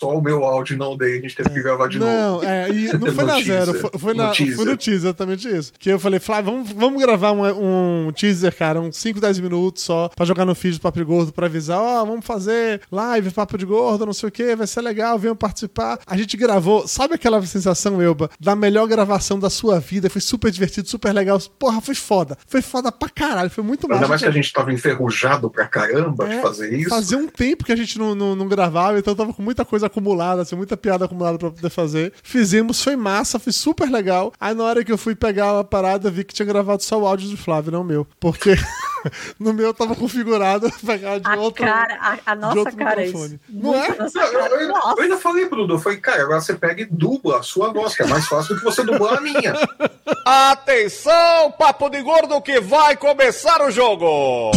só o meu áudio não dei, a gente teve que gravar de não, novo. é, e não foi No na zero, foi, foi No na, teaser. foi no teaser, exatamente isso. Que eu falei, Flávio, vamos, vamos gravar um, um teaser, cara, uns 5, 10 minutos só, pra jogar no feed do Papo de Gordo, pra avisar, ó, vamos fazer live, Papo de Gordo, não sei o que, vai ser legal, venham participar. A gente gravou, sabe aquela sensação, Elba, da melhor gravação da sua vida, foi super divertido, super legal, porra, foi foda, foi foda pra caralho, foi muito Ainda massa. mais que a gente tava enferrujado pra caramba de É, fazer isso. Fazia um tempo que a gente não, não, não gravava, então tava com muita coisa acumulada, assim, muita piada acumulada pra poder fazer. Fizemos, foi massa, foi super legal. Aí na hora que eu fui pegar a parada, vi que tinha gravado só o áudio do Flávio, não o meu. Porque no meu tava configurado pegar de A outro. cara, a, a de nossa outro cara é isso. microfone. Não é? Nossa Não, eu, cara. eu- eu ainda falei pro Dudu, eu falei, cara, agora você pega e dubla a sua voz, que é mais fácil do que você dublar a minha. Atenção, papo de gordo que vai começar o jogo.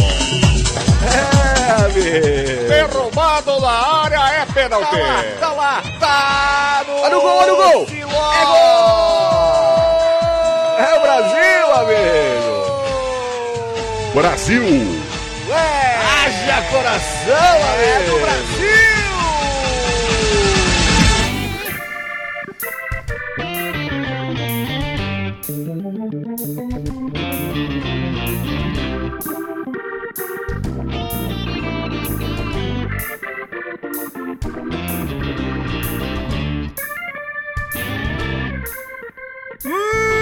É, amigo. Derrubado na área é pênalti. Tá lá, tá lá. Olha o gol, olha o gol. É gol. É o Brasil, amigo. Brasil! É. Haja coração, amigo. É do Brasil.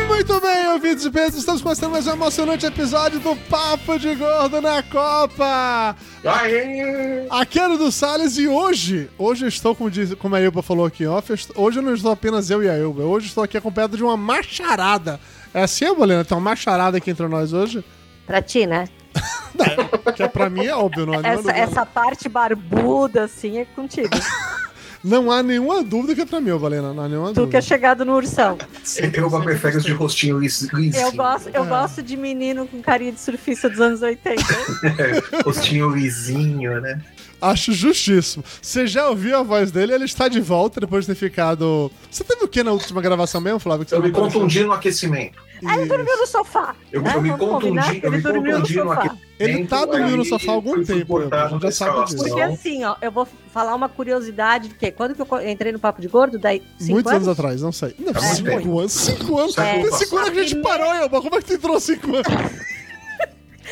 Muito bem, ouvintes de peso, estamos começando mais um emocionante episódio do Papo de Gordo na Copa. Aê! Aqui é o do Salles e hoje, hoje eu estou, como, diz, como a Elba falou aqui em off, hoje eu não estou apenas eu e a Elba, hoje estou aqui acompanhado de uma macharada. É assim, Elba, Helena? Tem uma macharada aqui entre nós hoje? Pra ti, né? Que é pra mim é óbvio, não há nenhuma Essa, dúvida. essa parte barbuda, assim, é contigo. Não há nenhuma dúvida que é pra mim, Elba, Helena, não há nenhuma tu que é dúvida. chegado no ursão. Eu prefiro os de rostinho lis- lisinho. Eu gosto, eu É. gosto de menino com carinha de surfista dos anos 80. É, rostinho lisinho, né? Acho justíssimo. Você já ouviu a voz dele, ele está de volta depois de ter ficado... Você teve o que na última gravação mesmo, Flávio? Que você Eu me contundi no aquecimento. Ah, ele dormiu no sofá. Eu, né? eu me contundi, que eu me ele dormiu no contundi no sofá. aquecimento. Ele tá dormindo no sofá há algum tempo, eu já na sabe disso. Porque assim, ó, eu vou falar uma curiosidade, porque quando que eu entrei no Papo de Gordo, daí cinco Muitos anos anos? atrás, não sei. Não, É, cinco muito anos. Cinco anos. É. Tem cinco anos que a gente parou, Elba. Como é que tu entrou cinco anos?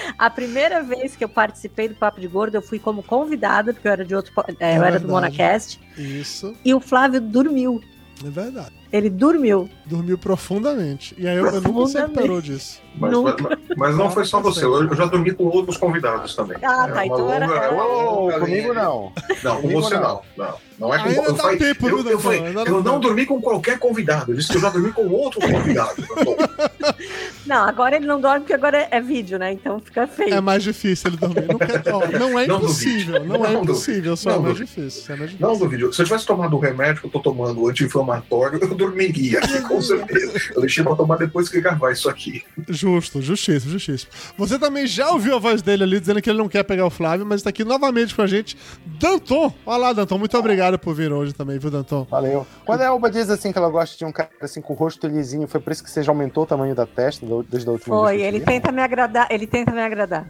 A primeira vez que eu participei do Papo de Gordo, eu fui como convidada, porque eu era de outro, é, eu era do. Monacast, Isso, e o Flávio dormiu. é verdade. Ele dormiu. Dormiu profundamente. E aí eu, eu nunca se recuperou disso. Mas, mas- mas não foi só você, eu eu já dormi com outros convidados também. Ah, É tá, uma então era- longa- era- Ô, longa comigo não. Não, com Comigo você não. não. Não, não é com Ainda eu tempo, eu, eu falei, eu dá não dormi com qualquer convidado. Eu disse que eu já dormi com outro convidado. Tá. Não, agora ele não dorme porque agora é, é vídeo, né? Então fica feio. É mais difícil ele dormir. Não, quer- ó, não é Não impossível. duvide. Não é Não impossível, só é Não mais difícil. É mais difícil. Não duvido. Se eu tivesse tomado o remédio que eu tô tomando, o anti-inflamatório, eu dormiria, com certeza. Eu deixei pra tomar depois que gravar isso aqui. Justo, justíssimo, justíssimo. Você também já ouviu a voz dele ali dizendo que ele não quer pegar o Flávio, mas está aqui novamente com a gente. Danton! Olha lá, Danton. Muito obrigado por vir hoje também, viu, Danton? Valeu. Quando a Elba diz assim que ela gosta de um cara assim com o rosto lisinho, foi por isso que você já aumentou o tamanho da testa desde a última Foi, vez? que eu ele tenta me agradar, ele tenta me agradar.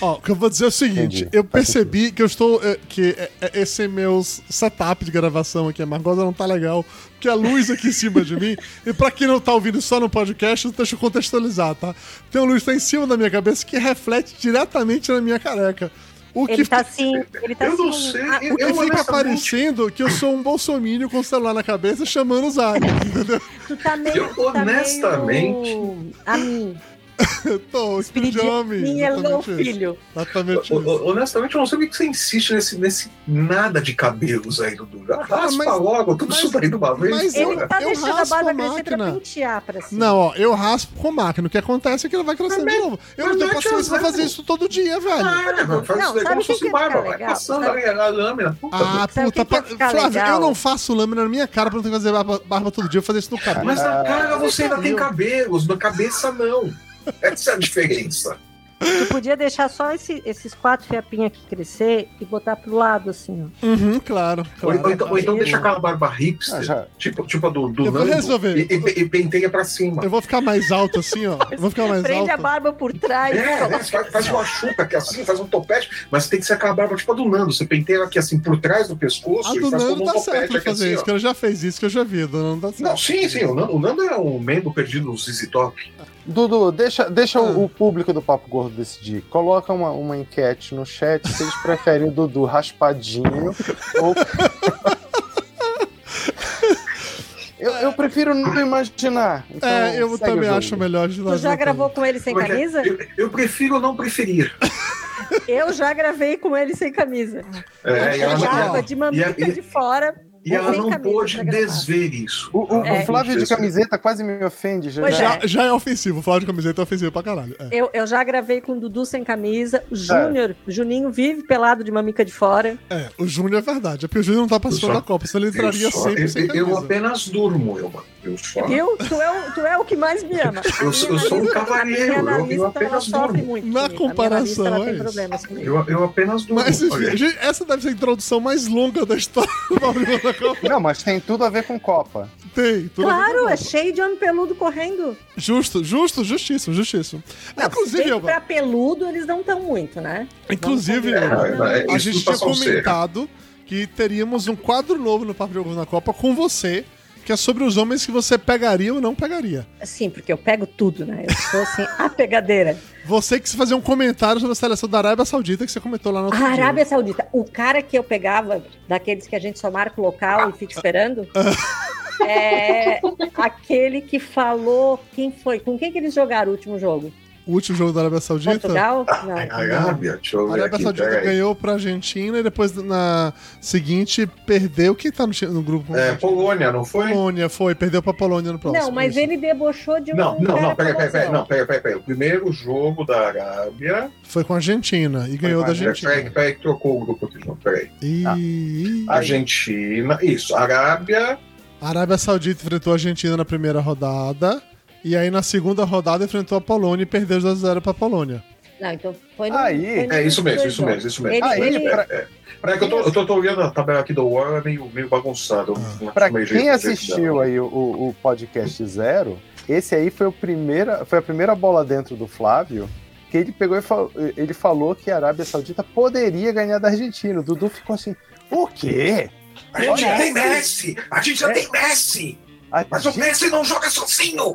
Ó, o que eu vou dizer é o seguinte: Entendi. eu percebi que eu estou. é, que é, é, esse meu setup de gravação aqui, a Margosa não tá legal, porque a luz aqui em cima de mim. E pra quem não tá ouvindo só no podcast, deixa eu contextualizar, tá? Tem uma luz que tá em cima da minha cabeça que reflete diretamente na minha careca. O que, Ele tá assim, ele tá Eu não assim. sei, ah, eu- o que fica parecendo que eu sou um bolsomínio com o celular na cabeça chamando os aliens, entendeu? tu tá meio. Eu, tu tá honestamente- meio A mim. Tô, espírito de Espírito homem. é isso. filho. Exatamente ho- Honestamente, eu não sei por que você insiste nesse, nesse nada de cabelos aí, Dudu. Já raspa mas- logo tudo mas- isso daí de uma vez. mas. Ele tá eu deixando a raspo barba a crescer pra máquina. pentear pra cima. Não, ó, eu raspo com máquina. O que acontece é que ele vai crescendo de novo. Eu não mas tenho paciência pra fazer isso todo dia, velho. Ah, mano, faz Não, isso daí como o se fosse barba, vai passando Sabe- a, lâmina. Puta, Ah, o puta, Flávio, legal? eu não faço lâmina na minha cara pra não ter que fazer barba, barba todo dia, eu vou fazer isso no cabelo. Mas na cara você ainda tem cabelos, na cabeça não. Essa é a diferença. Tu podia deixar só esse- esses quatro fiapinhos aqui crescer e botar pro lado, assim, ó. Uhum, claro, Ou, claro. ou então, ou então deixa aquela barba hipster, Ah, tipo, tipo a do, do Eu vou Nando, resolver. E, e, e penteia pra cima. Eu vou ficar mais alto assim, ó. Eu vou ficar mais Prende a alto. barba por trás. É, né, faz, faz uma chuca aqui assim, faz um topete, mas tem que ser aquela barba tipo a do Nando. Você penteia aqui assim por trás do pescoço A e do faz Nando como um tá certo topete pra aqui fazer assim, isso, ó. que ela já fez isso, que eu já vi. Do Nando tá certo. Não, sim, sim, o Nando, o Nando é um membro perdido no ZZ Top. Dudu, deixa, deixa Ah. o, o público do Papo Gordo decidir. Coloca uma, uma enquete no chat se eles preferem o Dudu raspadinho ou. eu, eu prefiro não imaginar. Então, É, eu também acho melhor de Tu já gravou com ele sem é é? camisa? Eu, eu prefiro não preferir. Eu já gravei com ele sem camisa. É, e ela, Chegava não- de mamita e- e- de fora. E ela não pôde desver isso. O, o- o É. Flávio de camiseta quase me ofende. Já, Já, é. já é ofensivo, falar de camiseta é ofensivo pra caralho. É. Eu, eu já gravei com o Dudu sem camisa. O Júnior, o Juninho vive pelado de mamica de fora. É, o Júnior é verdade. É porque o Júnior não tá participando Eu da Copa, senão ele Eu, entraria só- sempre eu- sem eu camisa. apenas durmo, eu, eu só. Viu? Tu é, o, tu é o que mais me ama. A Eu minha sou- eu sou um cavalheiro, A minha eu- eu apenas sofre durmo. muito. Na comigo. A minha analista, comparação, ela é tem comigo. Eu, eu apenas durmo. Mas enfim, essa deve ser a introdução mais longa da história do da Copa. Não, mas tem tudo a ver com Copa. Tem, tudo a ver com Claro, a é cheio de homem peludo correndo. Justo, justo, justíssimo, justíssimo. Não, Inclusive, pra peludo, eles não estão muito, né? inclusive, combinar. É, é, a gente tá tinha comentado que teríamos um quadro novo no Papo de Jogo na Copa com você, que é sobre os homens que você pegaria ou não pegaria. Sim, porque eu pego tudo, né? Eu sou assim, a pegadeira. Você que se fazer um comentário sobre a seleção da Arábia Saudita que você comentou lá no outro A dia. Arábia Saudita, o cara que eu pegava, daqueles que a gente só marca o local e fica esperando, é aquele que falou. Quem foi? Com quem que eles jogaram o último jogo? O último jogo da Arábia Saudita. Portugal? A Não. Arábia, deixa eu A ver Arábia aqui. Saudita ganhou pra Argentina e depois na seguinte perdeu. Quem tá no, no grupo? É, Polônia, não foi? Polônia, foi, perdeu pra Polônia no próximo. Não, mas isso. ele debochou de um. Não, não, não, peraí, peraí, peraí, não, peraí, peraí, peraí. O primeiro jogo da Arábia. Foi com a Argentina e ganhou da Argentina. Peraí, peraí, que trocou o grupo aqui, João, peraí. E Argentina, isso, Arábia. a Arábia Saudita enfrentou a Argentina na primeira rodada. E aí na segunda rodada enfrentou a Polônia e perdeu 2x0 pra Polônia. Não, então foi no. Aí, foi no É isso mesmo, isso mesmo, isso mesmo. Ele, Aí, ele- pra- Peraí, que eu tô, eu tô, tô olhando a tabela aqui do War, é meio, meio bagunçado. Ah. Pra Meio quem jeito- assistiu aí o, o- o podcast zero, esse aí foi, o primeira, foi a primeira bola dentro do Flávio. Que ele pegou e falou, ele falou que a Arábia Saudita poderia ganhar da Argentina. O Dudu ficou assim: por quê? A gente já tem Messi! A gente já É. tem Messi! A Mas o gente Messi não joga sozinho!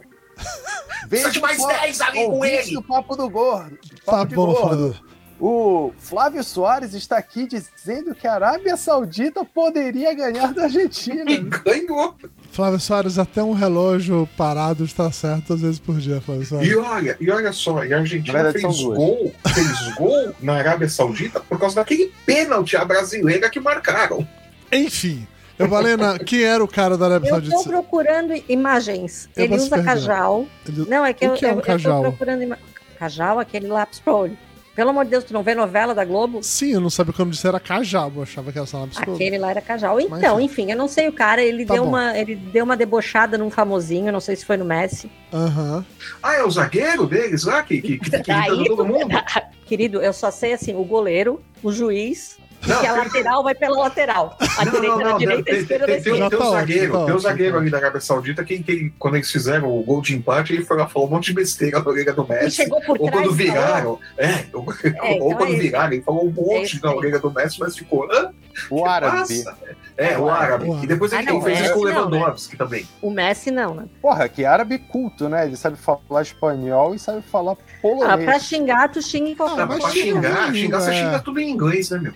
De mais só 10 ali com ele! do Papo do Gordo. Tá Papo de bom, Gordo. O Flávio Soares está aqui dizendo que a Arábia Saudita poderia ganhar da Argentina. E ganhou! Flávio Soares, até um relógio parado está certo duas vezes por dia, Flávio Soares. E olha, e olha só, e a Argentina Na verdade, fez gol, fez gol na Arábia Saudita por causa daquele pênalti à brasileira que marcaram. Enfim, eu Valena, quem era o cara da Arábia Eu tô procurando imagens. Eu ele usa perder. cajal. Ele- Não, é que, O eu, que é um eu, eu cajal? tô procurando ima... Cajal, aquele lápis pro olho. Pelo amor de Deus, tu não vê novela da Globo? Sim, eu não sabia como disse era cajabo, eu achava que era só absurdo. Aquele lá era cajal. Mas, Então, enfim, eu não sei o cara, ele, Tá deu bom. uma, ele deu uma debochada num famosinho, não sei se foi no Messi. Aham. Ah, é o zagueiro deles lá que, que, que, que Aí- todo mundo? Querido, eu só sei assim, o goleiro, o juiz, Não, que a tem- lateral vai pela lateral. A Não, direita não, na não, direita, tem, a tem, esquerda tem, tem, tem o ótimo, zagueiro, tá tem zagueiro ali da Arábia Saudita que, que quando eles fizeram o gol de empate, ele foi lá falou um monte de besteira na orelha do E Messi. chegou por Ou trás. quando e viraram, é, ou, então ou quando é viraram, ele falou um É monte esse na orelha do Messi, mas ficou, hã? O árabe. Passa. É, o árabe. O árabe. E depois Ah, ele, não, ele fez é isso com o não, né? Lewandowski também. O Messi não, né? Porra, que árabe culto, né? Ele sabe falar espanhol e sabe falar Ah, polonês. pra xingar, tu xinga em Ah, qualquer mas pra xingar, xingar, você é. xinga tudo em inglês, né, meu?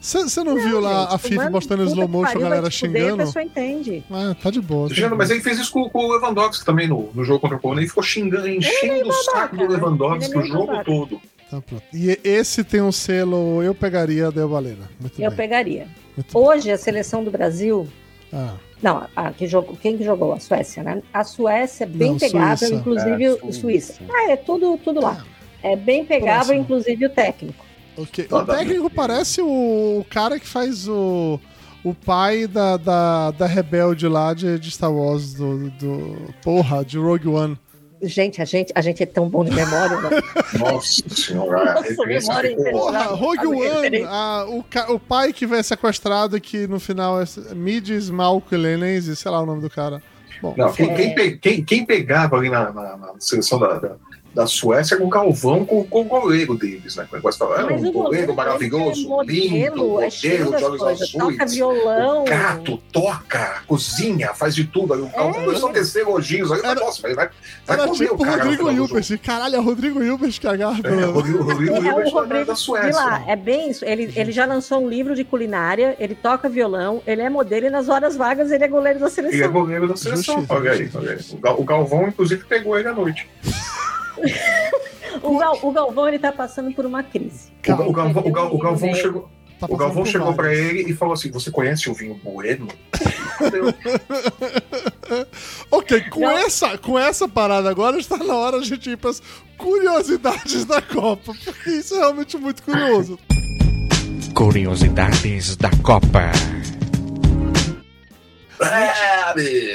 Você não, viu lá gente, a FIFA mostrando em puta slow que motion a galera fuder, xingando? A pessoa entende. Ah, tá de boa. tá de mas ele fez isso com, com o Lewandowski também no, no jogo contra o Polônia. Ele ficou xingando, enchendo o saco do babaca, né? Lewandowski é o jogo babaca. todo. Tá pronto. E esse tem um selo Eu Pegaria Deu Valena. Muito Eu bem. pegaria. Muito bem. Hoje, a seleção do Brasil. Ah, Não, a, que jogou, quem que jogou? A Suécia, né? A Suécia é bem Não, pegável, Suíça. inclusive É, o Suíça. Suíça. Ah, é tudo, tudo lá. É bem pegável, Próximo. inclusive o técnico. Ok. Tá, O técnico parece o cara que faz o, o pai da, da, da rebelde lá de, de Star Wars, do, do. Porra, de Rogue One. Gente, a gente, a gente é tão bom de memória, né? Nossa senhora, Nossa, memória. Porra. Rogue One, a- o, o pai que vai sequestrado, que no final é Midis Malculenense, sei lá o nome do cara. Bom, Não, quem, É. quem pe- quem- quem pegava ali na, na- na seleção da, da, da Suécia era o Galvão com, com o goleiro deles, né? Com o negócio ah, Mas um o goleiro goleiro maravilhoso, é modelo, lindo, é modelo, de olhos coisas. azuis. Toca violão. O gato toca, cozinha, faz de tudo. Aí o Galvão É. começou a tecer elogios. Aí, Era- nossa, vai, vai, era comer tipo o cara. Rodrigo Hilbert. Caralho, é Rodrigo Hilbert que agarra É, o Rodrigo, Rodrigo É, o da- Rodrigo da Suécia. lá, é bem isso. Ele, ele já lançou um livro de culinária, ele toca violão, ele é modelo e nas horas vagas ele é goleiro da Ele é seleção. goleiro da seleção. Justiça, olha aí, justiça. olha aí. O O Galvão, inclusive, pegou ele à noite. O, Gal- o Galvão, ele tá passando por uma crise. O, Gal- o Galvão, o Gal- o Galvão chegou. Tá O Galvão chegou pra vários. ele e falou assim: Você conhece o vinho Bueno? Ok, com Não. essa, com essa parada agora está na hora de a gente ir pras curiosidades da Copa, porque isso é realmente muito curioso. Curiosidades da Copa.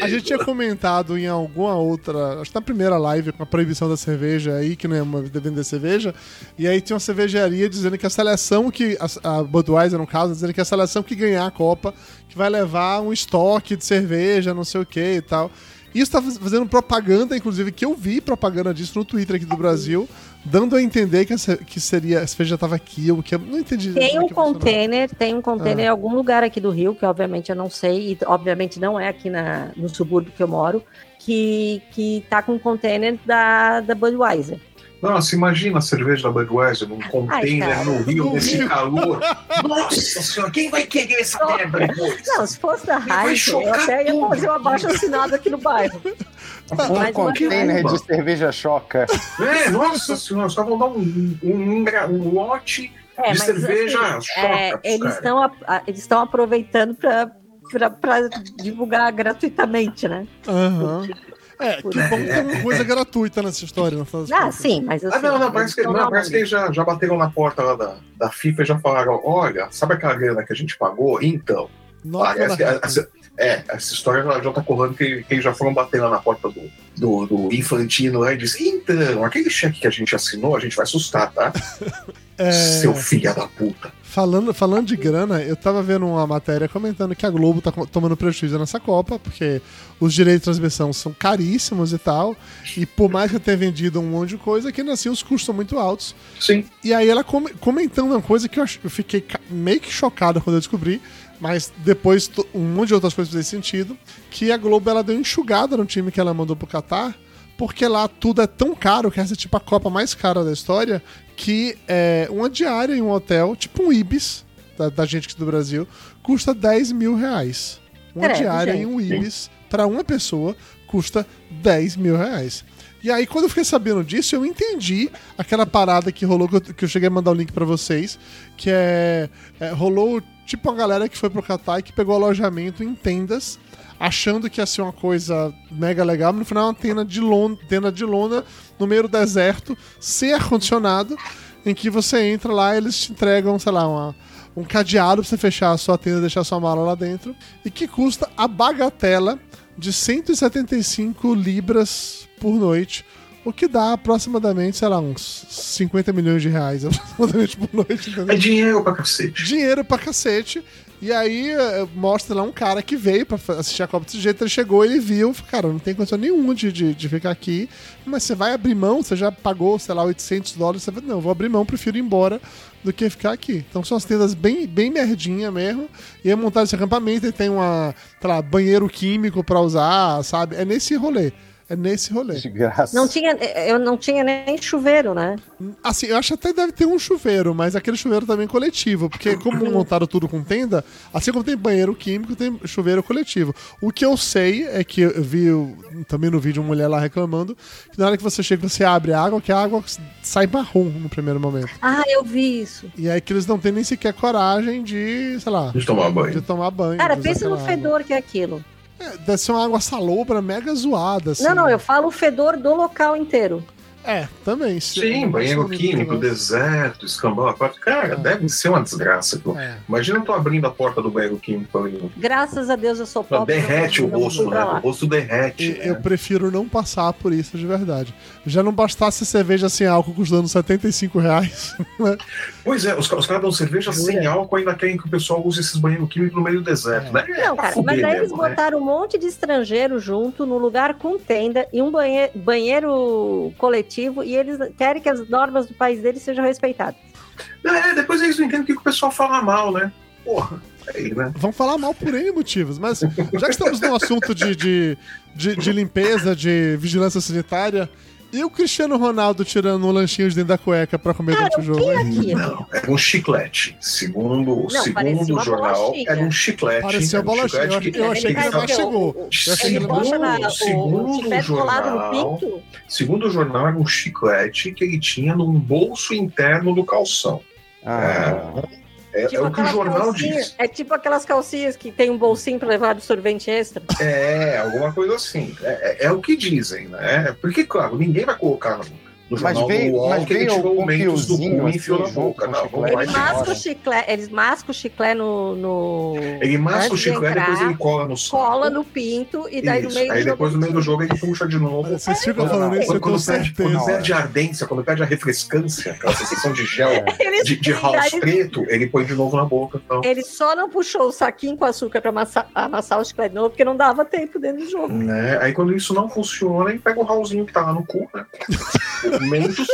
A gente tinha comentado em alguma outra, acho que na primeira live com a proibição da cerveja aí, que não é uma de vender cerveja, e aí tinha uma cervejaria dizendo que a seleção que, a, a Budweiser no caso, dizendo que a seleção que ganhar a Copa, que vai levar um estoque de cerveja, não sei o que e tal. Isso tá faz- fazendo propaganda, inclusive, que eu vi propaganda disso no Twitter aqui do Brasil, dando a entender que, a, ce- que seria, a cerveja tava aqui, ou que eu não entendi. Tem é um funcionava. container, tem um container Ah. em algum lugar aqui do Rio, que obviamente eu não sei, e obviamente não é aqui na, no subúrbio que eu moro, que, que tá com um container da, da Budweiser. Nossa, imagina a cerveja da Budweiser num container cara. no Rio, No nesse Rio. calor. Nossa senhora, quem vai querer essa merda depois? Não, se fosse da Heineken, eu até ia fazer um abaixo assinado aqui no bairro. Um Mas- container mas- de cerveja choca. É, nossa senhora, caras vão dar um, um, um, um lote É, de mas, cerveja assim, choca. é, eles estão a- a- eles estão aproveitando para divulgar gratuitamente, né? Aham. É, que bom que tem uma coisa gratuita nessa história. das Ah, sim, mas assim, Ah, não, não, parece que, eles não, parece que eles já, já bateram na porta lá da, da FIFA e já falaram: olha, sabe aquela grana que a gente pagou? Então, Nota parece que essa, é, essa história já, já tá correndo que, que eles já foram bater lá na porta do, do, do Infantino lá e disse: então, aquele cheque que a gente assinou, a gente vai assustar, tá? É, Seu filho da puta. Falando, falando de grana, eu tava vendo uma matéria comentando que a Globo tá tomando prejuízo nessa Copa, porque os direitos de transmissão são caríssimos e tal. E por mais que eu tenha vendido um monte de coisa, que assim os custos são muito altos. Sim. E aí ela come- comentando uma coisa que eu, eu fiquei meio que chocado quando eu descobri, mas depois um monte de outras coisas fez sentido, que a Globo ela deu enxugada no time que ela mandou pro Catar, porque lá tudo é tão caro, que essa é tipo a Copa mais cara da história, que é, uma diária em um hotel, tipo um Ibis, da, da gente aqui do Brasil, custa 10 mil reais. Uma Credo, diária gente. em um Ibis, para uma pessoa, custa 10 mil reais. E aí, quando eu fiquei sabendo disso, eu entendi aquela parada que rolou, que eu, que eu cheguei a mandar o link pra vocês, que é, é, Rolou tipo uma galera que foi pro Catar e que pegou alojamento em tendas, achando que ia ser uma coisa mega legal, mas no final é uma tenda de lona, tenda de lona no meio do deserto, sem ar-condicionado, em que você entra lá e eles te entregam, sei lá, uma, um cadeado pra você fechar a sua tenda e deixar sua mala lá dentro, e que custa a bagatela de 175 libras por noite, o que dá aproximadamente, sei lá, uns 50 milhões de reais aproximadamente por noite, entendeu? É dinheiro pra cacete. dinheiro pra cacete. E aí eh, mostra lá um cara que veio pra assistir a Copa desse jeito, ele chegou, ele viu, cara, não tem condição nenhuma de, de, de ficar aqui, mas você vai abrir mão, você já pagou, sei lá, 800 dólares, você vai, não, vou abrir mão, prefiro ir embora do que ficar aqui. Então são as tendas bem, bem merdinha mesmo, e é montado esse acampamento, e tem uma, sei lá, banheiro químico pra usar, sabe? É nesse rolê. É nesse rolê. De graça. Não tinha, eu não tinha nem chuveiro, né? Assim, eu acho que até deve ter um chuveiro, mas aquele chuveiro também coletivo, porque como montaram tudo com tenda, assim como tem banheiro químico, tem chuveiro coletivo. O que eu sei é que eu vi também no vídeo uma mulher lá reclamando que na hora que você chega, você abre a água, que a água sai marrom no primeiro momento. Ah, eu vi isso. E aí que eles não têm nem sequer coragem de, sei lá, De tomar de banho. tomar banho. Cara, de pensa no aquela água. fedor que é aquilo. É, deve ser uma água salobra mega zoada, assim. Não, não, eu falo o fedor do local inteiro. É, também. Sim, banheiro químico, deserto, escambau aquático. Cara, É. deve ser uma desgraça. Pô. É. Imagina eu tô abrindo a porta do banheiro químico ali. Graças a Deus eu sou pobre. derrete o rosto, né? O rosto derrete. E eu né? prefiro não passar por isso de verdade. Já não bastasse cerveja sem álcool custando 75 reais. né? Pois é, os, os caras dão cerveja sem álcool ainda querem que o pessoal use esses banheiros químicos no meio do deserto, né? Não, pra cara, fuder mas aí eles mesmo, né? botaram um monte de estrangeiro junto num lugar com tenda e um banhe- banheiro coletivo e eles querem que as normas do país deles sejam respeitadas. É, depois eles não entendem o que que o pessoal fala mal, né? Porra, aí, né? Vão falar mal por N motivos, mas já que estamos no assunto de, de, de, de limpeza, de vigilância sanitária, e o Cristiano Ronaldo tirando um lanchinho de dentro da cueca pra comer Cara, durante o o jogo? que é? Não, era um chiclete. Segundo, parecia segundo uma o jornal, bolachinha. era um chiclete. Parecia era um bolachinha. chiclete que- Eu achei que ele ele tava- já chegou. Eu achei que Ele o, o segundo no jornal, segundo o jornal, era um chiclete que ele tinha num bolso interno do calção. Ah, É, é Tipo o que o jornal diz. É tipo aquelas calcinhas que tem um bolsinho pra levar do sorvete extra. É, alguma coisa assim. É, é- é o que dizem, né? Porque, claro, ninguém vai colocar no, no Mas jornal veio- do UOL mas que ele veio tirou algum o mentos do cu e assim, enfiou na boca. Não, o não chiclete? vai Ele masca o chiclete, eles mascam o chiclete no. no Ele masca o de chiclete, entrar, depois ele cola no saco. cola no pinto e daí no Isso. meio Aí do jogo depois no meio do ele jogo ele puxa de novo. Vocês ficam Quando, falando isso, quando, quando perde, quando perde a ardência, quando perde a refrescância, aquela sensação de gel, Ele, de, de ele- house preto, ele põe de novo na boca. Então. ele só não puxou o saquinho com açúcar pra amassar, amassar o chiclete novo, porque não dava tempo dentro do jogo. Né? Aí quando isso não funciona, ele pega o Raulzinho que tá lá no cu, né? O Mentos,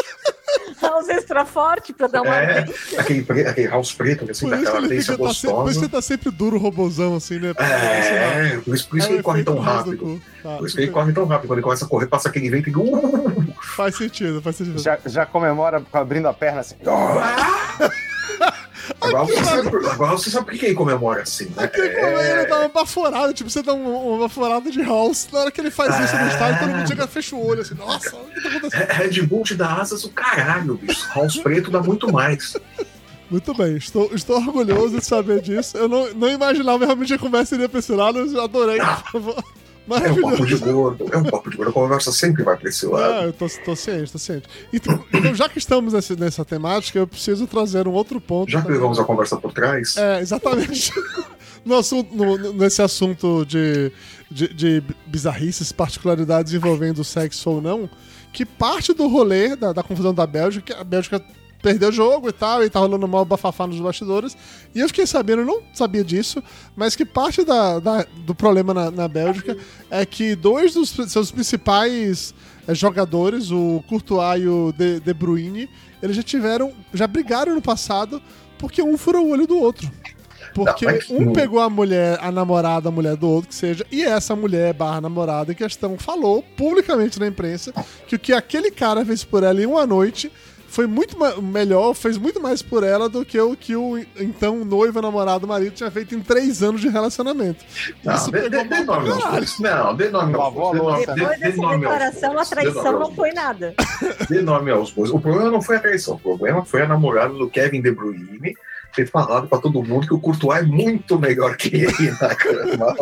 House extra forte pra dar uma. é, aquele, pre- aquele house preto, que assim, Por daquela ardência fica, tá sempre, por isso que gostosa. tá sempre duro, robozão, assim, né? É, por isso, por isso que ele corre tão rápido. Tá, Por isso que ele corre tão rápido. Quando ele começa a correr, passa aquele vento e. Uh, Faz sentido, faz sentido. já, já comemora abrindo a perna assim. agora, você sabe, por- agora você sabe por que ele comemora assim, né? Porque como ele dá uma baforada, tipo, você dá uma, baforada de house. Na hora que ele faz isso no Ah. estádio, todo mundo chega, fecha o olho, assim, nossa, o que tá acontecendo? É, Red Bull te dá asas o caralho, bicho. House preto dá muito mais. Muito bem, estou, estou orgulhoso de saber disso. Eu não, não imaginava realmente a conversa iria pra esse lado, eu adorei, por favor. É um papo de gordo. É um papo de gordo. A conversa sempre vai pra esse Ah, lado. eu tô, tô ciente, tô ciente. Então, então, já que estamos nessa, nessa temática, eu preciso trazer um outro ponto. Já que levamos a conversa por trás, É, exatamente. no assunto, no- nesse assunto de, de, de bizarrices, particularidades envolvendo sexo ou não, que parte do rolê da, da confusão da Bélgica, que a Bélgica perdeu o jogo e tal, e tá rolando mal bafafá nos bastidores. E eu fiquei sabendo, eu não sabia disso, mas que parte da, da- do problema na, na Bélgica é que dois dos seus principais eh, jogadores, o Courtois e o De, De Bruyne, eles já tiveram, já brigaram no passado porque um furou o olho do outro. Porque Não, um pegou a mulher, a namorada, a mulher do outro, que seja, e essa mulher barra namorada em questão falou publicamente na imprensa que o que aquele cara fez por ela em uma noite foi muito melhor, fez muito mais por ela do que o que o então noivo, namorado, marido tinha feito em três anos de relacionamento. não, Isso dê, pegou dê, mal nome. Não, dê nome aos bois. Depois dessa declaração, a traição não foi nada. Dê nome aos bois. O problema não foi a traição, o problema foi a namorada do Kevin De Bruyne ter falado pra todo mundo que o Courtois é muito melhor que ele na cama.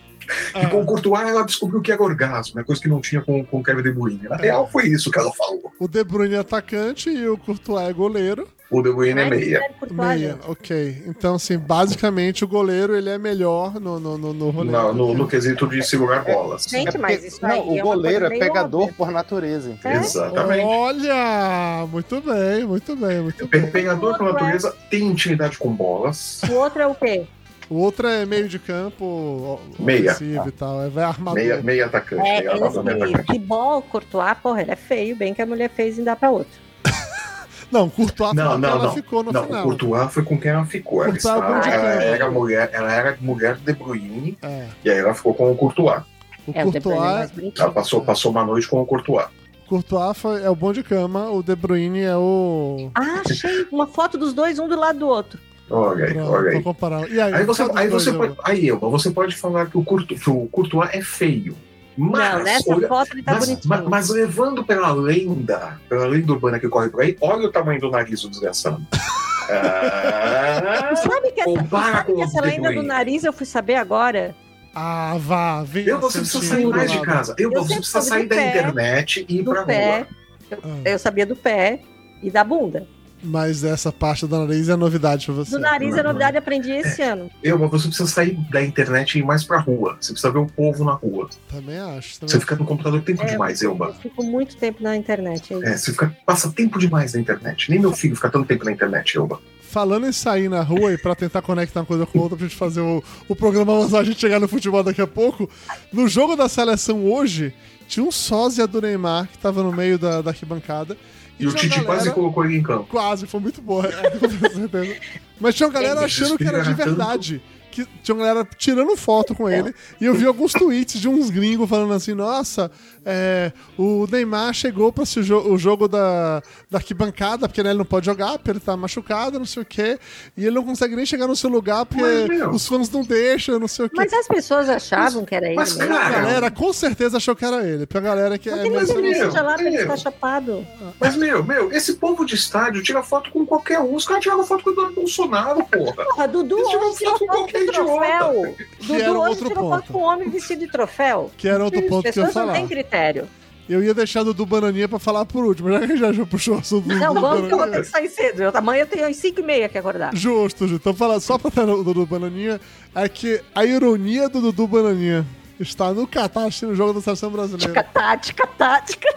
E com o Courtois ela descobriu que era orgasmo, é coisa que não tinha com, com o Kevin De Bruyne. Na real foi isso que ela falou. O De Bruyne é atacante e o Courtois é goleiro. O De Bruyne é meia. é Courtois, Meia, gente. ok. Então, assim, basicamente o goleiro ele é melhor no, no, no, no rolê. No, no, no quesito de segurar bolas. Gente, É porque- mas isso não, aí o é goleiro é pegador óbvia. por natureza, entendeu? É? Exatamente. Olha! Muito bem, muito bem, muito bem. Pegador por natureza tem intimidade com bolas. O outro é o quê? O outro é meio de campo, o- Meia. ofensivo e tal. É vai armador. Meia, meia atacante. É, meia esse atacante. que bol, Courtois, porra, ele é feio, bem que a mulher fez e dá pra outro. Não, Courtois Não, foi não, ela não. ficou no Não, o final. Courtois foi com quem ela ficou. Ela, é bom ela, era mulher, ela era mulher do De Bruyne É, e aí ela ficou com o Courtois. o É, o De Bruyne é Courtois, bonitinho. Ela passou, passou uma noite com o Courtois. Courtois foi- é o bom de cama, o De Bruyne é o... Ah, achei uma foto dos dois, um do lado do outro. Olha aí, olha aí. comparar. E aí, Aí você, aí você eu- pode, aí Elba, você pode falar que o, Courto, que o Courtois é feio. Mas, não, nessa olha- foto ele tá mas, bonitinho. mas- mas levando pela lenda, pela lenda urbana que corre por aí, olha o tamanho do nariz do desgraçado. Ah, Sabe que essa, sabe com que o essa lenda do nariz eu fui saber agora? Ah, vá, vem. Eu, você precisa sair mais de casa. Eu, Eu você precisa sair da pé, internet e ir do pra pé. rua. Eu, Ah. eu sabia do pé e da bunda. Mas essa parte do nariz é novidade pra você. Do nariz é não, novidade, aprendi esse ano. Eu, mas você precisa sair da internet e ir mais pra rua. Você precisa ver o povo na rua. Também acho. Também Você fica no computador tempo É, demais, Eu Elba. fico muito tempo na internet. é É, você fica, passa tempo demais na internet. Nem meu filho fica tanto tempo na internet, Elba. Falando em sair na rua e pra tentar conectar uma coisa com outra pra gente fazer o, o programa avançar, a gente chegar no futebol daqui a pouco. No jogo da seleção hoje, tinha um sósia do Neymar que tava no meio da, da arquibancada. E o uma Tite quase galera- colocou ele em campo. Quase, foi muito boa, é, com certeza. Mas tinha uma galera Ele achando que era de verdade. Que tinha uma galera tirando foto com ele. E eu vi alguns tweets de uns gringos falando assim: nossa, é, o Neymar chegou pra esse jo o jogo da, da arquibancada, porque né, ele não pode jogar, porque ele tá machucado, não sei o quê. E ele não consegue nem chegar no seu lugar, porque Mas, os fãs não deixam, não sei o quê. Mas as pessoas achavam que era ele mas, mesmo. a cara, galera com certeza achou que era ele. Pra galera que é mais. lá pra ele ficar chapado? Mas, meu, meu, esse povo de estádio tira foto com qualquer um. Os caras tiraram foto com o Bolsonaro, porra. Porra, Dudu Eles tiram foto com qualquer com troféu. Que era outro ponto. com um homem vestido de troféu. Que era outro ponto que eu ia pessoas não falar. têm critério. Eu ia deixar do Dudu Bananinha pra falar por último, já que gente já puxou o assunto do Não, vamos que eu vou ter que sair cedo. Eu, amanhã eu tenho às 5 e meia que acordar. Justo, justo. Então, fala, só pra ter no Dudu Bananinha, é que a ironia do Dudu Bananinha está no Catar assistindo o jogo da seleção brasileira. Tica tática, tática.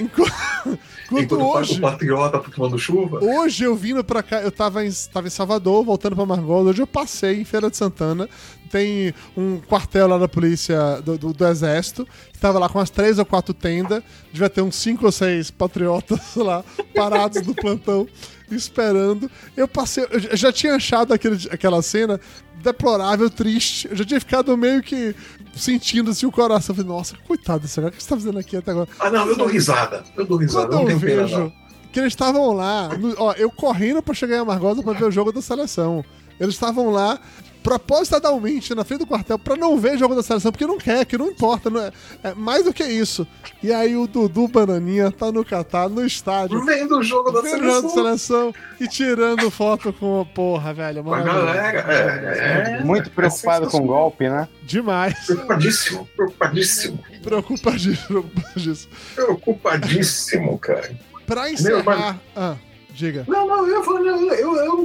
Enquanto, enquanto Enquanto o hoje, Patriota tá tomando chuva. hoje eu vindo pra cá, eu tava em, tava em Salvador, voltando pra Margola, hoje eu passei em Feira de Santana, tem um quartel lá da polícia, do, do, do exército, que tava lá com umas três ou quatro tendas, devia ter uns cinco ou seis patriotas lá, parados no plantão, esperando. Eu passei, eu já- já tinha achado aquele, aquela cena deplorável, triste, eu já tinha ficado meio que sentindo assim o coração, falei, nossa, coitado desse cara, o que você tá fazendo aqui até agora? Ah, não, eu dou risada. Eu dou risada. Quando Não eu tenho pena, vejo não. que eles estavam lá, no- ó, eu correndo pra chegar em Amargosa pra ver o jogo da seleção. Eles estavam lá propositadamente na frente do quartel pra não ver o jogo da seleção, porque não quer, que não importa, não é, é mais do que isso. E aí o Dudu Bananinha tá no Catar, no estádio, Vendo o jogo da vendo o jogo da seleção. seleção e tirando foto com. Porra, velho, a maravilhoso. galera. É, é, Muito preocupado com o golpe, né? Demais. Preocupadíssimo, preocupadíssimo. Preocupadíssimo, preocupadíssimo. Preocupadíssimo, cara. Pra Meu, encerrar. Ah, diga. Não, não, eu, eu não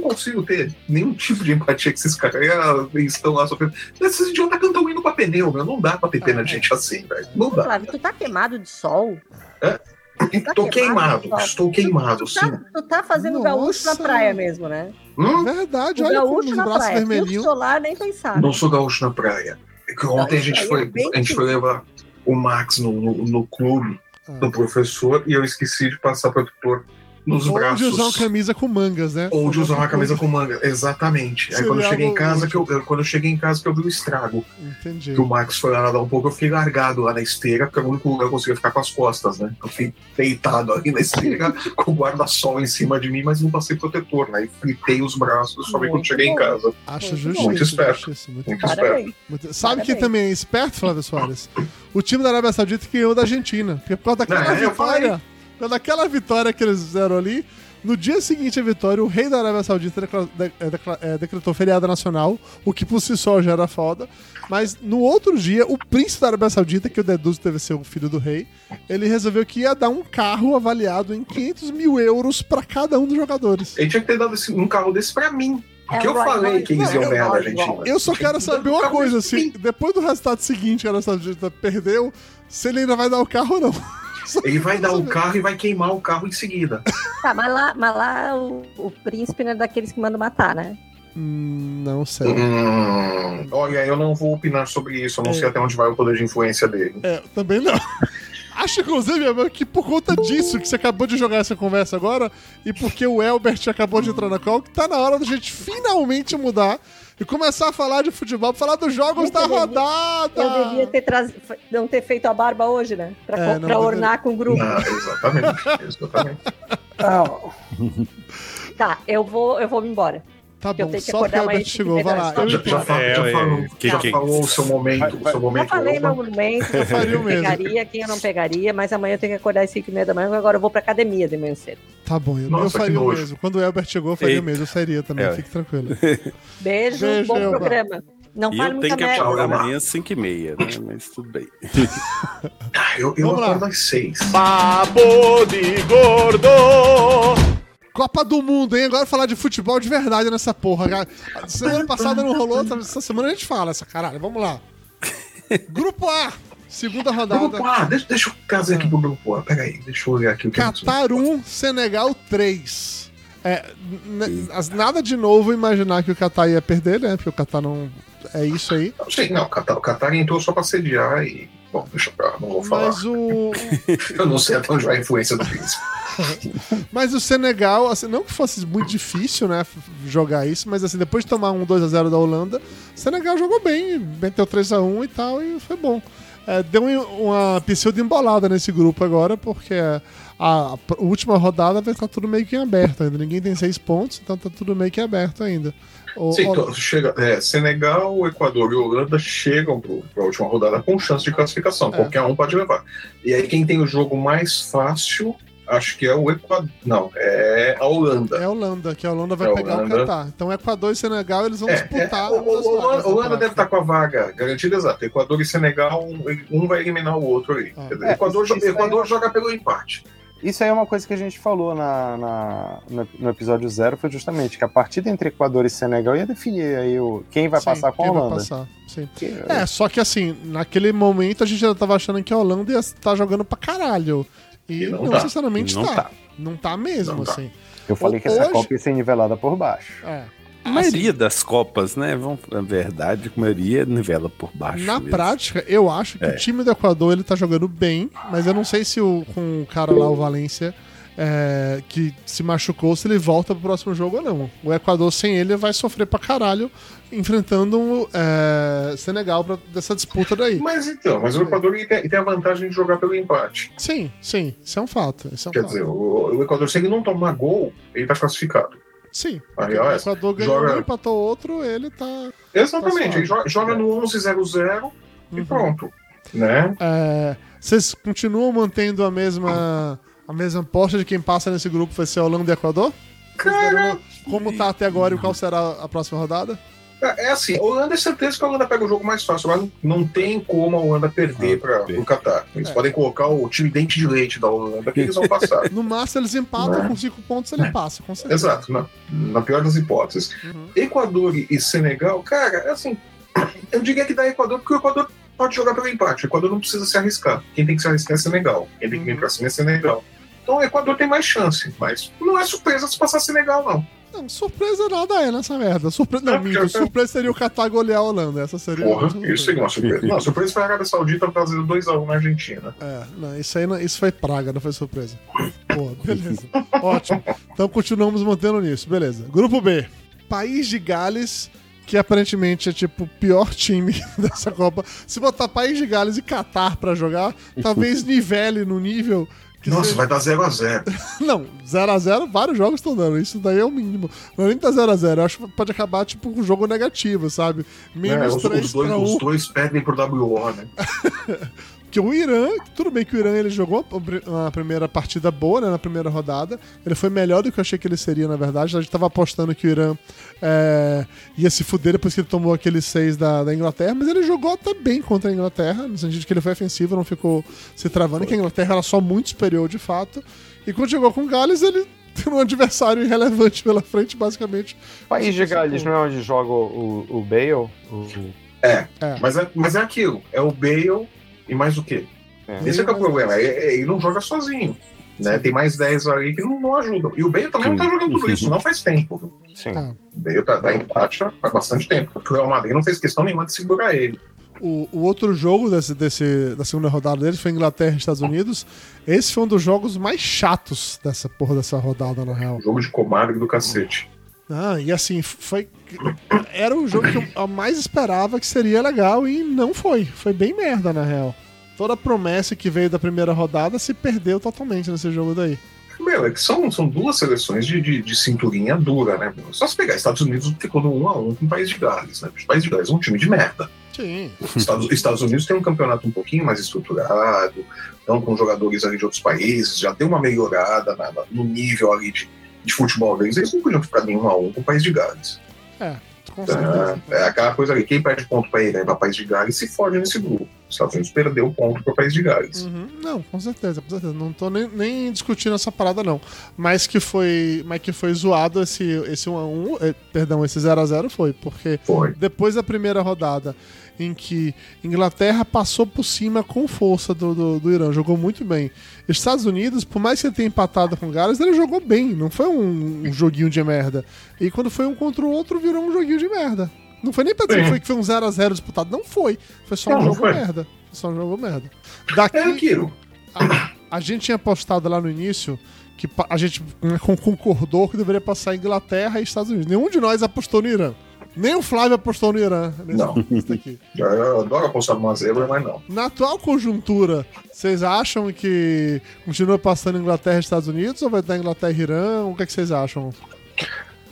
consigo ter nenhum tipo de empatia que esses caras ah, estão lá sofrendo. Esses idiotas cantam indo pra pneu, meu. Não dá pra ter pena de gente assim, velho. Não dá. Flávio, tu tá queimado de sol? Estou queimado, estou queimado, Tu sim. tá, tu tá fazendo Nossa. gaúcho na praia mesmo, né? Hum? Verdade, O olha como gaúcho os na braços vermelhinhos. solar, nem pensar. Não sou gaúcho na praia. É que ontem a Isso gente aí foi, é a gente foi levar o Max no, no, no clube Ah. do professor e eu esqueci de passar protetor nos Ou braços. de usar uma camisa com mangas, né? Ou de usar uma camisa com manga, exatamente. Aí quando eu cheguei em casa, que eu, quando eu cheguei em casa que eu vi o estrago. Entendi. Que o Max foi lá nadar um pouco, eu fiquei largado lá na esteira, porque é o único lugar que eu conseguia ficar com as costas, né? Eu fiquei deitado ali na esteira, com o guarda-sol em cima de mim, mas não passei protetor, né? E fritei os braços só vi quando cheguei em bom. casa. Acho Muito justíssimo. Muito esperto. muito Muito esperto. Muito- Sabe Parabéns. quem também é esperto, Flávio Soares? O time da Arábia Saudita que ganhou da Argentina. Porque por causa daquela É, vitória, por causa daquela vitória que eles fizeram ali, no dia seguinte à vitória, o rei da Arábia Saudita é, é, decretou feriado nacional, o que por si só já era foda. Mas no outro dia, o príncipe da Arábia Saudita, que eu deduzo deve ser o filho do rei, ele resolveu que ia dar um carro avaliado em 500 mil euros pra cada um dos jogadores. Ele tinha que ter dado um carro desse pra mim. Porque É, eu Rolls falei que eles iam é ganhar da Argentina. Eu só quero saber uma coisa, assim, depois do resultado seguinte que a Arábia Saudita perdeu, se ele ainda vai dar o carro ou não. Ele vai dar o carro e vai queimar o carro em seguida. Tá, mas lá, mas lá o, o príncipe não é daqueles que mandam matar, né? Hum, Não sei. Hum, olha, eu não vou opinar sobre isso. Eu não É. sei até onde vai o poder de influência dele. É, também não. Acho, inclusive, Emma, que por conta disso que você acabou de jogar essa conversa agora, e porque o Elbert acabou de entrar na call, que tá na hora da gente finalmente mudar e começar a falar de futebol, falar dos jogos Eu da devia- rodada. Eu devia ter traz... não ter feito a barba hoje, né? Pra, É, pra ornar com o grupo. Não, exatamente. exatamente. Tá, eu vou, eu vou me embora. Tá Eu bom, só porque o mais chegou, vai lá. Eu Já, já, fa- É, já é, falou, que- já que- falou o seu momento. Vai- o vai- seu Já momento falei meu Oba. monumento, Eu faria o mesmo. pegaria, quem eu não pegaria, mas amanhã eu tenho que acordar às 5 e meia da manhã, porque agora eu vou pra academia de manhã cedo. Tá bom, eu, Nossa, eu faria o mesmo. Quando o Elbert chegou, eu faria o Eita. mesmo. Eu sairia também, É. fique tranquilo. Beijo, Beijo, bom Elba. programa. Não E fale eu tenho que acordar amanhã às 5 e meia, né? Mas tudo bem. Ah, eu eu acordo às seis. Papo de gordo. Copa do Mundo, hein? Agora falar de futebol de verdade nessa porra. cara. Semana passada não rolou, essa semana a gente fala essa caralho. Vamos lá. Grupo A, segunda rodada. Grupo A, deixa, deixa eu trazer aqui pro grupo A. Pera aí, deixa eu olhar aqui o que Catar 1, Senegal 3. É, nada de novo imaginar que o Catar ia perder, né? Porque o Catar não. É isso aí. Não sei, não, o Qatar, o Qatar entrou só pra sediar e. Bom, deixa pra não vou falar. Mas o. Eu não sei até onde vai a influência do príncipe. Mas o Senegal, assim, não que fosse muito difícil, né, jogar isso, mas assim, depois de tomar um 2x0 da Holanda, o Senegal jogou bem, meteu 3x1 e tal, e foi bom. É, deu um- uma pseudo embolada nesse grupo agora, porque a, a última rodada vai estar tudo meio que em aberto ainda. Ninguém tem seis pontos, então tá tudo meio que aberto ainda. O- Sim, o- então, chega, é, Senegal, Equador e Holanda chegam para a última rodada com chance de classificação. É. Qualquer um pode levar. E aí, quem tem o jogo mais fácil, acho que é o Equador. Não, é a Holanda. é a Holanda, que a Holanda vai É a pegar Holanda. o Catar. Então Equador e Senegal, eles vão É, disputar. é, o, Holanda da deve estar próxima. com a vaga garantida, exato. Equador e Senegal, um, um vai eliminar o outro aí. Ah. É, Equador, isso- Equador joga pelo empate. Isso aí é uma coisa que a gente falou na, na- no, no episódio zero, foi justamente que a partida entre Equador e Senegal ia definir aí o, quem vai Sim, passar com a quem vai Holanda. passar, sim. Que- É, só que assim, naquele momento a gente já tava achando que a Holanda ia estar jogando pra caralho. E, E não não, tá. sinceramente Não tá. tá. Não tá mesmo, Não tá. assim. Eu falei que essa Hoje- Copa ia ser nivelada por baixo. É. A maioria das Copas, né? Vamos, na verdade, a maioria nivela por baixo. Na mesmo. prática, eu acho que É. o time do Equador ele tá jogando bem, mas eu não sei se o, com o cara lá, o Valência, é, que se machucou, se ele volta pro próximo jogo ou não. O Equador sem ele vai sofrer pra caralho enfrentando o é, Senegal pra, dessa disputa daí. Mas então, mas o Equador tem, tem a vantagem de jogar pelo empate. Sim, sim, isso é um fato. É um Quer fato. dizer, o, o Equador, se ele não tomar gol, ele tá classificado. Sim. Aí, o Equador ganhou joga- um, empatou outro, ele tá. Exatamente, Tá ele joga, joga no 11-0-0 e pronto. Né? É, vocês continuam mantendo a mesma a mesma aposta de quem passa nesse grupo vai ser Holanda e Equador? Deram- Como tá até agora e qual será a próxima rodada? É é assim, a Holanda é certeza que a Holanda pega o jogo mais fácil, mas não, tem como a Holanda perder Ah, para o Qatar. Eles É. podem colocar o time dente de leite da Holanda que eles vão passar. No máximo eles empatam Né? com cinco pontos, ele passa, com certeza. Exato, na, na pior das hipóteses. Uhum. Equador e Senegal, cara, é assim, eu diria que dá Equador porque o Equador pode jogar pelo empate. O Equador não precisa se arriscar. Quem tem que se arriscar é Senegal. Quem tem que vir pra cima é Senegal. Então o Equador tem mais chance, mas não é surpresa se passar Senegal, não. Não, surpresa nada é nessa merda. Surpresa, não, É, minto, porque- surpresa seria o Qatar golear a Holanda. Essa seria Porra, isso seria uma surpresa. Não, surpresa foi a Arábia Saudita fazendo 2x1 na Argentina. É, não, isso aí não- isso foi praga, não foi surpresa. Pô, beleza. Ótimo. Então continuamos mantendo nisso, beleza. Grupo B. País de Gales, que aparentemente é tipo o pior time dessa Copa. Se botar País de Gales e Catar pra jogar, talvez nivele no nível. Que Nossa, seja- vai dar 0x0. Não, 0x0, vários jogos estão dando. Isso daí é o mínimo. Não é nem tá 0x0. Eu acho que pode acabar, tipo, um jogo negativo, sabe? É, Menos os, 3 os dois, 1. os dois perdem pro WO, né? Que o Irã, tudo bem que o Irã ele jogou uma primeira partida boa, né, na primeira rodada. Ele foi melhor do que eu achei que ele seria, na verdade. A gente tava apostando que o Irã é, ia se fuder depois que ele tomou aqueles seis da, da Inglaterra, mas ele jogou até bem contra a Inglaterra, no sentido de que ele foi ofensivo, não ficou se travando, que a Inglaterra era só muito superior de fato. E quando chegou com o Gales, ele tem um adversário irrelevante pela frente, basicamente. País de Gales não é onde joga o, o Bale? O- É, É. Mas, é, mas é aquilo. É o Bale e mais o quê? É. Esse é que é o problema. é- é- Ele não joga sozinho. Né? Tem mais 10 ali que não, não ajudam. E o Bale também não tá jogando tudo isso, não faz tempo. Sim. Ah. O Bale tá, tá em empate há há bastante tempo. O Real Madrid não fez questão nenhuma de segurar ele. O, o outro jogo desse, desse, da segunda rodada deles foi Inglaterra e Estados Unidos. Esse foi um dos jogos mais chatos dessa porra dessa rodada, na real. Jogo de comadre do cacete. Ah, e assim, foi. Era o jogo que eu mais esperava que seria legal e não foi. Foi bem merda, na real. Toda a promessa que veio da primeira rodada se perdeu totalmente nesse jogo daí. Meu, é que são, são duas seleções de, de, de cinturinha dura, né? meu? Só se pegar Estados Unidos ficou no 1 a 1 com o País de Gales, né? O País de Gales é um time de merda. Sim. Estados, Estados Unidos tem um campeonato um pouquinho mais estruturado, então com jogadores ali de outros países, já deu uma melhorada na- na- no nível ali de, de futebol deles. Eles não podiam ficar nenhum a um com o País de Gales. Com certeza. É, é aquela coisa ali, quem perde ponto para Irã e para País de Gales se fode nesse grupo. Os Estados Unidos perdeu ponto para País de Gales. Uhum. Não, com certeza, com certeza. Não tô nem, nem discutindo essa parada, não. Mas que foi, mas que foi zoado esse, esse 1x1, eh, perdão, esse 0x0 foi, porque Foi. depois da primeira rodada em que Inglaterra passou por cima com força do, do, do Irã, jogou muito bem. Estados Unidos, por mais que ele tenha empatado com Gales, ele jogou bem, não foi um, um joguinho de merda. E quando foi um contra o outro, virou um joguinho de merda. Não foi nem pra dizer foi, que foi um 0x0 disputado, não foi. Foi só um Não, não jogo merda. Foi só um jogo merda. É Daqui, aquilo. a, a gente tinha postado lá no início que a gente né, con- concordou que deveria passar Inglaterra e Estados Unidos. Nenhum de nós apostou no Irã. Nem o Flávio apostou no Irã nesse Não. aqui. Eu adoro apostar numa zebra, mas não. Na atual conjuntura, vocês acham que continua passando Inglaterra e Estados Unidos ou vai dar Inglaterra e Irã? O que, é que vocês acham?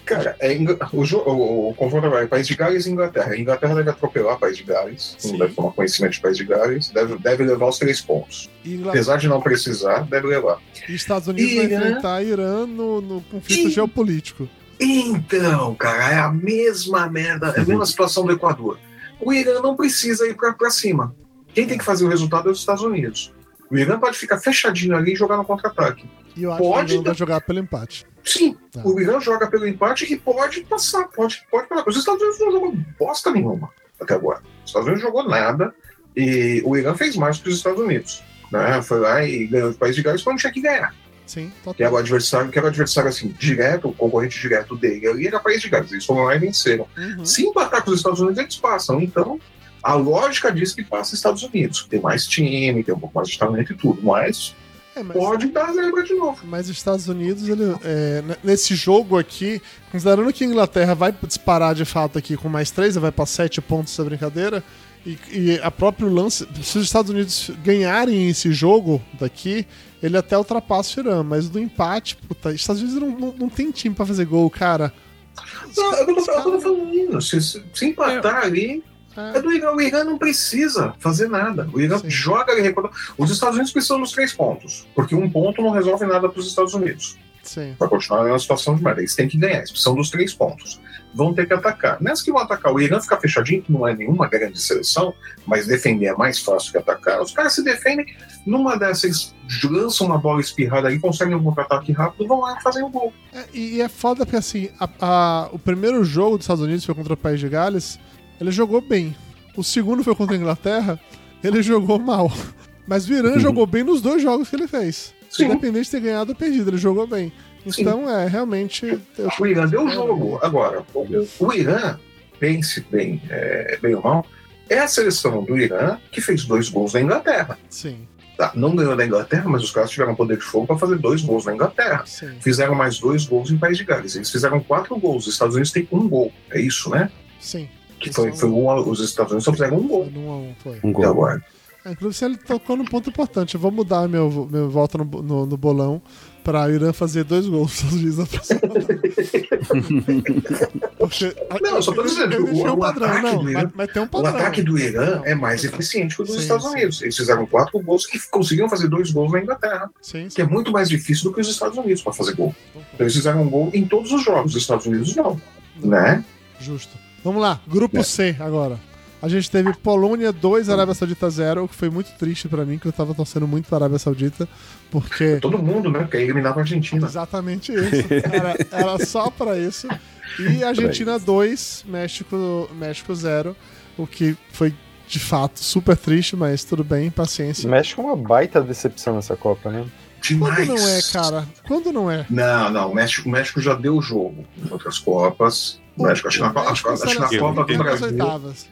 Cara, é Ingl- o, jo- o, o confronto vai País de Gales e Inglaterra. A Inglaterra deve atropelar País de Gales, Sim. não deve tomar conhecimento de País de Gales, deve, deve levar os três pontos. E, Apesar de não precisar, deve levar. e Estados Unidos vai Irã? enfrentar Irã no, no conflito Ih. geopolítico. Então, cara, é a mesma merda, é a mesma situação do Equador. O Irã não precisa ir pra cima. Quem tem que fazer o resultado é os Estados Unidos. O Irã pode ficar fechadinho ali e jogar no contra-ataque. E eu acho Pode que o Irã vai jogar pelo empate. Sim, Tá. o Irã joga pelo empate e pode passar, pode, pode passar. Os Estados Unidos não jogou bosta nenhuma até agora. Os Estados Unidos jogou nada e o Irã fez mais que os Estados Unidos. Né? Foi lá e ganhou o país de Gales quando tinha que ganhar. Sim, Que era total. o adversário, que era o adversário assim, direto, o concorrente direto dele ali era o país de Gales. Eles foram lá e venceram. Uhum. Se empatar com os Estados Unidos, eles passam. Então, a lógica diz que passa os Estados Unidos. que Tem mais time, tem um pouco mais de talento e tudo. Mas É, mas- pode dar zebra de novo. Mas os Estados Unidos, ele, é, nesse jogo aqui, considerando que a Inglaterra vai disparar de fato aqui com mais três, vai para sete pontos essa brincadeira, e, e a próprio lance, se os Estados Unidos ganharem esse jogo daqui, ele até ultrapassa o Irã, mas no empate, puta, os Estados Unidos não, não, não tem time pra fazer gol, cara. Não, eu não falando. Se, se, empatar ali, é É, do Irã. O Irã não precisa fazer nada. O Irã Sim. joga e recorda. Os Estados Unidos precisam dos três pontos. Porque um ponto não resolve nada para os Estados Unidos. Sim. Vai continuar na situação de merda. Eles têm que ganhar. Eles precisam dos três pontos. Vão ter que atacar. Nessa que vão atacar, o Irã ficar fechadinho, que não é nenhuma grande seleção, mas defender é mais fácil que atacar. Os caras se defendem. Numa dessas, eles lançam uma bola espirrada ali, conseguem um contra-ataque rápido, vão lá e fazem o gol. É, e é foda porque assim, a- a- o primeiro jogo dos Estados Unidos foi contra o País de Gales, ele jogou bem. O segundo foi contra a Inglaterra, ele jogou mal. Mas o Irã jogou bem nos dois jogos que ele fez. Sim. Independente de ter ganhado ou perdido, ele jogou bem. Sim. Então, é, realmente. eu- O Irã deu o jogo. Agora, o, o Irã, pense bem, é, bem ou mal, é a seleção do Irã que fez dois gols na Inglaterra. Sim, Tá, não ganhou da Inglaterra, mas os caras tiveram poder de fogo para fazer dois gols na Inglaterra. sim. Fizeram mais dois gols em País de Gales. Eles fizeram quatro gols. Os Estados Unidos têm um gol. É isso, né? Sim. Que foi, foi um, os Estados Unidos só fizeram um gol. num a um, foi. Um gol. agora. É, Inclusive, ele tocou num ponto importante. Eu vou mudar meu, meu volta no, no, no bolão pra o Irã fazer dois gols próxima rodada. Porque, Não, eu só tô dizendo, o- um o padrão, ataque não, Irã- mas, mas um O padrão. ataque do Irã Não, é mais não. eficiente que o dos Sim, Estados sim. Unidos. Eles fizeram quatro gols que conseguiram fazer dois gols na Inglaterra. Sim, Que é sim. muito mais difícil do que os Estados Unidos para fazer gol. Então, eles fizeram um gol em todos os jogos. Os Estados Unidos não. Né? Justo. Vamos lá, grupo É. C agora. A gente teve Polônia 2, Arábia Saudita 0, o que foi muito triste pra mim, que eu tava torcendo muito pra Arábia Saudita, porque Todo mundo, né? Quer eliminar a Argentina. exatamente isso. Era, era só pra isso. E Argentina 2, México, México 0, o que foi de fato super triste, mas tudo bem, paciência. México é uma baita decepção nessa Copa, né? Demais. Quando não é, cara? Quando não é? Não, não. O México, o México já deu o jogo em outras Copas. O México, acho que na, acho, que- acho na Copa do foi nas Brasil. oitavas.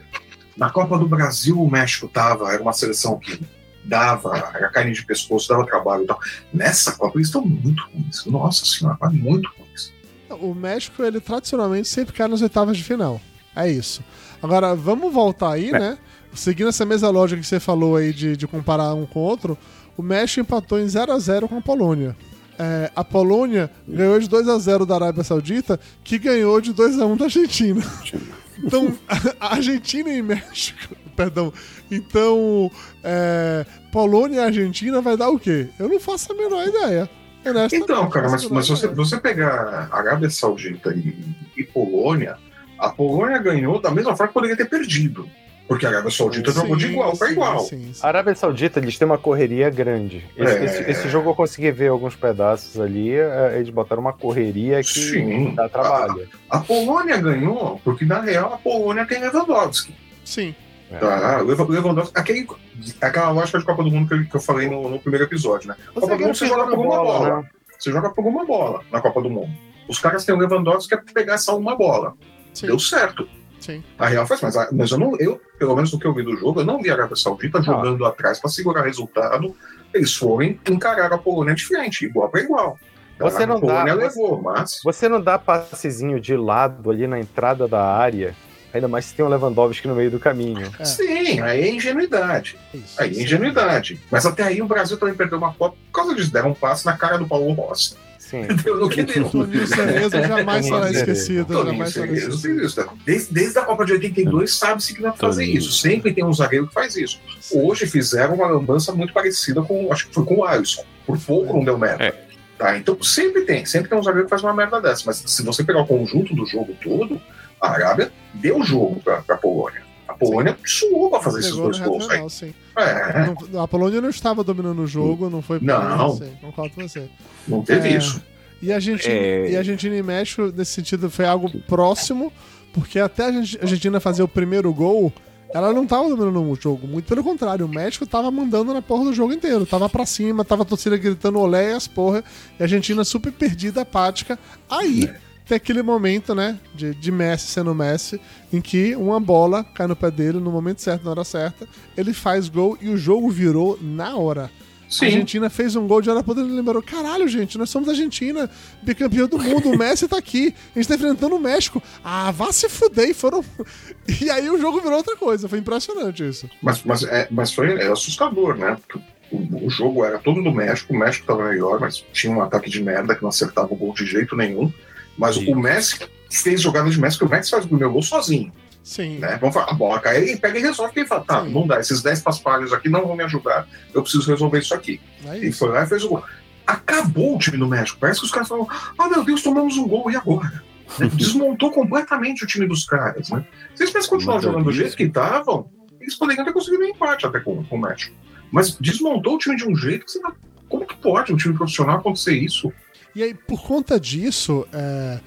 Na Copa do Brasil, o México tava, era uma seleção que dava, era carne de pescoço, dava trabalho e tal. Nessa Copa eles estão muito ruins. Nossa senhora, mas muito ruins. O México, ele tradicionalmente sempre cai nas oitavas de final. É isso. Agora, vamos voltar aí, né? Seguindo essa mesma lógica que você falou aí de, de comparar um com o outro, o México empatou em 0 a 0 com a Polônia. É, a Polônia ganhou de 2 a 0 da Arábia Saudita, que ganhou de 2 a 1 da Argentina. Então, Argentina e México, perdão. Então, é, Polônia e Argentina vai dar o quê? Eu não faço a menor ideia. Então, cara, mas, mas você, você pegar Arábia Saudita e, e Polônia, A Polônia ganhou da mesma forma que poderia ter perdido. Porque a Arábia Saudita jogou de Sim, igual para sim, igual. sim, sim. A Arábia Saudita, eles têm uma correria grande. Esse, É. esse- esse jogo eu consegui ver alguns pedaços ali. eh, Eles botaram uma correria que Sim. dá trabalho. A Polônia ganhou porque, na real, a Polônia tem Lewandowski. Sim. É. Tá? O Lev- Lewandowski, aquele, aquela lógica de Copa do Mundo que eu, que eu falei no, no primeiro episódio, né? O Copa do Mundo você joga por uma bola. né? Você joga por uma bola na Copa do Mundo. Os caras têm o Lewandowski que é pegar essa uma bola. Sim. Deu certo. Sim. A Real faz, mas, a- mas eu não, eu, pelo menos no que eu vi do jogo, eu não vi a Arábia Saudita jogando atrás para segurar resultado. Eles foram encarar a Polônia de frente, igual para igual. Você não a Polônia dá- levou, mas. Você não dá passezinho de lado ali na entrada da área, ainda mais se tem um Lewandowski no meio do caminho. É. Sim, aí é ingenuidade. Isso. Aí é ingenuidade. Mas até aí o Brasil também perdeu uma Copa por causa disso. Deram um passe na cara do Paulo Rossi. Sim. Deu no que deu. Toninho Cerezo jamais será esquecido. Toninho Cerezo isso, né? Desde, desde a Copa de 82 sabe-se que dá pra fazer isso. Sempre tem um zagueiro que faz isso. Hoje fizeram uma lambança muito parecida com, acho que foi com o Alisson. Por pouco não deu merda. É. Tá, então sempre tem, sempre tem um zagueiro que faz uma merda dessa. Mas se você pegar o conjunto do jogo todo, a Arábia deu jogo pra, pra Polônia. A Polônia suou pra fazer esses Pegou dois no gols. regional, sim. É, Não- a Polônia não estava dominando o jogo, não foi. Não. Sim, concordo com você. não teve É. isso. E a Argentina, É. e a Argentina e México, nesse sentido, foi algo próximo, porque até a Argen- a Argentina fazer o primeiro gol, ela não tava dominando o jogo. Muito pelo contrário, o México tava mandando na porra do jogo inteiro. Tava pra cima, tava a torcida gritando olé e as porra, e a Argentina super perdida, apática. Aí. Tem aquele momento, né, de, de Messi sendo Messi, em que uma bola cai no pé dele no momento certo, na hora certa, ele faz gol e o jogo virou na hora. A Sim. Argentina fez um gol de hora pra outra e lembrou: caralho, gente, nós somos a Argentina, bicampeão do mundo, o Messi tá aqui, a gente tá enfrentando o México. Ah, vá se fuder, e foram. E aí o jogo virou outra coisa, foi impressionante isso. Mas, mas, é, mas foi é assustador, né? O, o jogo era todo do México, o México estava melhor, mas tinha um ataque de merda que não acertava o gol de jeito nenhum. Mas Isso. o Messi fez jogada de Messi, que o Messi faz o primeiro gol sozinho. Sim. Né? Vamos falar, a bola cai, ele pega e resolve. Quem fala, tá, Sim. não dá, esses 10 paspalhos aqui não vão me ajudar, eu preciso resolver isso aqui. É Ele isso. foi lá e fez o gol. Acabou o time do México. Parece que os caras falam, ah, meu Deus, tomamos um gol, e agora? Né? Desmontou completamente o time dos caras, né? Se eles tivessem continuado Mas é jogando do jeito que estavam, eles poderiam ter conseguido um empate até com, com o México. Mas desmontou o time de um jeito que você não... Como que pode um time profissional acontecer isso? E aí, por conta disso, é,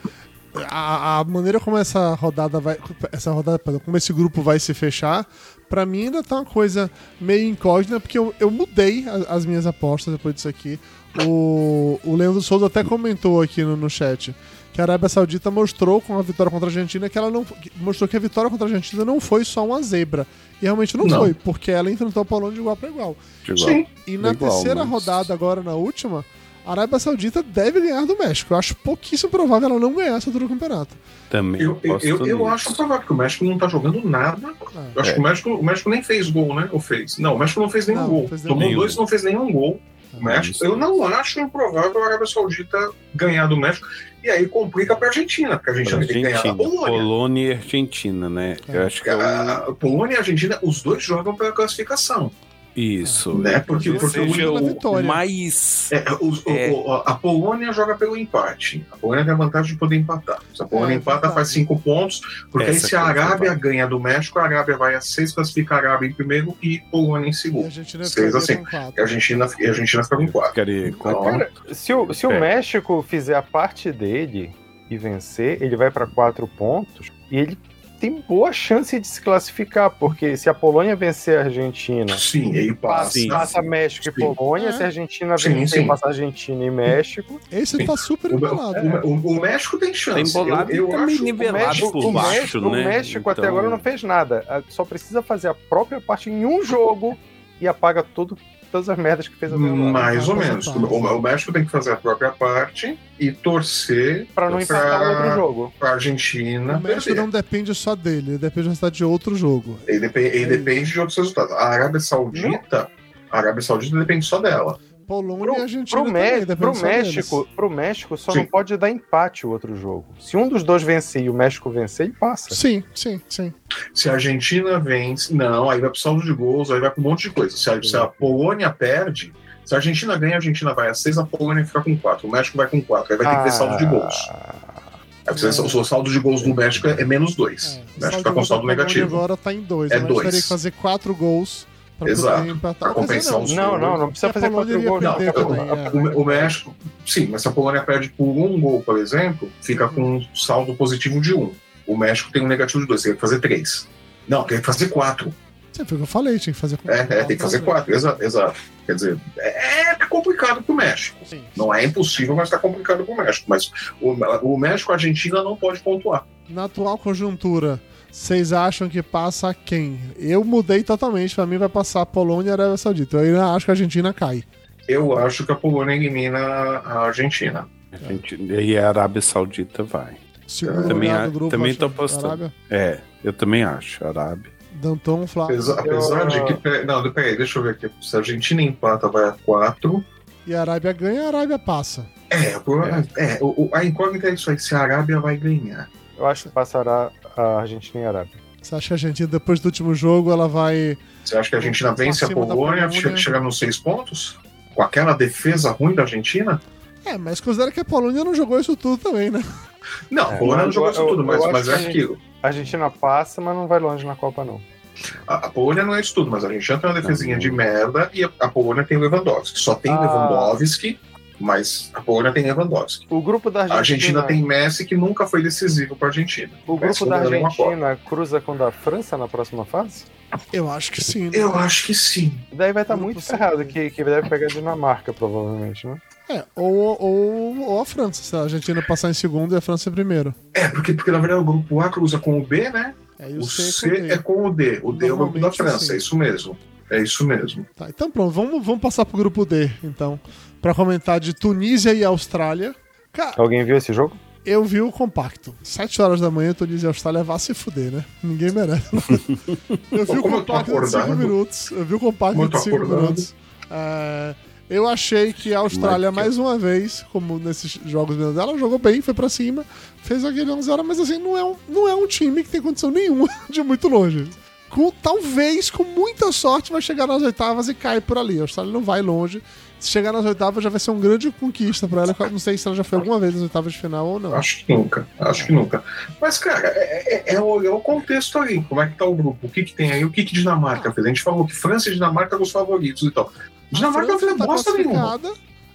a, a maneira como essa rodada vai. Essa rodada, como esse grupo vai se fechar, pra mim ainda tá uma coisa meio incógnita, porque eu, eu mudei a- as minhas apostas depois disso aqui. O, o Leandro Souza até comentou aqui no, no chat que a Arábia Saudita mostrou com a vitória contra a Argentina que ela não. mostrou que a vitória contra a Argentina não foi só uma zebra. E realmente não, Não. foi, porque ela enfrentou a Polônia de igual para igual. Igual. Sim. E na Igual, terceira mas- rodada, agora na última, a Arábia Saudita deve ganhar do México. Eu acho pouquíssimo provável ela não ganhar essa altura do campeonato. Também Eu, eu, eu, eu acho provável que o México não tá jogando nada. Ah, Eu acho É. que o México, o México nem fez gol, né? Ou fez? Não, o México não fez nenhum Não, gol. fez nenhum Tomou gol. dois e não fez nenhum gol. O México, eu não acho improvável a Arábia Saudita ganhar do México. E aí complica pra Argentina, porque a Argentina tem que ganhar da Polônia. Polônia e Argentina, né? Eu acho que é o... A Polônia e a Argentina, os dois jogam pela classificação. Isso. Né? Porque, Ou porque Seja o, o, mais... é, o- É. o- a Polônia joga pelo empate. A Polônia tem a vantagem de poder empatar. Se a Polônia É, empata, faz cinco pontos. Porque aí, Essa se a que é a Arábia ganha do México, a Arábia vai a seis, classifica a Arábia em primeiro e Polônia em E a segundo. Argentina Seis assim. com E a Argentina, e a Argentina fica com quatro. Ficaria com Então, Cara, se o, se o É. México fizer a parte dele e vencer, ele vai para quatro pontos e ele tem boa chance de se classificar, porque se a Polônia vencer a Argentina, Sim, aí passa, passa. Sim. passa México Sim. e Polônia, É. se a Argentina Sim, vencer, sim. passa Argentina e México. Esse tá super O, embolado. o- o- o México tem chance. Tem bolado eu, eu também acho, nivelado o México, por o baixo, México, né? o México até Então- agora não fez nada. Ah, Só precisa fazer a própria parte em um jogo e apaga tudo, todas as merdas que fez agora. Mais ou Vai menos. O, parte. o México tem que fazer a própria parte e torcer Pra não empatar o outro jogo. para a Argentina. O México perder. não depende só dele, ele depende do resultado de outro jogo. Ele, depende, ele É depende de outros resultados. A Arábia Saudita, a Arábia Saudita depende só dela. Polônia Pro, e Argentina pro, também, depende pro México, deles. pro México só Sim. não pode dar empate o outro jogo. Se um dos dois vencer e o México vencer, ele passa. Sim, sim, sim. Se a Argentina vence, não, aí vai pro saldo de gols, aí vai pro um monte de coisa. Se a, se a Polônia perde, se a Argentina ganha, a Argentina vai a seis, a Polônia fica com quatro, o México vai com quatro, aí vai ter que ter saldo de gols. Aí você- O seu saldo de gols do México é menos dois. É, o México tá com saldo negativo. Agora tá em dois. É né? Mas dois. teria que fazer quatro gols pra Exato. dizer, compensar não, os Não, não, não precisa fazer quatro gols. Não, também, é. o, o México, sim, mas se a Polônia perde por um gol, por exemplo, fica com um saldo positivo de um. O México tem um negativo de dois, tem que fazer três. Não, tem que fazer quatro. Você foi o que eu falei, tinha que fazer com É, é, tem que fazer quatro, exato. exato. Quer dizer, é, é complicado pro México. Sim. Não é impossível, mas tá complicado pro México. Mas o, o México, a Argentina não pode pontuar. Na atual conjuntura, vocês acham que passa quem? Eu mudei totalmente. Pra mim vai passar a Polônia e a Arábia Saudita. Eu ainda acho que a Argentina cai. Eu acho que a Polônia elimina a Argentina. E a Arábia Saudita vai. Segundo Também lugar a- do grupo, também tô apostando. Arábia. É, eu também acho. Arábia. Danton, Flávio. Apesar, apesar de que. Não, peraí, deixa eu ver aqui. Se a Argentina empata, vai a quatro. E a Arábia ganha, a Arábia passa. É, é, o- o- a incógnita é isso aí, se a Arábia vai ganhar. Eu acho que passará a Argentina e a Arábia. Você acha que a Argentina, depois do último jogo, ela vai. Você acha que a Argentina vence a Polônia, Polônia. che- chega nos seis pontos? Com aquela defesa ruim da Argentina? É, mas considera que a Polônia não jogou isso tudo também, né? Não, a É, Polônia não jogou eu- isso tudo, eu- mas, eu mas acho é aquilo. A Argentina passa, mas não vai longe na Copa, não. A, a Polônia não é isso tudo, mas a Argentina tem uma defesinha de merda e a, a Polônia tem Lewandowski. Só tem Ah. Lewandowski, mas a Polônia tem Lewandowski. O grupo da A Argentina. Argentina tem Messi, que nunca foi decisivo para a Argentina. O Messi grupo da. Argentina cruza com o da França na próxima fase? Eu acho que sim. né? Eu acho que sim. Daí vai estar Grupo muito ferrado, que, que deve pegar a Dinamarca, provavelmente, né? É, ou, ou, ou a França, se a Argentina passar em segundo e a França em primeiro. É, porque, porque na verdade o grupo A cruza com o B, né? É, e O o C, C com é com o D. O D é o grupo da França, sim. é isso mesmo. É isso mesmo. Tá, então pronto, vamos, vamos passar pro grupo D, então. Pra comentar de Tunísia e Austrália. Cara, Alguém viu esse jogo? eu vi o compacto. Sete horas da manhã, Tunísia e Austrália vá se fuder, né? Ninguém merece. eu vi o compacto de 5 acordado. minutos. Eu vi o compacto de 5 acordado. minutos. É, eu achei que a Austrália, mais uma vez, como nesses jogos meus, ela jogou bem, foi pra cima, fez aquele 11 mas assim, não é, um, não é um time que tem condição nenhuma de ir muito longe. Com, talvez, com muita sorte, vai chegar nas oitavas e cai por ali. A Austrália não vai longe. Se chegar nas oitavas, já vai ser uma grande conquista pra ela. Eu Não sei se ela já foi alguma vez nas oitavas de final ou não. Acho que nunca. Acho que nunca. Mas, cara, é, é- é o, é o contexto ali. Como é que tá o grupo? O que, que tem aí? O que, que Dinamarca fez? A gente falou que França e Dinamarca eram os favoritos e tal. Dinamarca não fez tá bosta nenhuma.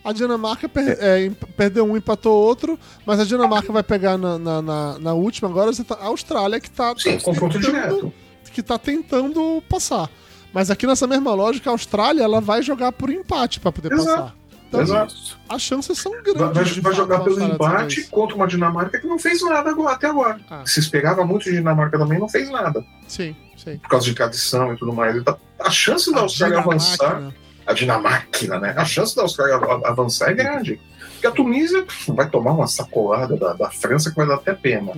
A Dinamarca per- é, perdeu um, empatou outro, mas a Dinamarca vai pegar na, na, na- na última agora tá- a Austrália que tá, Sim, confronto tentando, direto. que tá tentando passar. Mas aqui nessa mesma lógica, a Austrália ela vai jogar por empate pra poder Exato. passar. Então, Exato. as chances são grandes. Vai, vai- jogar a pelo Austrália empate contra uma Dinamarca que não fez nada até agora. Ah. Se esperava muito de Dinamarca também, não fez nada. Sim, sim. Por causa de tradição e tudo mais. Então, a chance da Austrália Dinamarca, avançar. né? A Dinamarca, né? A chance da Austrália av- avançar é grande. Porque a Tunísia vai tomar uma sacolada da, da França que vai dar até pena.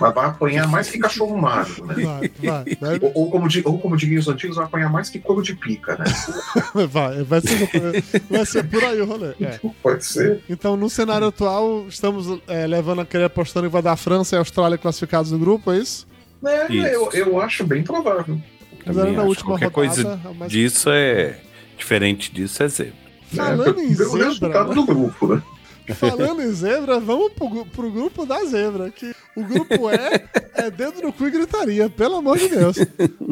Mas vai apanhar mais que cachorro magro, né? Vai, vai, vai, Ou, ou como, ou como diriam os antigos, vai apanhar mais que couro de pica, né? vai, vai ser, vai ser por aí o rolê. É. Pode ser. Então, no cenário atual, estamos é, levando a querer apostando que vai dar França e Austrália classificados no grupo, é isso? É, Isso. eu, eu acho bem provável. Mas era na última Qualquer rodada. coisa mas- disso é. Diferente disso é zebra. Falando né? em Pelo zebra, resultado né? do grupo, né? Falando em zebra, vamos pro, pro grupo da zebra. Que o grupo é, é dedo no cu e gritaria, pelo amor de Deus.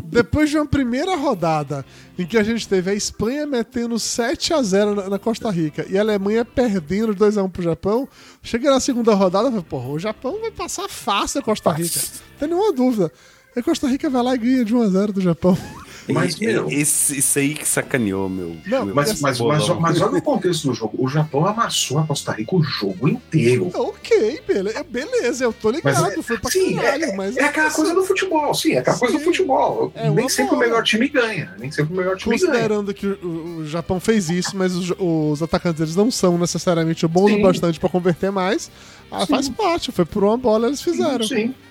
Depois de uma primeira rodada em que a gente teve a Espanha metendo 7 a 0 na, na Costa Rica e a Alemanha perdendo 2 a 1 pro Japão, chega na segunda rodada e fala, porra, o Japão vai passar fácil a Costa Rica. Não tem nenhuma dúvida. Aí a Costa Rica vai lá e ganha de 1 a 0 do Japão. Mas, E- meu- esse- isso aí que sacaneou, meu. Não, meu Mas, mas, mas, mas olha o contexto do jogo. O Japão amassou a Costa Rica o jogo inteiro. Ok, beleza, beleza eu tô ligado, Mas é- foi pra sim, caralho, mas É aquela coisa do futebol, sim, é aquela coisa do Sim. futebol. É Nem sempre bola. o melhor time ganha. Nem sempre o melhor time ganha. Considerando que o, o Japão fez isso, mas os, os atacantes deles não são necessariamente bons o Sim. bastante pra converter mais, ah, faz parte. Foi por uma bola eles fizeram. Sim. Ah.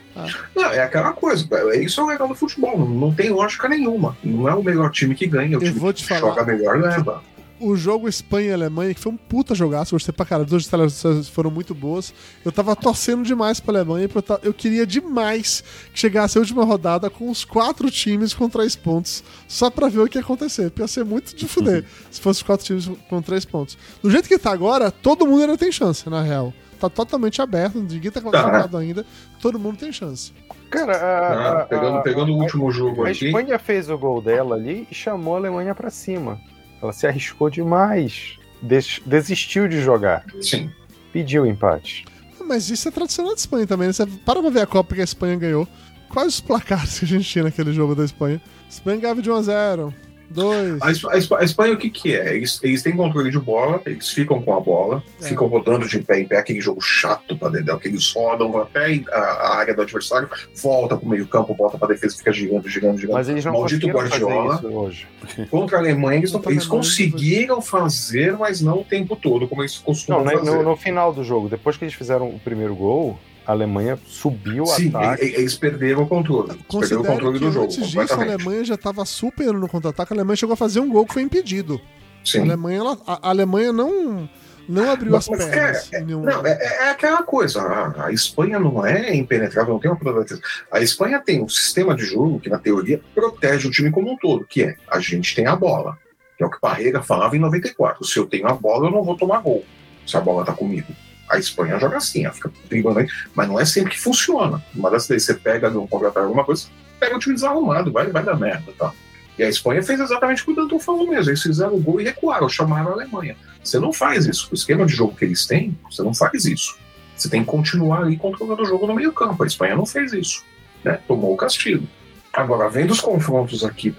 Não, é aquela coisa, é isso é o legal do futebol, não, não tem lógica nenhuma. Não é o melhor time que ganha, o Eu time vou te que falar. joga melhor leva. O jogo Espanha e Alemanha, que foi um puta jogaço, gostei pra caralho. As duas instalações foram muito boas. Eu tava torcendo demais pra Alemanha, eu, queria demais que chegasse a última rodada com os quatro times com três pontos, só pra ver o que ia acontecer. Porque ia ser muito de fuder se fosse os quatro times com três pontos. Do jeito que tá agora, todo mundo ainda tem chance, na real. Tá totalmente aberto, ninguém tá classificado ainda, todo mundo tem chance. Cara, a, Ah, pegando, a- pegando o a- último jogo A aqui. Espanha fez o gol dela ali e chamou a Alemanha pra cima. Ela se arriscou demais. Des- desistiu de jogar. Sim. Pediu empate. Mas isso é tradicional da Espanha também, né? Você para pra ver a Copa que a Espanha ganhou. Quais os placares que a gente tinha naquele jogo da Espanha? A Espanha ganhava de 1x0, 2. A, Espa- a Espa- a Espanha, o que, que é? Eles, eles têm controle de bola, eles ficam com a bola, É. ficam rodando de pé em pé, aquele jogo chato pra dentro, que eles rodam até a, a área do adversário, volta pro meio campo, volta pra defesa, fica girando, girando, girando. Mas eles não Maldito conseguiram Guardiola. hoje. Contra a Alemanha, eles, não- eles conseguiram fazer, mas não o tempo todo, como eles Não, costumam né, fazer. no, no final do jogo, depois que eles fizeram o primeiro gol, a Alemanha subiu o Sim, ataque. e- eles perderam o controle. Perderam o controle que do jogo, antes disso a. Alemanha já estava super no contra-ataque. A Alemanha chegou a fazer um gol que foi impedido. A Sim. Alemanha, ela- a, a Alemanha não, não abriu Mas, as mas, pernas. cara, em nenhum- Não, é, é aquela coisa. A, a Espanha não é impenetrável, não tem uma probabilidade. A Espanha tem um sistema de jogo que, na teoria, protege o time como um todo, que é a gente tem a bola. Que é o que Parreira falava em 94. Se eu tenho a bola, eu não vou tomar gol. Se a bola tá comigo. A Espanha joga assim, ela fica driblando aí, mas não é sempre que funciona. Uma das vezes você pega um contratar alguma coisa, pega o time desarrumado, vai, vai dar merda, tá? E a Espanha fez exatamente o que o Danton falou mesmo. Eles fizeram o gol e recuaram, chamaram a Alemanha. Você não faz isso. O esquema de jogo que eles têm, você não faz isso. Você tem que continuar ali controlando o jogo no meio campo. A Espanha não fez isso. Né? Tomou o castigo. Agora, vendo os confrontos aqui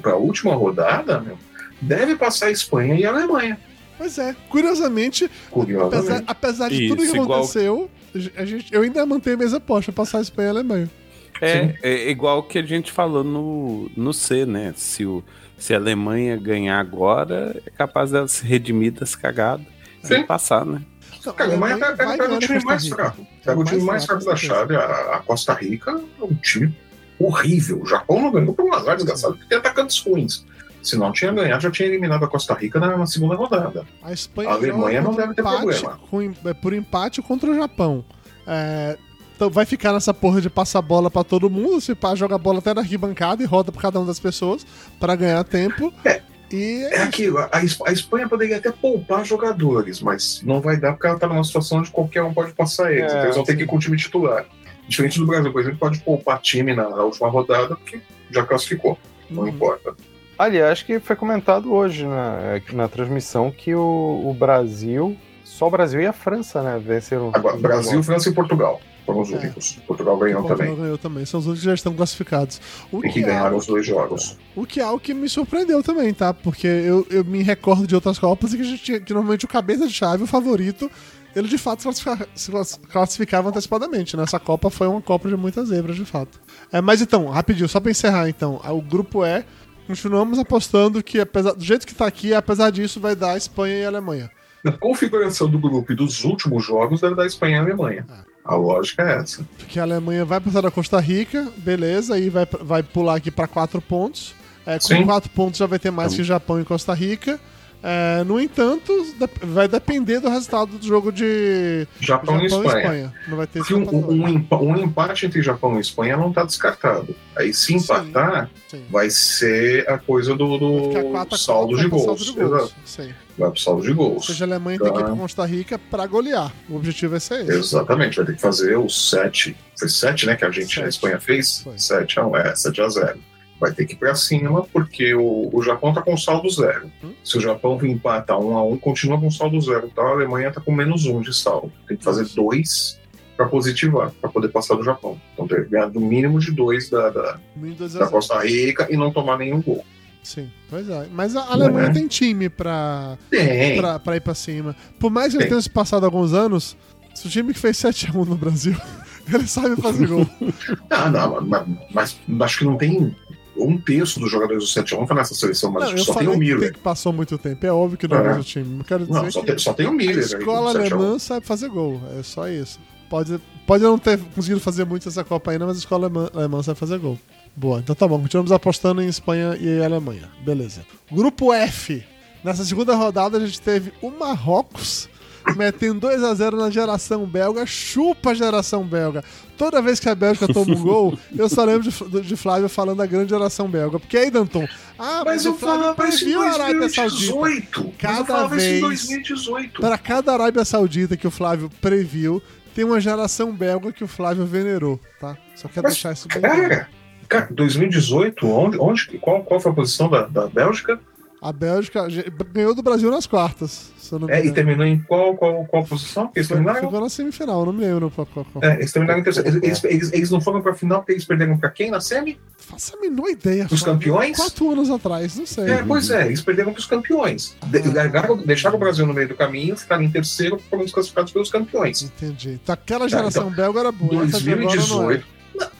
para a última rodada, meu, deve passar a Espanha e a Alemanha. Pois é, curiosamente, apesar, Curiosamente. apesar de Isso, tudo que igual- aconteceu, a gente, eu ainda mantenho a mesma aposta, passar a Espanha e a Alemanha. É, é igual que a gente falou no, no C, né? Se, o, se a Alemanha ganhar agora, é capaz dela se redimir das cagadas Sim. e passar, né? Não, Cara, a Alemanha pega, pega- pega o ganhar time Costa mais Rica. fraco. É Pega o o time mais fraco, da chave. A, a Costa Rica é um time horrível. O Japão não ganhou por um azar desgraçado, porque tem atacantes ruins. Se não tinha ganhado, já tinha eliminado a Costa Rica na, segunda rodada. A Espanha A Alemanha não deve ter empate problema. com é, por empate contra o Japão. É, então vai ficar nessa porra de passar bola pra todo mundo. Se pá, joga a bola até na arquibancada e roda pra cada uma das pessoas pra ganhar tempo. É. E É aquilo, a, a Espanha poderia até poupar jogadores, mas não vai dar porque ela tá numa situação onde qualquer um pode passar eles. É, então eles vão ter sim. que ir com o time titular. Diferente do Brasil, por exemplo, pode poupar time na, na última rodada porque já classificou. Não Uhum. importa. Aliás, que foi comentado hoje na, na transmissão que o, o Brasil, só o Brasil e a França, né, venceram. Agora, Brasil, França e Portugal foram os É. únicos. Portugal ganhou Portugal também. ganhou também. São os únicos que já estão classificados. O E que é ganharam algo os dois jogos. O que é algo que me surpreendeu também, tá? Porque eu, eu me recordo de outras Copas e que a gente tinha, que normalmente o cabeça de chave, o favorito, ele de fato se classifica- se class- classificava antecipadamente. Né? Essa Copa foi uma Copa de muitas zebras, de fato. É, mas então, rapidinho, só pra encerrar então. O grupo E, continuamos apostando que, apesar, do jeito que tá aqui, apesar disso, vai dar Espanha e Alemanha. Na configuração do grupo e dos últimos jogos, deve dar Espanha e Alemanha. A lógica é essa. Porque a Alemanha vai passar da Costa Rica, beleza, aí vai, vai pular aqui pra quatro pontos. É, com Sim. quatro pontos já vai ter mais que Japão e Costa Rica. É, no entanto, vai depender do resultado do jogo de Japão, e Espanha. Não vai ter Porque um, um, um empate entre Japão e Espanha não está descartado. Aí, se Sim. empatar, Sim. vai ser a coisa do, do a saldo, de gols. saldo de gols. Exato. Sim. Vai pro saldo de Ou gols. seja, a Alemanha tem que ir Tá. pra Costa Rica pra golear. O objetivo é ser esse. Exatamente, vai ter que fazer os sete. Foi sete, né? Que a gente, a Sete. Espanha fez? Foi. Sete a, um, é, sete a zero. Vai ter que ir pra cima, porque o, o Japão tá com saldo zero. Hum. Se o Japão vir empatar um a um, continua com saldo zero. Então a Alemanha tá com menos um de saldo. Tem que fazer dois para positivar, para poder passar do Japão. Então tem que ganhar do mínimo de dois da, da, dois a da. Costa Rica e não tomar nenhum gol. Sim, pois é. Mas a Alemanha Né? tem time pra, Tem. pra, pra ir pra cima. Por mais que Tem. tenham se passado alguns anos, se o time que fez 7x1 no Brasil, ele sabe fazer gol. Ah, não, mas, mas acho que não tem um terço dos jogadores do 7x1 foi nessa seleção, mas Não, só tem o Miller. que passou muito tempo. É óbvio que não é o É. mesmo time. Quero dizer Não, só que tem, só tem o a Miller. aí, escola do 7x1. alemã sabe fazer gol. É só isso. Pode, pode não ter conseguido fazer muito essa Copa ainda, mas a escola alemã, alemã sabe fazer gol. Boa, então tá bom. Continuamos apostando em Espanha e Alemanha. Beleza. Grupo F. Nessa segunda rodada a gente teve o Marrocos metendo 2x0 na geração belga, chupa a geração belga. Toda vez que a Bélgica toma um gol, eu só lembro de, de Flávio falando da grande geração belga. Porque aí, Danton, ah, Mas eu o Flávio previu a Arábia Saudita. 2018. Mas eu Cada vez- 2018. Para cada Arábia Saudita que o Flávio previu, tem uma geração belga que o Flávio venerou, tá? Só quero Mas, deixar isso bem claro. Cara, cara, 2018, onde, onde, qual, qual foi a posição da, da Bélgica? A Bélgica ganhou do Brasil nas quartas, É, e terminou em qual, qual, qual posição? Eles terminaram, Ficou na semifinal, não me lembro qual, qual, qual. é, eles terminaram em terceiro. Eles, eles, eles, não foram pra final porque eles perderam pra quem na semi? Faça a menor ideia. Os campeões? Quatro anos atrás, não sei. É, pois é, eles perderam pros campeões. De, largaram- deixaram o Brasil no meio do caminho, ficaram em terceiro, foram desclassificados pelos campeões. Entendi. Então aquela Tá, geração belga era boa. essa de agora não é. 2018.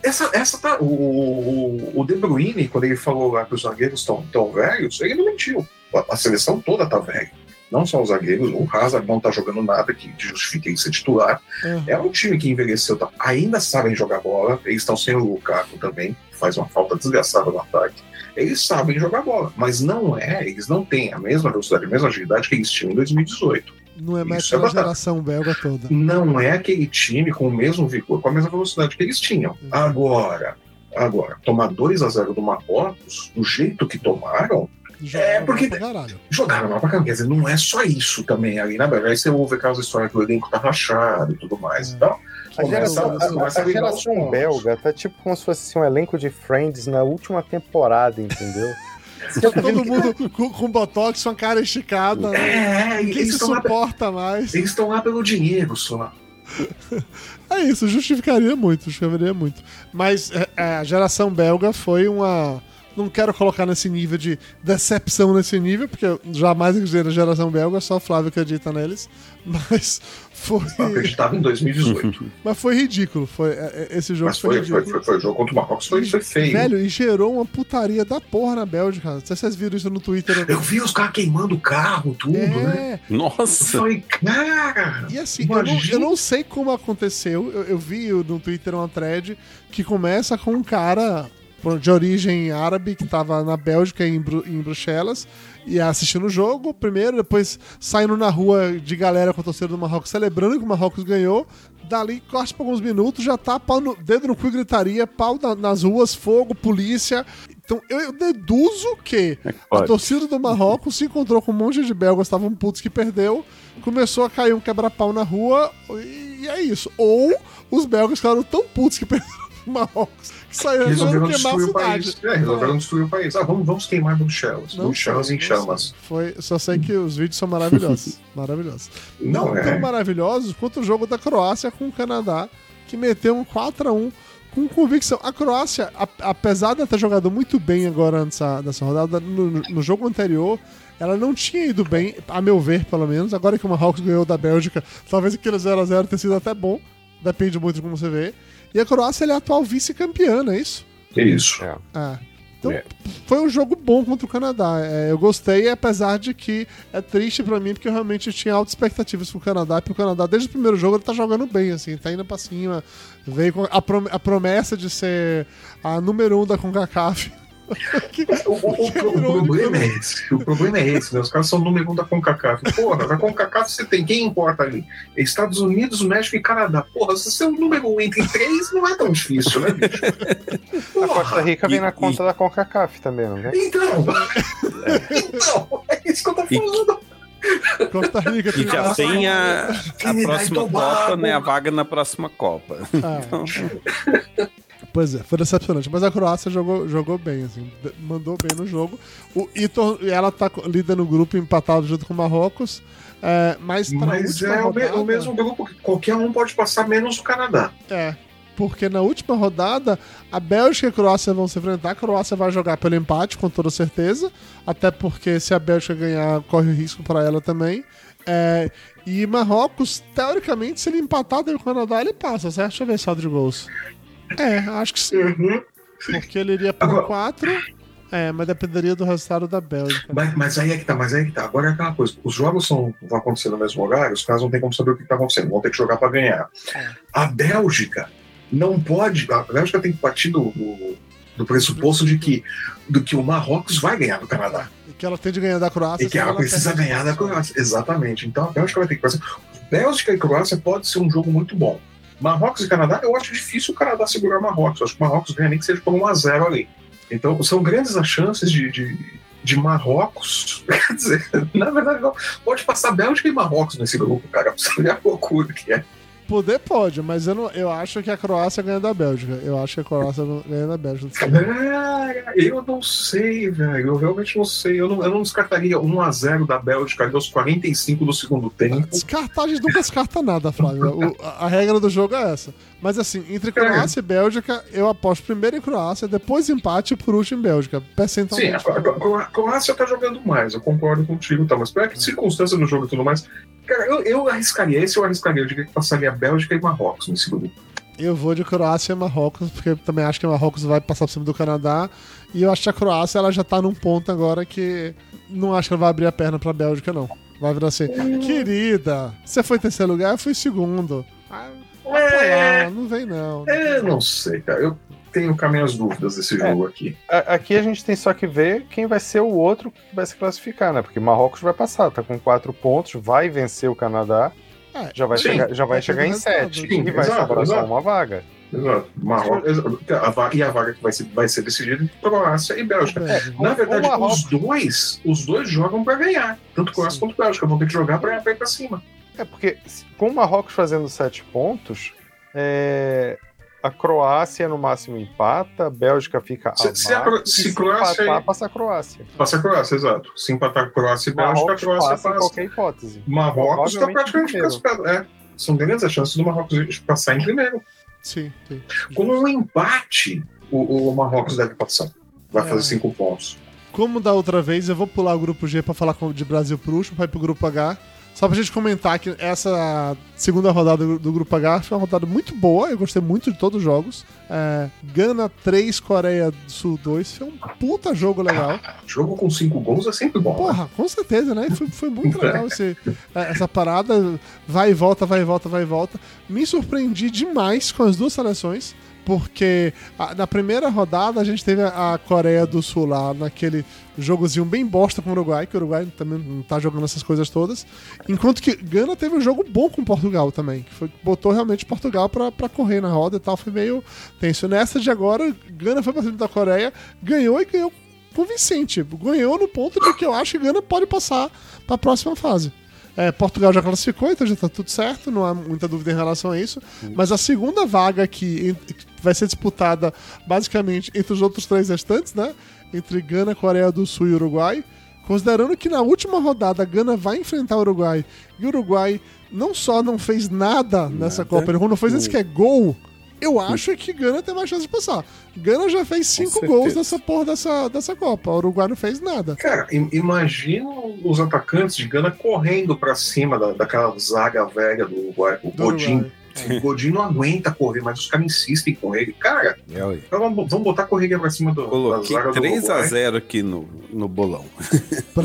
Essa, essa tá. O, o, o De Bruyne, quando ele falou lá que os zagueiros estão tão velhos, ele não mentiu. A, a seleção toda tá velha. Não só os zagueiros, o Hazard não tá jogando nada que justifique ele ser titular. Aham. É um time que envelheceu, tá, ainda sabem jogar bola. Eles estão sem o Lukaku também, que faz uma falta desgraçada no ataque. Eles sabem jogar bola, mas não é, eles não têm a mesma velocidade, a mesma agilidade que eles tinham em 2018. Não é mais Isso é aquela batata. geração belga toda. Não é aquele time com o mesmo vigor, com a mesma velocidade que eles tinham. Agora, agora, tomar 2 a 0 do Marrocos, do jeito que tomaram, Jogaram porque- jogaram mal pra caramba. Quer dizer, não é só isso também ali na Bélgica. Aí você ouve aquelas histórias que o elenco tá rachado e tudo mais. É. Então, A começa, geração, a- começa a a geração belga tá tipo como se fosse assim, um elenco de Friends na última temporada, entendeu? Todo mundo com, com botox, com a cara esticada. né? É, eles se estão lá, suporta mais. eles estão lá pelo dinheiro só. É isso, justificaria muito, justificaria muito. Mas é, é, a geração belga foi uma. Não quero colocar nesse nível de decepção nesse nível, porque eu jamais acreditei na geração belga, só o Flávio acredita neles. Mas foi. Eu acreditava em 2018. Mas foi ridículo. Foi, é, é, esse jogo Mas foi, foi, foi, foi, foi o jogo contra o Marrocos, foi, foi feio. Velho, e gerou uma putaria da porra na Bélgica. Não sei se vocês viram isso no Twitter. Eu vi os caras queimando o carro, tudo, né? É, Eu Nossa! falei, cara. E assim, eu não, eu não sei como aconteceu. Eu, eu vi no Twitter uma thread que começa com um cara de origem árabe que tava na Bélgica, em, Bru- em Bruxelas, e assistindo o jogo primeiro, depois saindo na rua de galera com a torcida do Marrocos celebrando que o Marrocos ganhou. Dali, corte por alguns minutos, já tá pau no, dedo no cu e gritaria, pau na- nas ruas, fogo, polícia. Então eu, deduzo que a Pode. torcida do Marrocos se encontrou com um monte de belgas, estavam putos que perdeu, começou a cair um quebra-pau na rua, e é isso. Ou os belgas ficaram tão putos que perderam o Marrocos, saíram Resolveram destruir o país. É, resolveram destruir o país. Ah, vamos, vamos queimar Bruxelas. Não Bruxelas em chamas. Foi, só sei que os vídeos são maravilhosos. maravilhosos. Não, Não, tão é. maravilhosos quanto o jogo da Croácia com o Canadá, que meteu um 4x1 com convicção. A Croácia, apesar de ter jogado muito bem agora nessa, nessa rodada, no, no- no jogo anterior, ela não tinha ido bem, a meu ver, pelo menos. Agora que o Marrocos ganhou da Bélgica, talvez aquele 0x0 tenha sido até bom. Depende muito de como você vê. E a Croácia ela é a atual vice-campeã, não é isso? Isso. Ah. Então, É. foi um jogo bom contra o Canadá. É, eu gostei, apesar de que é triste pra mim, porque eu realmente tinha altas expectativas pro Canadá. Porque o Canadá, desde o primeiro jogo, ele tá jogando bem, assim, tá indo pra cima. Veio com a, prom- a promessa de ser a número um da CONCACAF. O, o- o pro- o problema é esse. O problema é esse, né? Os caras são o número um da CONCACAF. Porra, na CONCACAF você tem quem importa ali? Estados Unidos, México e Canadá. Porra, se você é o número um entre três, não é tão difícil, né, bicho? A Costa Rica vem E- na e- conta da CONCACAF também, não vem? Então, então, é isso que eu tô E- falando. Costa Rica E já tem a, a e próxima. Copa, né? A vaga na próxima Copa. Ah. Pois é, foi decepcionante. Mas a Croácia jogou, jogou bem, assim, mandou bem no jogo. O Itor, ela tá líder no grupo empatado junto com o Marrocos. É, mas Mas é rodada, o mesmo grupo que qualquer um pode passar, menos o Canadá. É. Porque na última rodada, a Bélgica e a Croácia vão se enfrentar. A Croácia vai jogar pelo empate, com toda certeza. Até porque se a Bélgica ganhar, corre o risco para ela também. É, e Marrocos, teoricamente, se ele empatar daí o Canadá, ele passa, certo? Deixa eu ver saldo de gols. É, acho que sim. Uhum. Porque ele iria por Agora- 4. É, mas dependeria do resultado da Bélgica. Mas, mas aí é que tá, mas aí é que tá. Agora é aquela coisa, os jogos são, vão acontecer no mesmo horário, os caras não tem como saber o que tá acontecendo, vão ter que jogar para ganhar. É. A Bélgica não pode. A Bélgica tem que partir do, do, do pressuposto de que, do que o Marrocos vai ganhar do Canadá. E que ela tem de ganhar da Croácia. E que ela senão precisa ganhar da Croácia. Exatamente. Então a Bélgica vai ter que fazer. Bélgica e Croácia pode ser um jogo muito bom. Marrocos e Canadá, eu acho difícil o Canadá segurar Marrocos. Eu acho que o Marrocos ganha nem que seja por 1x0 ali. Então, são grandes as chances de, de, de Marrocos. Quer dizer, na verdade, não. pode passar Bélgica e Marrocos nesse grupo, cara. Você a loucura que é. Poder pode, mas eu, não, eu acho que a Croácia ganha da Bélgica. Eu acho que a Croácia ganha da Bélgica. Cara, eu não sei, velho. Eu realmente não sei. Eu não, eu não descartaria 1x0 da Bélgica ali aos 45 do segundo tempo. Descartar, a gente nunca descarta nada, Flávio. A, a regra do jogo é essa. Mas assim, entre Croácia e Bélgica, eu aposto primeiro em Croácia, depois empate e por último em Bélgica. Sim, Percentualmente. a, a- a Croácia tá jogando mais, eu concordo contigo, tá? Mas pela circunstância do jogo e tudo mais, cara, eu, eu arriscaria, esse eu arriscaria, eu diria que passaria Bélgica e Marrocos nesse grupo. Eu vou de Croácia e Marrocos, porque eu também acho que o Marrocos vai passar por cima do Canadá. E eu acho que a Croácia ela já tá num ponto agora que não acho que ela vai abrir a perna pra Bélgica, não. Vai virar assim, querida, você foi em terceiro lugar, eu fui em segundo. Ah, lá, não vem não. É, não sei, cara. Eu tenho as minhas dúvidas desse jogo aqui. A- Aqui a gente tem só que ver quem vai ser o outro que vai se classificar, né? Porque Marrocos vai passar, tá com quatro pontos, vai vencer o Canadá, É, já vai Sim. chegar, já vai chegar em sete Sim, e vai sobrar só uma vaga. Exato. Marrocos. A va- e a vaga que vai ser, vai ser decidida entre Croácia e Bélgica. Bélgica. Na verdade, os dois, os dois jogam pra ganhar. Tanto Croácia Sim. quanto Bélgica vão ter que jogar pra ir pra cima. É porque com o Marrocos fazendo sete pontos, é, a Croácia no máximo empata, a Bélgica fica Se- a se a se se Croácia- empatar, passa a Croácia. Passa a Croácia, exato. Se empatar Croácia e Bélgica, a Marrocos Croácia passa em passa. qualquer hipótese. Marrocos está praticamente classificado. É, são grandes as chances do Marrocos passar em primeiro. Sim, sim. Com um empate, o, o Marrocos deve passar. Vai É. fazer cinco pontos. Como da outra vez, eu vou pular o grupo G pra falar com- de Brasil pro último, vai pro grupo H. Só pra gente comentar que essa segunda rodada do, do grupo H foi uma rodada muito boa, eu gostei muito de todos os jogos. É, Gana 3, Coreia do Sul 2, foi um puta jogo legal. Jogo com cinco gols é sempre bom. né? Porra, com certeza, né? Foi, foi muito legal esse, é, essa parada. Vai e volta, vai e volta, vai e volta. Me surpreendi demais com as duas seleções. Porque a- na primeira rodada a gente teve a, a Coreia do Sul lá naquele jogozinho bem bosta com o Uruguai, que o Uruguai também não tá jogando essas coisas todas. Enquanto que Gana teve um jogo bom com Portugal também, que foi, botou realmente Portugal pra correr na roda e tal, foi meio tenso. Nessa de agora, Gana foi pra cima da Coreia, ganhou e ganhou convincente. Ganhou no ponto de que eu acho que Gana pode passar pra próxima fase. É, Portugal já classificou, então já tá tudo certo, não há muita dúvida em relação a isso. Mas a segunda vaga que vai ser disputada basicamente entre os outros três restantes, né? Entre Gana, Coreia do Sul e Uruguai. Considerando que na última rodada a Gana vai enfrentar o Uruguai e o Uruguai não só não fez nada, nessa Copa, ele não fez esse que é gol. Eu acho que Gana tem mais chance de passar. Gana já fez cinco gols nessa porra dessa, dessa Copa. O Uruguai não fez nada. Cara, im- imagina os atacantes de Gana correndo pra cima da, daquela zaga velha do Uruguai. O Do Godin. Uruguai. O Godin não aguenta correr, mas os caras insistem com ele. Cara, É, ué. vamos, vamos botar a correria pra cima do, Coloquei zaga do Uruguai. 3x0 aqui no, no bolão. Pra,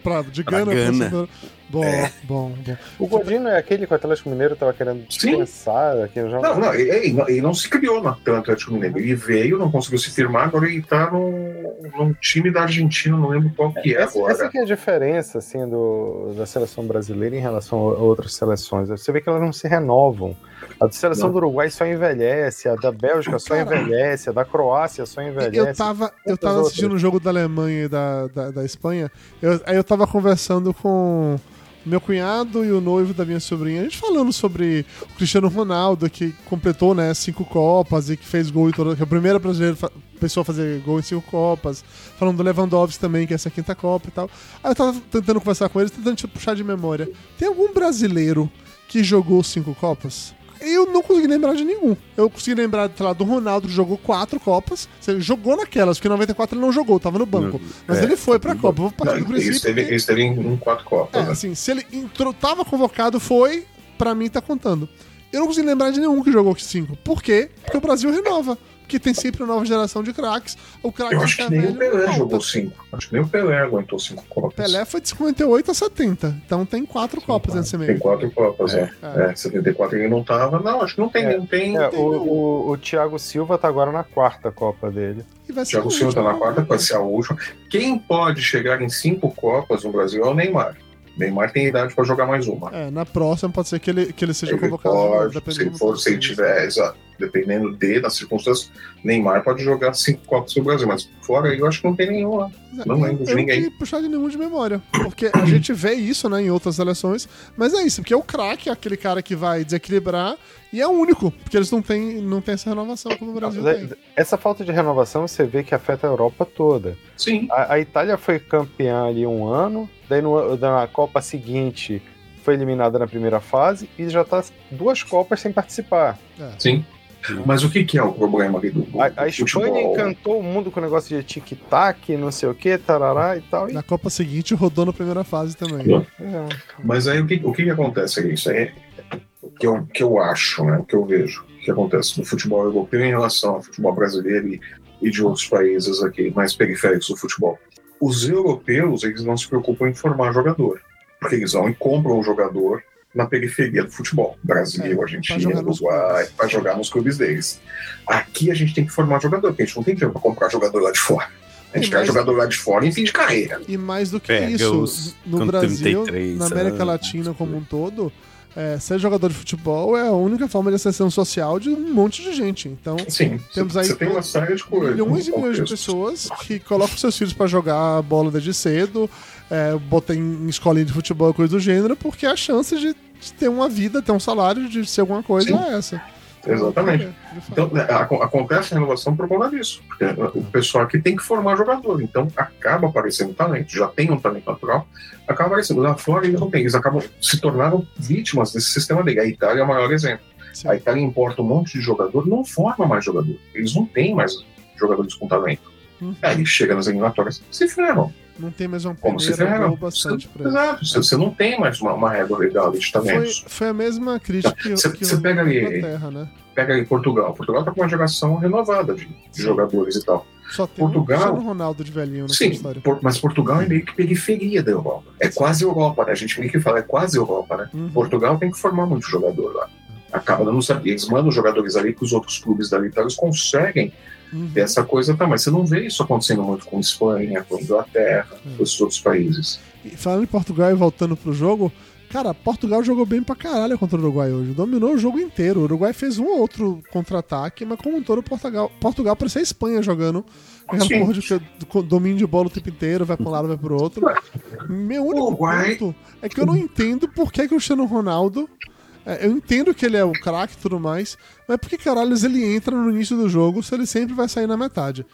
pra, de Pra Gana. pra Gana. cima Bom, bom, bom. O Godinho é aquele que o Atlético Mineiro tava querendo dispensar, que já Não, não, ele, ele não- se criou pelo Atlético Mineiro. Ele veio, não conseguiu se firmar, agora ele tá num, num time da Argentina, não lembro qual que é Essa, agora. essa que é a diferença assim, do, da seleção brasileira em relação a outras seleções. Você vê que elas não se renovam. A seleção Não. do Uruguai só envelhece, a da Bélgica só Cara, envelhece, a da Croácia só envelhece. Eu tava, eu tava assistindo o jogo da Alemanha e da, da, da Espanha. Eu, aí eu tava conversando com meu cunhado e o noivo da minha sobrinha. A gente falando sobre o Cristiano Ronaldo, que completou né, cinco Copas e que fez gol em toda. Que é a primeira brasileira pessoa a fazer gol em cinco Copas. Falando do Lewandowski também, que é essa quinta Copa e tal. Aí eu tava tentando conversar com eles, tentando puxar de memória. Tem algum brasileiro que jogou cinco Copas? Eu não consegui lembrar de nenhum. Eu consegui lembrar, sei lá, do Ronaldo que jogou quatro Copas. Ele jogou naquelas, porque em 94 ele não jogou, tava no banco. Mas é, ele foi pra Copa. Vou partir do princípio. Eles teve, em quatro Copas. é, né? assim, se ele entrou, tava convocado, foi, pra mim tá contando. Eu não consegui lembrar de nenhum que jogou cinco. Por quê? Porque o Brasil renova. Porque tem sempre uma nova geração de craques. O craque Eu acho fica que nem velho, o Pelé não, jogou tá- cinco. Acho que nem o Pelé aguentou cinco Copas. Pelé foi de 58 a 70. Então tem quatro Copas nesse Tem meio. quatro Copas, é. É. é. 74 ele não tava. Não, acho que não tem, É. não tem. É, tem o, o, o Thiago Silva tá agora na quarta Copa dele. E vai ser Thiago Silva tá última. na quarta, vai ser a última. Quem pode chegar em cinco Copas no Brasil é o Neymar. Neymar tem idade para jogar mais uma. É, na próxima pode ser que ele, que ele seja Ele convocado. pode, se ele for, se ele tiver, exato. Dependendo de, das circunstâncias, Neymar pode jogar cinco Copas do Brasil, mas fora aí eu acho que não tem nenhum lá. Não eu, lembro de ninguém. não puxar de nenhum de memória. Porque a gente vê isso, né, em outras seleções. Mas é isso, porque é o craque, aquele cara que vai desequilibrar, e é o único, porque eles não têm, não têm essa renovação como o Brasil tem. Essa falta de renovação você vê que afeta a Europa toda. Sim, A, a Itália foi campeã ali um ano, daí no- na Copa seguinte foi eliminada na primeira fase e já tá duas Copas sem participar. sim. Mas o que, que é o problema ali do, do, A, a Espanha encantou o mundo com o negócio de tic-tac, não sei o que, tarará e tal. E, Na Copa seguinte rodou na primeira fase também. é. Mas aí o que, o que, que acontece aí? Isso aí é o que eu, que eu acho, né? o que eu vejo que acontece no futebol europeu em relação ao futebol brasileiro e, e de outros países aqui mais periféricos do futebol. Os europeus, eles não se preocupam em formar jogador, porque eles vão e compram um jogador na periferia do futebol, Brasil, É, Argentina, Uruguai, para jogar nos clubes deles. Aqui a gente tem que formar jogador, porque a gente não tem dinheiro para comprar jogador lá de fora. A gente E quer mais- jogador lá de fora em fim de carreira. E mais do que Pega isso, os no Brasil, 33 na América. Latina como um todo, é, ser jogador de futebol é a única forma de ascensão social de um monte de gente. Então, Sim, Temos aí tem uma série de coisas. milhões e milhões de pessoas que colocam seus filhos pra jogar bola desde cedo, é, botam em escolinha de futebol coisa do gênero, porque a chance de, de ter uma vida, ter um salário, de ser alguma coisa Sim. é essa. Exatamente. De fato. Então, né, ac- acontece a renovação por conta disso. Porque o pessoal aqui tem que formar jogador. Então, acaba aparecendo talento. Já tem um talento natural, acaba aparecendo. Lá fora, eles não têm. Eles acabam se tornaram vítimas desse sistema dele. A Itália é o maior exemplo. Sim. A Itália importa um monte de jogador, não forma mais jogador. Eles não têm mais jogadores com talento. Uhum. Aí chega nas eliminatórias, se ferram. Não tem mais uma Como se ferram. bastante isso. Exato. Você, você não tem mais uma, uma régua legal de Foi, talentos. foi a mesma crítica que, Você- que você pega ali- Inglaterra, né? Pega aí Portugal. Portugal tá com uma geração renovada de, de jogadores e tal. Só tem Portugal- Cristiano Ronaldo de velhinho nessa Sim, história. por- mas Portugal é meio que periferia da Europa. É quase Europa, né? A gente meio que fala, é quase Europa, né? Uhum. Portugal tem que formar muito jogador lá. Acaba dando saber. Eles mandam os jogadores ali que os outros clubes dali, então eles conseguem Uhum. essa coisa, tá? Mas você não vê isso acontecendo muito com Espanha, com Inglaterra, É. com esses outros países. E falando em Portugal e voltando pro jogo, cara, Portugal jogou bem pra caralho contra o Uruguai hoje. Dominou o jogo inteiro. O Uruguai fez um ou outro contra-ataque, mas como um todo, Portugal, Portugal parecia a Espanha jogando. Aquela porra de domínio de bola o tempo inteiro, vai pra um lado, vai pro outro. Meu único Uruguai- ponto é que eu não entendo por que, que o Cristiano Ronaldo. É, eu entendo que ele é o craque e tudo mais, mas por que caralhos ele entra no início do jogo se ele sempre vai sair na metade?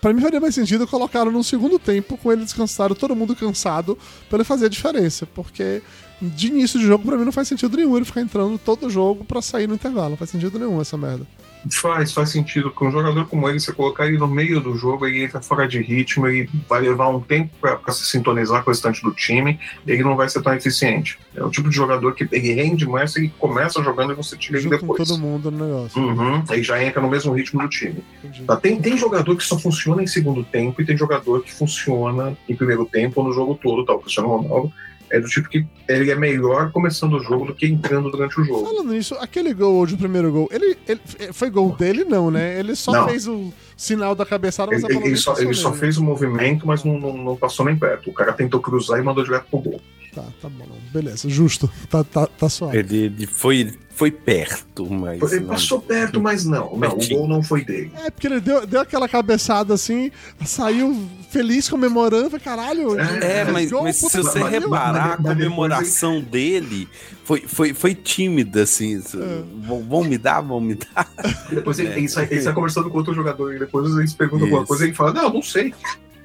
Pra mim faria mais sentido colocá-lo no segundo tempo com ele descansado, todo mundo cansado, pra ele fazer a diferença. Porque de início de jogo, pra mim, não faz sentido nenhum ele ficar entrando todo jogo pra sair no intervalo. Não faz sentido nenhum essa merda. Faz, faz sentido. Com um jogador como ele, você colocar ele no meio do jogo, ele entra fora de ritmo, ele vai levar um tempo pra se sintonizar com o restante do time, ele não vai ser tão eficiente. É o tipo de jogador que ele rende mais ele começa jogando e você tira ele Junto com depois. todo mundo no negócio. Uhum, aí já entra no mesmo ritmo do time. Tá? Tem, tem jogador que só funciona em segundo tempo e tem jogador que funciona em primeiro tempo ou no jogo todo. Tá? O Cristiano Ronaldo é do tipo que ele é melhor começando o jogo do que entrando durante o jogo. Falando nisso, aquele gol hoje, o primeiro gol, ele, ele- foi gol dele, não, né? Ele só Não. fez o sinal da cabeçada, mas Ele, a bola ele só, ele só fez o movimento, mas não, não, não passou nem perto. O cara tentou cruzar e mandou direto pro gol. Tá, tá bom. Beleza, justo. Tá, tá, tá suave. Ele, ele foi, foi perto, mas. Ele não- passou perto, mas não. Não, o gol não foi dele. É, porque ele deu, deu aquela cabeçada assim, saiu feliz comemorando, falei, caralho. É, fez mas, gol, mas puta se você reparar, a comemoração dele foi, foi, foi tímida, assim. É. Vão, vão me dar, vão me dar. Depois ele, É. ele, sai, ele sai conversando com outro jogador e depois eles perguntam alguma coisa e ele fala: Não, não sei.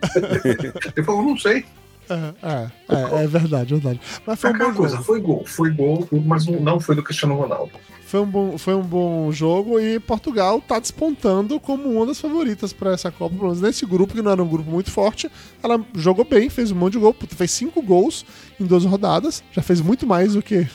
ele falou: Não sei. É, é, é, verdade, é verdade. Mas foi um bom coisa, jogo. foi gol, foi gol, mas não- foi do Cristiano Ronaldo. Foi um, bom, foi um bom jogo e Portugal tá despontando como uma das favoritas pra essa Copa. Pelo menos nesse grupo, que não era um grupo muito forte, ela jogou bem, fez um monte de gol. Fez cinco gols em duas rodadas. Já fez muito mais do que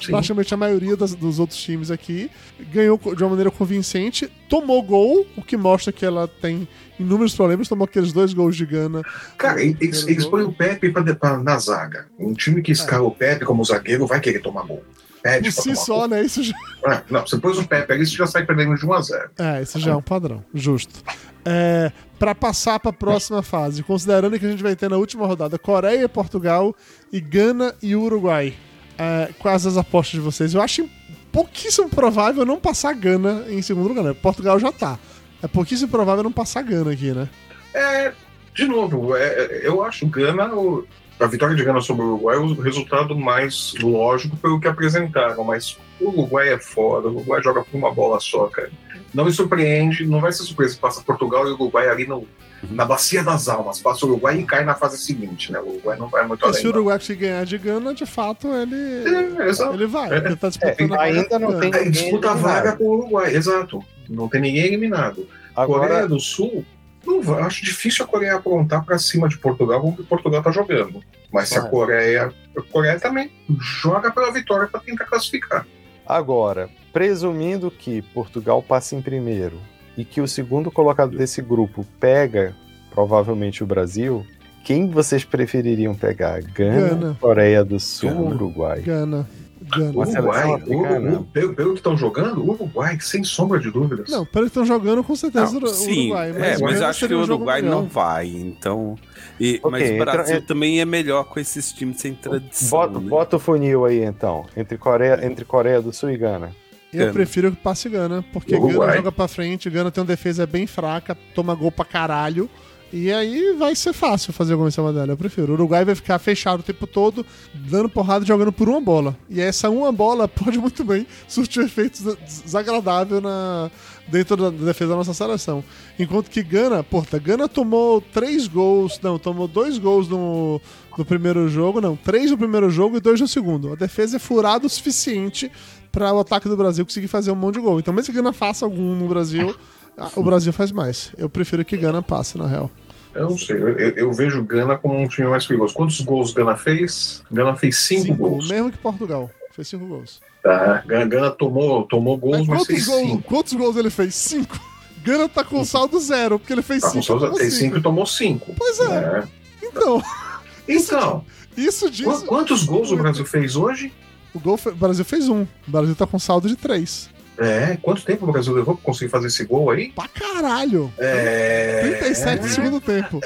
Sim. praticamente a maioria das- dos outros times aqui. Ganhou de uma maneira convincente, tomou gol, o que mostra que ela tem inúmeros problemas. Tomou aqueles dois gols de Gana. Cara, eles, eles põem o Pepe pra, pra- na zaga. Um time que escala o Pepe como zagueiro vai querer tomar gol. Pede Por si só, né? Isso já, gol. É, não, você pôs o Pepe ali, você já sai perdendo de 1 a 0 é, isso já é um padrão. Justo. É, para passar para a próxima fase, considerando que a gente vai ter na última rodada Coreia, Portugal e Gana e Uruguai. É, quais as apostas de vocês? Eu acho pouquíssimo provável não passar Gana em segundo lugar, né? Portugal já tá. É pouquíssimo provável não passar Gana aqui, né? É, de novo, é, eu acho Gana, o, a vitória de Gana sobre o Uruguai é o resultado mais lógico pelo que apresentaram, mas o Uruguai é foda, o Uruguai joga por uma bola só, cara. Não me surpreende, não vai ser surpresa se passa Portugal e o Uruguai ali no, na bacia das almas. Passa o Uruguai e cai na fase seguinte, né? O Uruguai não vai muito E além. se o. Uruguai se ganhar de Gana, de fato, ele, É, ele vai. É. Ele tá disputando É, ainda não tem- disputa a vaga com o Uruguai, exato. Não tem ninguém eliminado. Coreia Agora, do Sul, não acho difícil a Coreia aprontar pra cima de Portugal como que Portugal tá jogando. Mas se a. Coreia. A Coreia também joga pela vitória pra tentar classificar. agora, presumindo que Portugal passe em primeiro e que o segundo colocado desse grupo pega provavelmente o Brasil, quem vocês prefeririam pegar? Gana, Gana. Coreia do Sul Gana. Uruguai? Gana. Seleção Uruguai, africana. Uru- pelo, pelo que estão jogando, o Uruguai, sem sombra de dúvidas. Não, pelo que estão jogando, com certeza Não, o sim, Uruguai. é, mas Gana acho que o um Uruguai melhor. não vai, então. e- Ok, mas o entra- Brasil en- também é melhor com esses times sem tradição. Bota, né? bota o funil aí então, entre Coreia, entre Coreia do Sul e Gana. Eu Gana. prefiro que passe Gana, porque Uruguai. Gana joga pra frente, Gana tem uma defesa bem fraca, toma gol pra caralho. E aí vai ser fácil fazer em cima dela. Eu prefiro. O Uruguai vai ficar fechado o tempo todo, dando porrada e jogando por uma bola. E essa uma bola pode muito bem surtir um efeito des- desagradável na, dentro da defesa da nossa seleção. Enquanto que Gana, porra, Gana tomou três gols, não, tomou dois gols no, no primeiro jogo, não, três no primeiro jogo e dois no segundo. A defesa é furada o suficiente para o ataque do Brasil conseguir fazer um monte de gol. Então, mesmo que Gana faça algum no Brasil, o Brasil faz mais. Eu prefiro que Gana passe, na real. Eu não sei, eu, eu- vejo Gana como um time mais perigoso. Quantos gols Gana fez? Gana fez cinco, gols. mesmo que Portugal. Fez cinco gols. Tá? Gana, Gana tomou, tomou gols, Mas mas, quantos, fez gols, cinco. quantos gols ele fez? Cinco. Gana tá com saldo zero, porque ele fez Tá com cinco. Souza, Como fez cinco e tomou cinco. Pois é. É. Então, Então, isso diz. qu- quantos gols o Brasil fez hoje? O, gol o Brasil fez um. O Brasil tá com saldo de três. É, quanto tempo o Brasil levou pra conseguir fazer esse gol aí? Pra caralho. É. 37 do segundo tempo.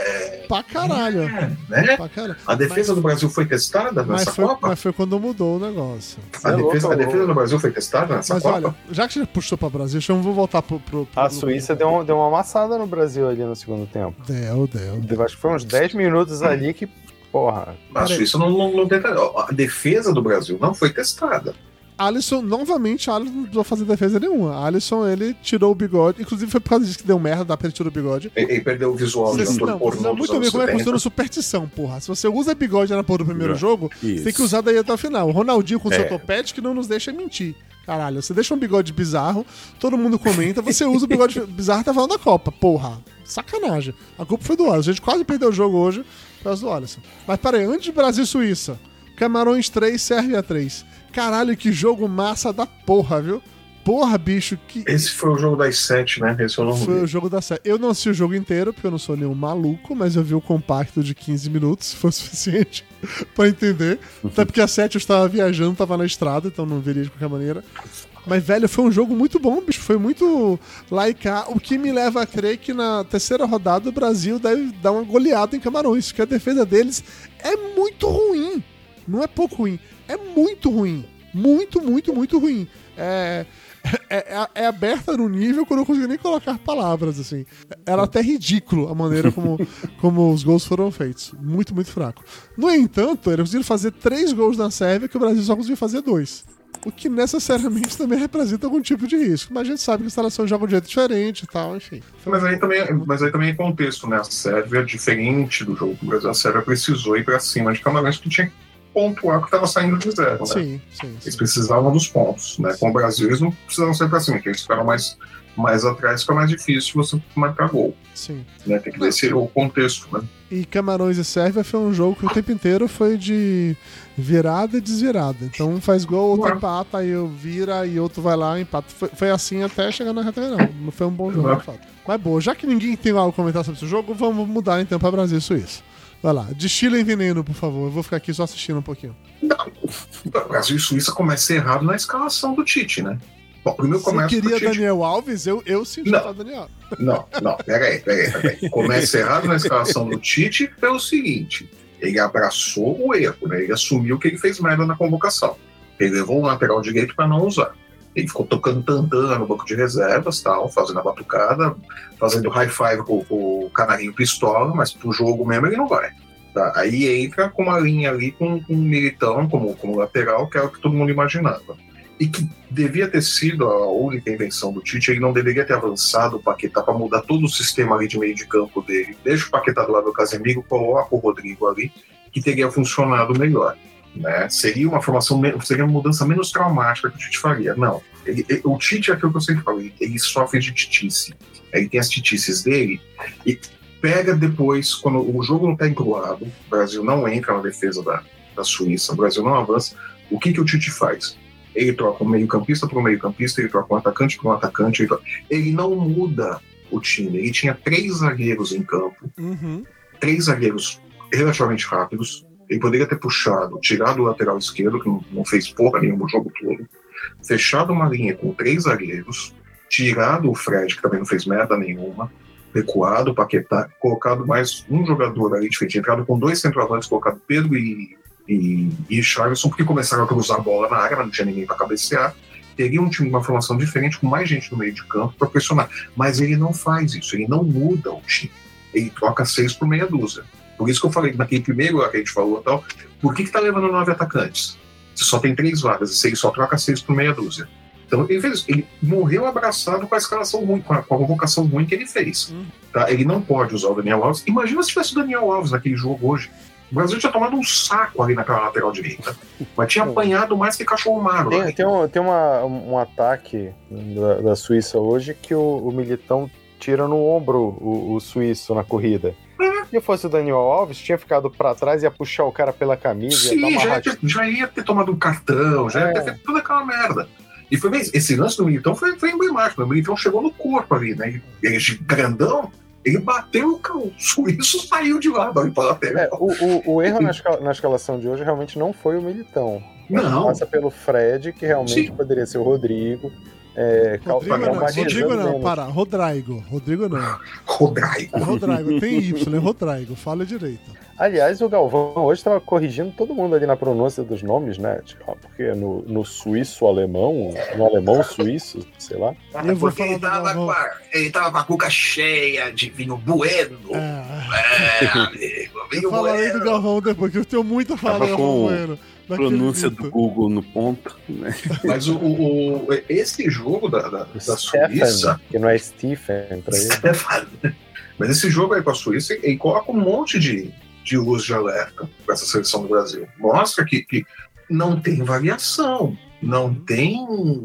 Pra caralho. É, né? Pra caralho. A defesa do Brasil foi testada Mas nessa foi, Copa? mas foi quando mudou o negócio. A É defesa, louco, a defesa do Brasil foi testada nessa Mas Copa? olha, já que você puxou pra Brasil, então vou voltar pro. pro, pro A Suíça deu, um- deu uma amassada no Brasil ali no segundo tempo. Deu, deu. Eu acho que foi uns 10 minutos ali que, porra, a Suíça não, não, não tenta. A defesa do Brasil não foi testada. Alisson, novamente, Alisson não precisou fazer defesa nenhuma. Alisson, ele tirou o bigode. Inclusive, foi por causa disso que deu merda, dá pra ele tirar o bigode. Ele, ele perdeu o visual de Vocês ator não, pornô não muito bem como é que 70. funciona superstição, porra. Se você usa bigode na porra do primeiro jogo, Isso. tem que usar daí até o final. O Ronaldinho com seu É. topete que não nos deixa mentir. Caralho, você deixa um bigode bizarro, todo mundo comenta, você usa o bigode bizarro e tá falando da Copa. Porra, sacanagem. A culpa foi do Alisson. A gente quase perdeu o jogo hoje por causa do Alisson. Mas peraí, antes de Brasil e Suíça, Camarões 3, Sérvia 3. Caralho, que jogo massa da porra, viu? Porra, bicho, que. Esse foi o jogo das sete, né? Esse eu não Foi o jogo da série. Eu não assisti o jogo inteiro, porque eu não sou nenhum maluco, mas eu vi o compacto de 15 minutos, se for suficiente pra entender. Até porque a 7 eu estava viajando, tava na estrada, então não veria de qualquer maneira. Mas, velho, foi um jogo muito bom, bicho. Foi muito laica. O que me leva a crer que na terceira rodada o Brasil deve dar uma goleada em Camarões, porque a defesa deles é muito ruim. Não é pouco ruim, é muito ruim. Muito, muito, muito ruim. É, é, é- é aberta no nível que eu não consigo nem colocar palavras, assim. Era até ridículo a maneira como, como os gols foram feitos. Muito, muito fraco. No entanto, eles conseguiram fazer três gols na Sérvia que o Brasil só conseguiu fazer dois. O que necessariamente também representa algum tipo de risco. Mas a gente sabe que as seleções jogam de jeito diferente e tal, enfim. Mas aí também, mas aí também é contexto, né? A Sérvia, diferente do jogo do Brasil, a Sérvia precisou ir pra cima de Camarões que tinha pontuar que estava saindo de zero, né? Sim, sim. Eles sim. precisavam dos pontos, né? Com o Brasil eles não precisavam sair pra cima, porque eles ficaram mais, mais atrás, fica mais difícil você marcar gol, sim. né? Tem que ver esse o contexto, né? E Camarões e Sérvia foi um jogo que o tempo inteiro foi de virada e desvirada. Então um faz gol, outro Ué. empata, aí eu vira e outro vai lá e empata. Foi, foi assim até chegar na reta final. Não foi um bom jogo, de fato. Mas boa, já que ninguém tem algo a comentar sobre esse jogo, vamos mudar então pra Brasil e Suíça. Vai lá, destila em veneno, por favor. Eu vou ficar aqui só assistindo um pouquinho. Brasil e Suíça começa errado na escalação do Tite, né? Bom, primeiro Você começa com o queria. Daniel Alves? Eu, eu senti Não. Daniel. Não, não, peraí, peraí, peraí. Começa errado na escalação do Tite pelo seguinte: ele abraçou o erro, né? Ele assumiu que ele fez merda na convocação. Ele levou um lateral direito para não usar. Ele ficou tocando tantã no banco de reservas, tal, fazendo a batucada, fazendo high five com, com o canarinho pistola, mas pro jogo mesmo ele não vai. Tá? Aí entra com uma linha ali com, com um militão como, como lateral, que é o que todo mundo imaginava. E que devia ter sido a única invenção do Tite, ele não deveria ter avançado o Paquetá para mudar todo o sistema ali de meio de campo dele. Deixa o Paquetá do lado do Casemiro, coloca o Rodrigo ali, que teria funcionado melhor. Né? Seria uma formação, seria uma mudança menos traumática que o Tite faria. Não. Ele- ele- o Tite é aquilo que eu sempre falo, ele, ele sofre de titice. Ele tem as titices dele e pega depois, quando o jogo não está encruado, o Brasil não entra na defesa da, da Suíça, o Brasil não avança, o que, que o Tite faz? Ele troca um meio-campista para um meio-campista, ele troca um atacante para um atacante, ele, troca- ele não muda o time. Ele tinha três zagueiros em campo, Uhum. três zagueiros relativamente rápidos. Ele poderia ter puxado, tirado o lateral esquerdo, que não, fez porra nenhuma o jogo todo, fechado uma linha com três zagueiros, tirado o Fred, que também não fez merda nenhuma, recuado Paquetá, colocado mais um jogador ali de frente, entrado com dois centroavantes, colocado Pedro e, e, e Charleston, porque começaram a cruzar a bola na área, mas não tinha ninguém para cabecear. Teria um time, uma formação diferente, com mais gente no meio de campo para pressionar. Mas ele não faz isso, ele não muda o time. Ele troca seis por meia dúzia. Por isso que eu falei naquele primeiro lá que a gente falou tal, por que, que tá levando nove atacantes? Se só tem três vagas, e se ele só troca seis por meia dúzia. Então ele fez, ele morreu abraçado com a escalação ruim, com a, com a convocação ruim que ele fez. Hum. Tá? Ele não pode usar o Daniel Alves. Imagina se tivesse o Daniel Alves naquele jogo hoje. O Brasil tinha tomado um saco ali naquela lateral direita. Mas tinha apanhado mais que cachorro magro. Tem, ali. tem, um, tem uma- um ataque da, da Suíça hoje que o, o Militão tira no ombro o, o suíço na corrida. Se fosse o Daniel Alves, tinha ficado pra trás, ia puxar o cara pela camisa, ia Sim, uma já ia, ter, já ia ter tomado um cartão, já ia ter É. feito toda aquela merda. E foi mesmo, esse lance do Militão foi, foi emblemático. né? O Militão chegou no corpo ali, né? Ele, de grandão, ele bateu, o suíço saiu de pra lateral. É, o, o- o erro na, esca- na escalação de hoje realmente não foi o Militão. Não. Passa pelo Fred, que realmente Sim. poderia ser o Rodrigo. É, Rodrigo não, Rodrigo não, para. Rodrigo. Rodrigo não. Rodrigo. Rodrigo, tem Y, é Rodrigo. Fala direito. Aliás, o Galvão hoje estava corrigindo todo mundo ali na pronúncia dos nomes, né? Tipo, Porque no, no suíço-alemão, no alemão-suíço, sei lá. Eu vou Porque falar ele do tava, com a, ele tava com a cuca cheia de vinho bueno. É, É, amigo, eu vinho falarei do bueno. Galvão depois, que eu tenho muito a falar do Galvão com Bueno. Pronúncia do Google no ponto, né? Mas o, o- o- esse jogo da, da, da Suíça. Que não é Stephen pra ele. Mas esse jogo aí com a Suíça, ele coloca um monte de, de luz de alerta para essa seleção do Brasil. Mostra que, que não tem variação, não tem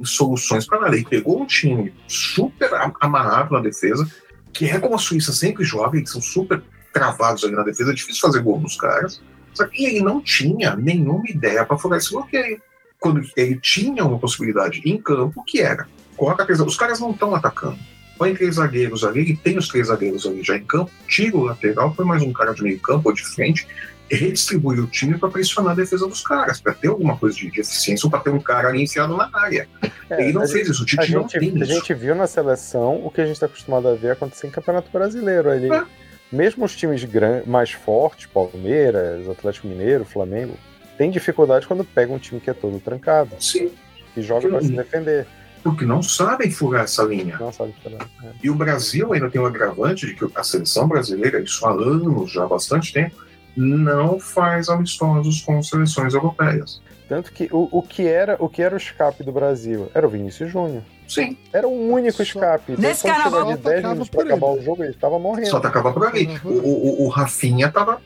soluções para nada. Ele pegou um time super am- amarrado na defesa, que é como a Suíça sempre joga, eles são super travados ali na defesa, é difícil fazer gol nos caras. Só que ele não tinha nenhuma ideia para furar esse bloqueio. Quando ele tinha uma possibilidade em campo, que era coloca aqueles, os caras não estão atacando. Põe três zagueiros ali, e tem os três zagueiros ali já em campo, tira o lateral, põe mais um cara de meio campo ou de frente, redistribui o time para pressionar a defesa dos caras, para ter alguma coisa de, de eficiência ou para ter um cara ali enfiado na área. É, ele não a fez isso, o A Tite não gente, tem a isso. gente viu na seleção o que a gente está acostumado a ver acontecer em Campeonato Brasileiro. Ele, É. Mesmo os times mais fortes, Palmeiras, Atlético Mineiro, Flamengo, tem dificuldade quando pega um time que é todo trancado, Sim, que joga para se defender. porque não sabem furar essa linha. Não sabe fazer. É. E o Brasil ainda tem um agravante de que a seleção brasileira, isso há anos, já há bastante tempo, não faz amistosos com seleções europeias. Tanto que o, o que era o que era o escape do Brasil era o Vinícius Júnior. Sim, Era o único Só- escape. Então, Nesse chegou carnaval, de 10 tocava minutos para acabar ele. o jogo, ele tava morrendo. só atacava por ali. Tava O, por ali. o, o Rafinha tava,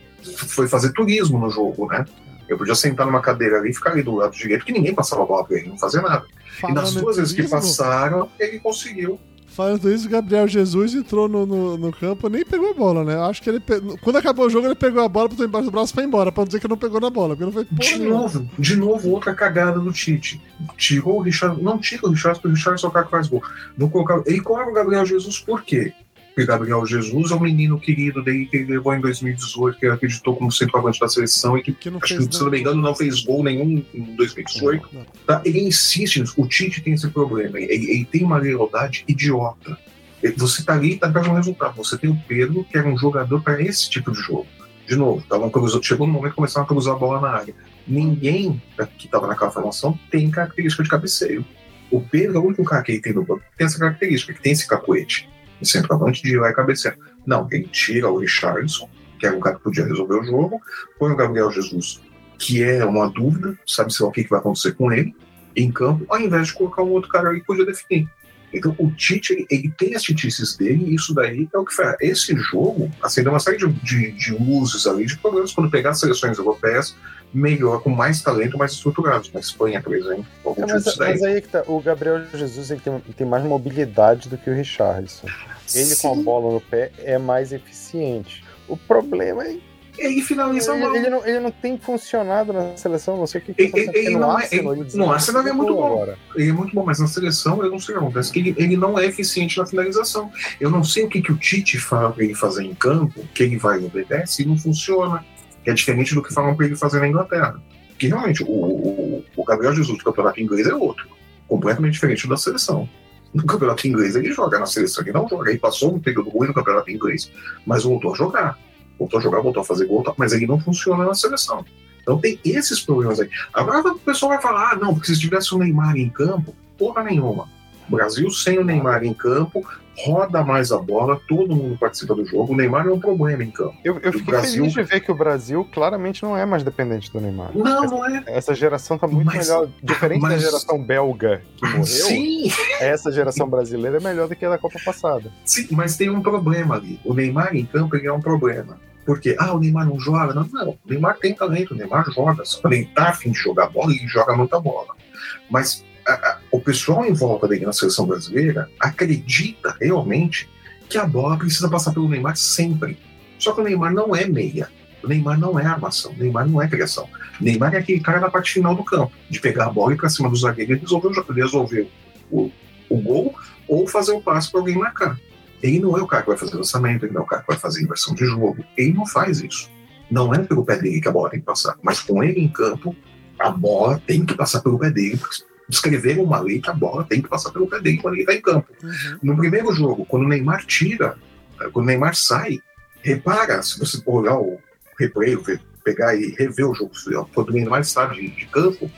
foi fazer turismo no jogo, né? Eu podia sentar numa cadeira ali e ficar ali do lado direito, que ninguém passava a bola pra ele, não fazia nada. E nas Falando duas vezes que passaram, ele conseguiu. Falando isso, o Gabriel Jesus entrou no, no, no campo nem pegou a bola, né? Eu acho que ele. pe- Quando acabou o jogo, ele pegou a bola, botou embaixo do braço e foi embora, pra não dizer que não pegou na bola, porque não foi De nenhuma. novo, de novo, outra cagada do Tite. Tirou o Richard, não tira o Richard, porque o Richard é o cara que faz gol. Não colocar, ele coloca o Gabriel Jesus por quê? Que Gabriel Jesus é o menino querido dele que ele levou em 2018, que ele acreditou como centroavante da seleção e que, Que não acho que, se não me engano, não fez gol nenhum em 2018. Não. Tá? Ele insiste. O Tite tem esse problema. Ele, ele tem uma lealdade idiota. Ele- Você tá ali e tá dando um resultado. Você tem o Pedro, que era um jogador para esse tipo de jogo. De novo, tavam cruzando, chegou no momento que começaram a cruzar a bola na área. Ninguém que estava naquela formação tem característica de cabeceio. O Pedro é o único cara que ele tem no banco que tem essa característica, que tem esse cacuete. De centroavante de e cabecear. Não, ele tira o Richardson, que era um cara que podia resolver o jogo, põe o Gabriel Jesus, que é uma dúvida, sabe-se lá o que, vai acontecer com ele, em campo, ao invés de colocar um outro cara ali que podia definir. Então, o Tite, ele, ele tem as titices dele, e isso daí é o que faz. Esse jogo acendeu uma série de, de, de luzes ali, de problemas. Quando pegar as seleções europeias, melhor, com mais talento, mais estruturados. Na Espanha, por exemplo, algum É, mas, mas aí que tá, o Gabriel Jesus ele tem, tem mais mobilidade do que o Richardson. Ele com a Sim, bola no pé é mais eficiente. O problema é Ele finaliza mal. ele, ele não, ele não tem funcionado na seleção, não sei o que, que Ele- ele porque não no é- ele- ele no Arsenal ele é muito bom. agora. Ele é muito bom, mas na seleção eu não sei o que acontece, que ele, ele não é eficiente na finalização. Eu não sei o que, que o Tite fala ele fazer em campo, que ele vai e obedece e não funciona. Que é diferente do que falam para ele fazer na Inglaterra. Que realmente o, o, o Gabriel Jesus do campeonato inglês é outro, completamente diferente da seleção. No campeonato inglês ele joga, na seleção ele não joga. Ele passou um período ruim no campeonato inglês, mas voltou a jogar. Voltou a jogar, voltou a fazer gol, mas ele não funciona na seleção. Então tem esses problemas aí. Agora o pessoal vai falar, ah, não, porque se tivesse o Neymar em campo, porra nenhuma. O Brasil sem o Neymar em campo, roda mais a bola, todo mundo participa do jogo. O Neymar é um problema em campo. Eu, eu fiquei Brasil- feliz de ver que o Brasil claramente não é mais dependente do Neymar. Não, não é. Essa geração tá muito Mas- melhor. Diferente da mas- geração belga que morreu, Sim, essa geração brasileira é melhor do que a da Copa passada. sim, mas tem um problema ali. O Neymar em campo ele é um problema. Porque, ah, o Neymar não joga. Não, não. O Neymar tem talento, o Neymar joga. Só ele tá afim de jogar bola, ele joga muita bola. Mas a- o pessoal em volta dele na seleção brasileira acredita realmente que a bola precisa passar pelo Neymar sempre. Só que o Neymar não é meia. O Neymar não é armação. O Neymar não é criação. O Neymar é aquele cara na parte final do campo, de pegar a bola e ir pra cima do zagueiro e resolver, resolver o, o gol ou fazer o passe para alguém marcar. Ele não é o cara que vai fazer lançamento, ele não é o cara que vai fazer inversão de jogo. Ele não faz isso. Não é pelo pé dele que a bola tem que passar. Mas com ele em campo, a bola tem que passar pelo pé dele. Escreveram uma lei que a bola tem que passar pelo pé dele quando ele está em campo. Uhum. No primeiro jogo, quando o Neymar tira, eh, quando o Neymar sai, repara, se você olhar o replay, pegar e rever o jogo, quando o Neymar está de, de campo,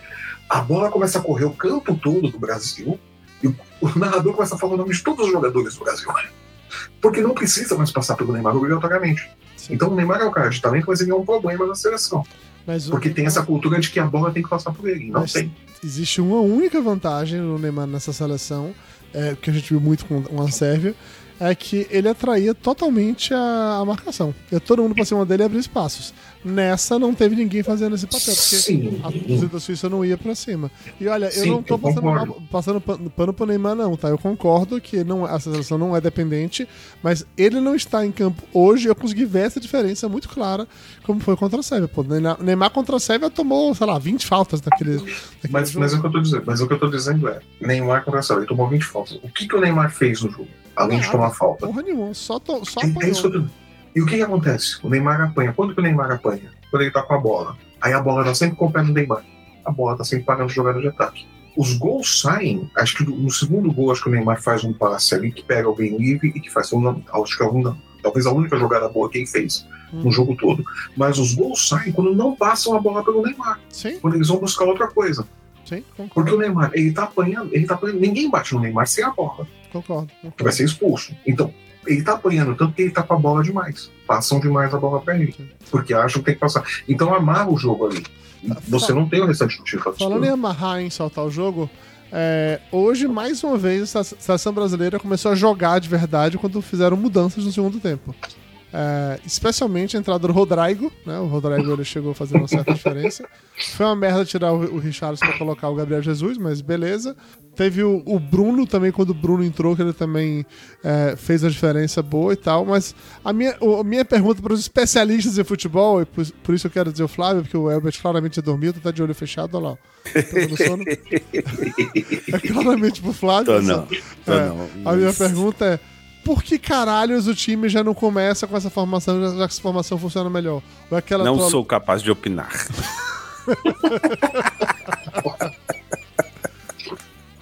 a bola começa a correr o campo todo do Brasil e o, o narrador começa a falar o nome de todos os jogadores do Brasil. Porque não precisa mais passar pelo Neymar obrigatoriamente. Sim. Então o Neymar é um cara de talento, mas ele é um problema na seleção. Mas o- Porque tem essa cultura de que a bola tem que passar por ele. Não Mas- tem. existe uma única vantagem no Neymar nessa seleção, é, que a gente viu muito com, a Sérvia, é que ele atraía totalmente a, a marcação. E todo mundo pra cima dele abrir espaços. Nessa não teve ninguém fazendo esse papel, porque Sim. a torcida da Suíça não ia pra cima. E olha, eu Sim, não tô eu passando, mal- passando pano, pro Neymar, não, tá? Eu concordo que não, a seleção não é dependente, mas ele não está em campo hoje. Eu consegui ver essa diferença muito clara, como foi contra a Sérvia. Pô, Neymar, Neymar contra a Sérvia tomou, sei lá, 20 faltas naquele. naquele Mas, mas, o que eu tô dizendo, mas o que eu tô dizendo é, Neymar contra a Sérvia, ele tomou 20 faltas. O que, que o Neymar fez no jogo? Além de tomar falta. Porra nenhuma, só, to, só É, é isso que apanhou. E o que, que acontece? O Neymar apanha. Quando que o Neymar apanha? Quando ele tá com a bola. Aí a bola tá sempre com o pé no Neymar. A bola tá sempre parando jogada de ataque. Os gols saem, acho que no segundo gol, acho que o Neymar faz um passe ali que pega alguém livre e que faz um, acho que é um, talvez a única jogada boa que ele fez Hum. no jogo todo. Mas os gols saem quando não passam a bola pelo Neymar, Sim, quando eles vão buscar outra coisa. sim, Porque concordo. o Neymar, ele tá apanhando, ele tá apanhando, ninguém bate no Neymar sem a bola, Concordo. que vai concordo. ser expulso. Então, ele tá apanhando tanto que ele tá com a bola demais. Passam demais a bola pra ele, porque acham que tem que passar. Então amarra o jogo ali. Você não tem o restante do time Falando em amarrar em saltar o jogo, é, hoje, mais uma vez, a seleção brasileira começou a jogar de verdade quando fizeram mudanças no segundo tempo. É, especialmente a entrada do Rodrigo, né? O Rodrigo ele chegou a fazer uma certa diferença. Foi uma merda tirar o, o Richardson pra colocar o Gabriel Jesus, mas beleza. Teve o, o Bruno também, quando o Bruno entrou, que ele também é, fez a diferença boa e tal. Mas a minha, a minha pergunta para os especialistas em futebol, e por, por isso eu quero dizer o Flávio, porque o Elbert claramente já dormiu, tá de olho fechado, olha lá. Tá. É claramente pro Flávio. Tô não, tô É, não. a minha pergunta é: por que caralhos o time já não começa com essa formação, já, já que essa formação funciona melhor? Ou é aquela Não tua- sou capaz de opinar.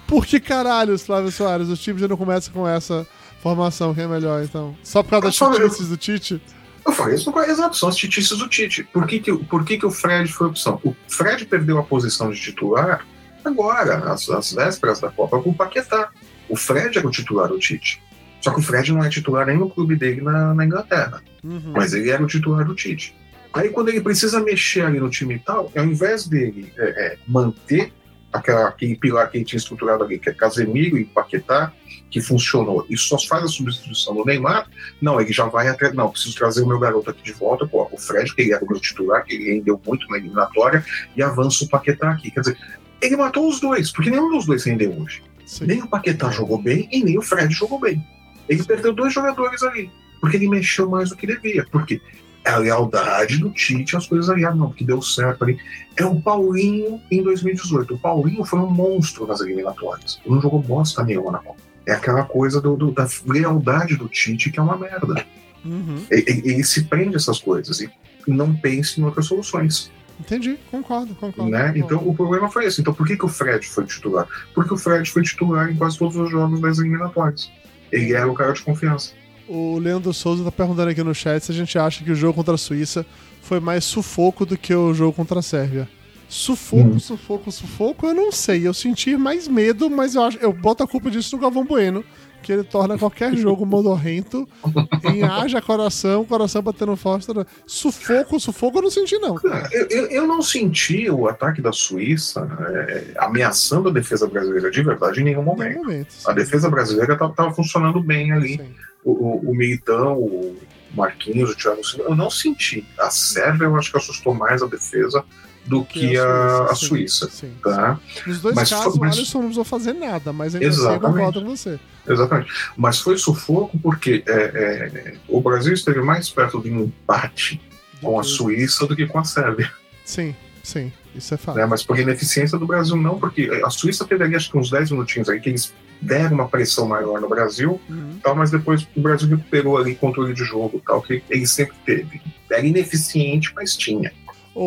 Por que caralhos, Flávio Soares, o time já não começa com essa formação que é melhor, então? Só por causa das chutices do Tite? Eu falei isso com exato, são as titices do Tite. Por que, que, por que, que o Fred foi opção? O Fred perdeu a posição de titular agora, às, às vésperas da Copa, com o Paquetá. O Fred era o titular do Tite. Só que o Fred não é titular nem no clube dele na, na Inglaterra. Uhum. Mas ele era o titular do Tite. Aí quando ele precisa mexer ali no time e tal, ao invés dele é, é, manter aquela, aquele pilar que ele tinha estruturado ali, que é Casemiro e Paquetá, que funcionou, e só faz a substituição do Neymar, não, ele já vai atrás, não, preciso trazer o meu garoto aqui de volta, pô, o Fred, que ele era o meu titular, que ele rendeu muito na eliminatória, e avança o Paquetá aqui. Quer dizer, ele matou os dois, porque nenhum dos dois rendeu hoje. Sim. Nem o Paquetá jogou bem e nem o Fred jogou bem. Ele perdeu dois jogadores ali, porque ele mexeu mais do que devia. Por quê? É a lealdade do Tite às coisas ali. Ah, não, porque deu certo ali. É o Paulinho em 2018. O Paulinho foi um monstro nas eliminatórias. Ele não jogou bosta nenhuma na Copa. É aquela coisa do, do- da lealdade do Tite que é uma merda. Uhum. Ele, ele- ele se prende a essas coisas e não pensa em outras soluções. Entendi, concordo, concordo. né? concordo. Então o problema foi esse. Então por que, que o Fred foi titular? Porque o Fred foi titular em quase todos os jogos das eliminatórias. Ele era o cara de confiança. O Leandro Souza tá perguntando aqui no chat se a gente acha que o jogo contra a Suíça foi mais sufoco do que o jogo contra a Sérvia. Sufoco, Hum. sufoco, sufoco, eu não sei. Eu senti mais medo, mas eu acho. Eu boto a culpa disso no Galvão Bueno, que ele torna qualquer jogo modorrento em haja coração, coração batendo forte. Sufoco, sufoco eu não senti, não. Eu, eu- eu não senti o ataque da Suíça é, ameaçando a defesa brasileira de verdade em nenhum momento. nenhum momento. A defesa brasileira estava funcionando bem ali. Sim. O, o, o Militão, o Marquinhos, o Thiago Silva, eu não senti. A Sérvia eu acho que assustou mais a defesa do que a, a sim, Suíça. Sim, Tá? sim. Nos dois Mas casos, mas- o Alisson não precisou fazer nada, mas ainda assim eu concordo com você. Exatamente. Mas foi sufoco porque é, é, o Brasil esteve mais perto de um empate com a Suíça do que com a Sérvia. Sim, sim, isso é fato. né? Mas por ineficiência do Brasil, não, porque a Suíça teve ali acho que uns 10 minutinhos aí que eles deram uma pressão maior no Brasil, Uhum. tal, mas depois o Brasil recuperou ali controle de jogo, tal, que ele sempre teve. Era ineficiente, mas tinha.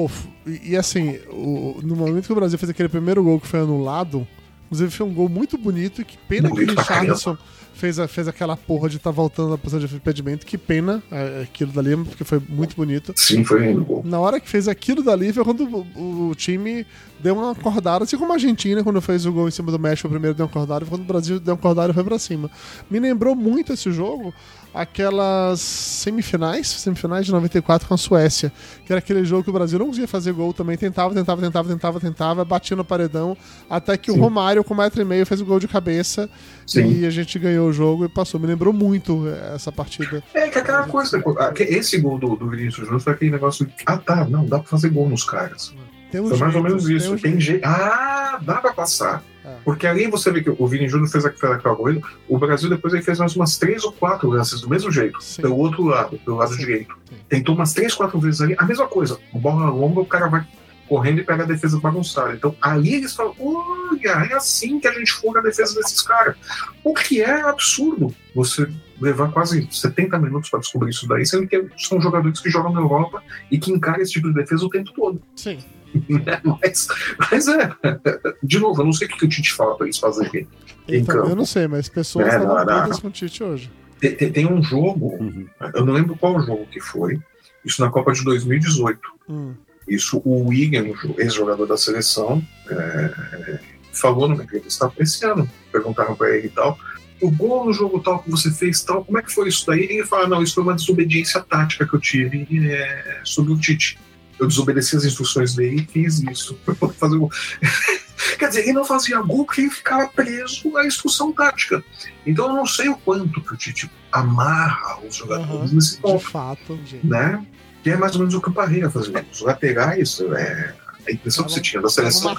F- e, e assim, o- no momento que o Brasil fez aquele primeiro gol que foi anulado, inclusive foi um gol muito bonito, e que pena que o Richardson fez, a- fez aquela porra de estar voltando da posição de impedimento, que pena é, aquilo dali, porque foi muito bonito. Sim, foi um gol. Na hora que fez aquilo dali foi quando o, o time deu uma acordada, assim como a Argentina, quando fez o gol em cima do México, o primeiro deu uma acordada, quando o Brasil deu uma acordada foi pra cima. Me lembrou muito esse jogo aquelas semifinais, semifinais de 94 com a Suécia, que era aquele jogo que o Brasil não conseguia fazer gol também, tentava, tentava, tentava, tentava, tentava, batia no paredão, até que o Sim. Romário, com um metro e meio, fez o gol de cabeça Sim. e a gente ganhou o jogo e passou. Me lembrou muito essa partida. É que aquela coisa, esse gol do, do Vinícius Júnior foi aquele negócio de, ah tá, não, dá pra fazer gol nos caras. Tem um Foi mais ou jeito, menos tem isso. um Tem jeito. Ah, dá pra passar. É. Porque ali você vê que o Vini Júnior fez aquela aquela corrida, o Brasil depois ele fez mais umas três ou quatro lances do mesmo jeito, Sim. pelo outro lado, pelo lado Sim. direito. Sim. Tentou umas três, quatro vezes ali, a mesma coisa. Bola longa, o cara vai correndo e pega a defesa bagunçada. Então ali eles falam: olha, é assim que a gente fuga a defesa desses caras. O que é absurdo. Você levar quase 70 minutos para descobrir isso daí, sendo que são jogadores que jogam na Europa e que encaram esse tipo de defesa o tempo todo. Sim. mas, mas é, de novo, eu não sei o que que o Tite fala para eles fazerem. Em Então, campo. eu não sei, mas pessoas É, estavam não. com o Tite hoje. Tem, tem- tem um jogo, Uhum. eu não lembro qual jogo que foi, isso na Copa de 2018. Hum. Isso o William, ex-jogador da seleção, é, falou numa entrevista esse ano. Perguntaram para ele e tal. O gol no jogo tal que você fez, tal, como é que foi isso daí? Ele fala: não, isso foi uma desobediência tática que eu tive é, sobre o Tite. Eu desobedeci as instruções dele e fiz isso. Foi pra fazer o. Quer dizer, ele não fazia gol porque ele ficava preso à instrução tática. Então eu não sei o quanto que o Tite amarra os jogadores Aham, nesse De ponto fato. né? Que é mais ou menos o que o Parreira fazia. Os laterais, é, a impressão que você tinha da seleção. eles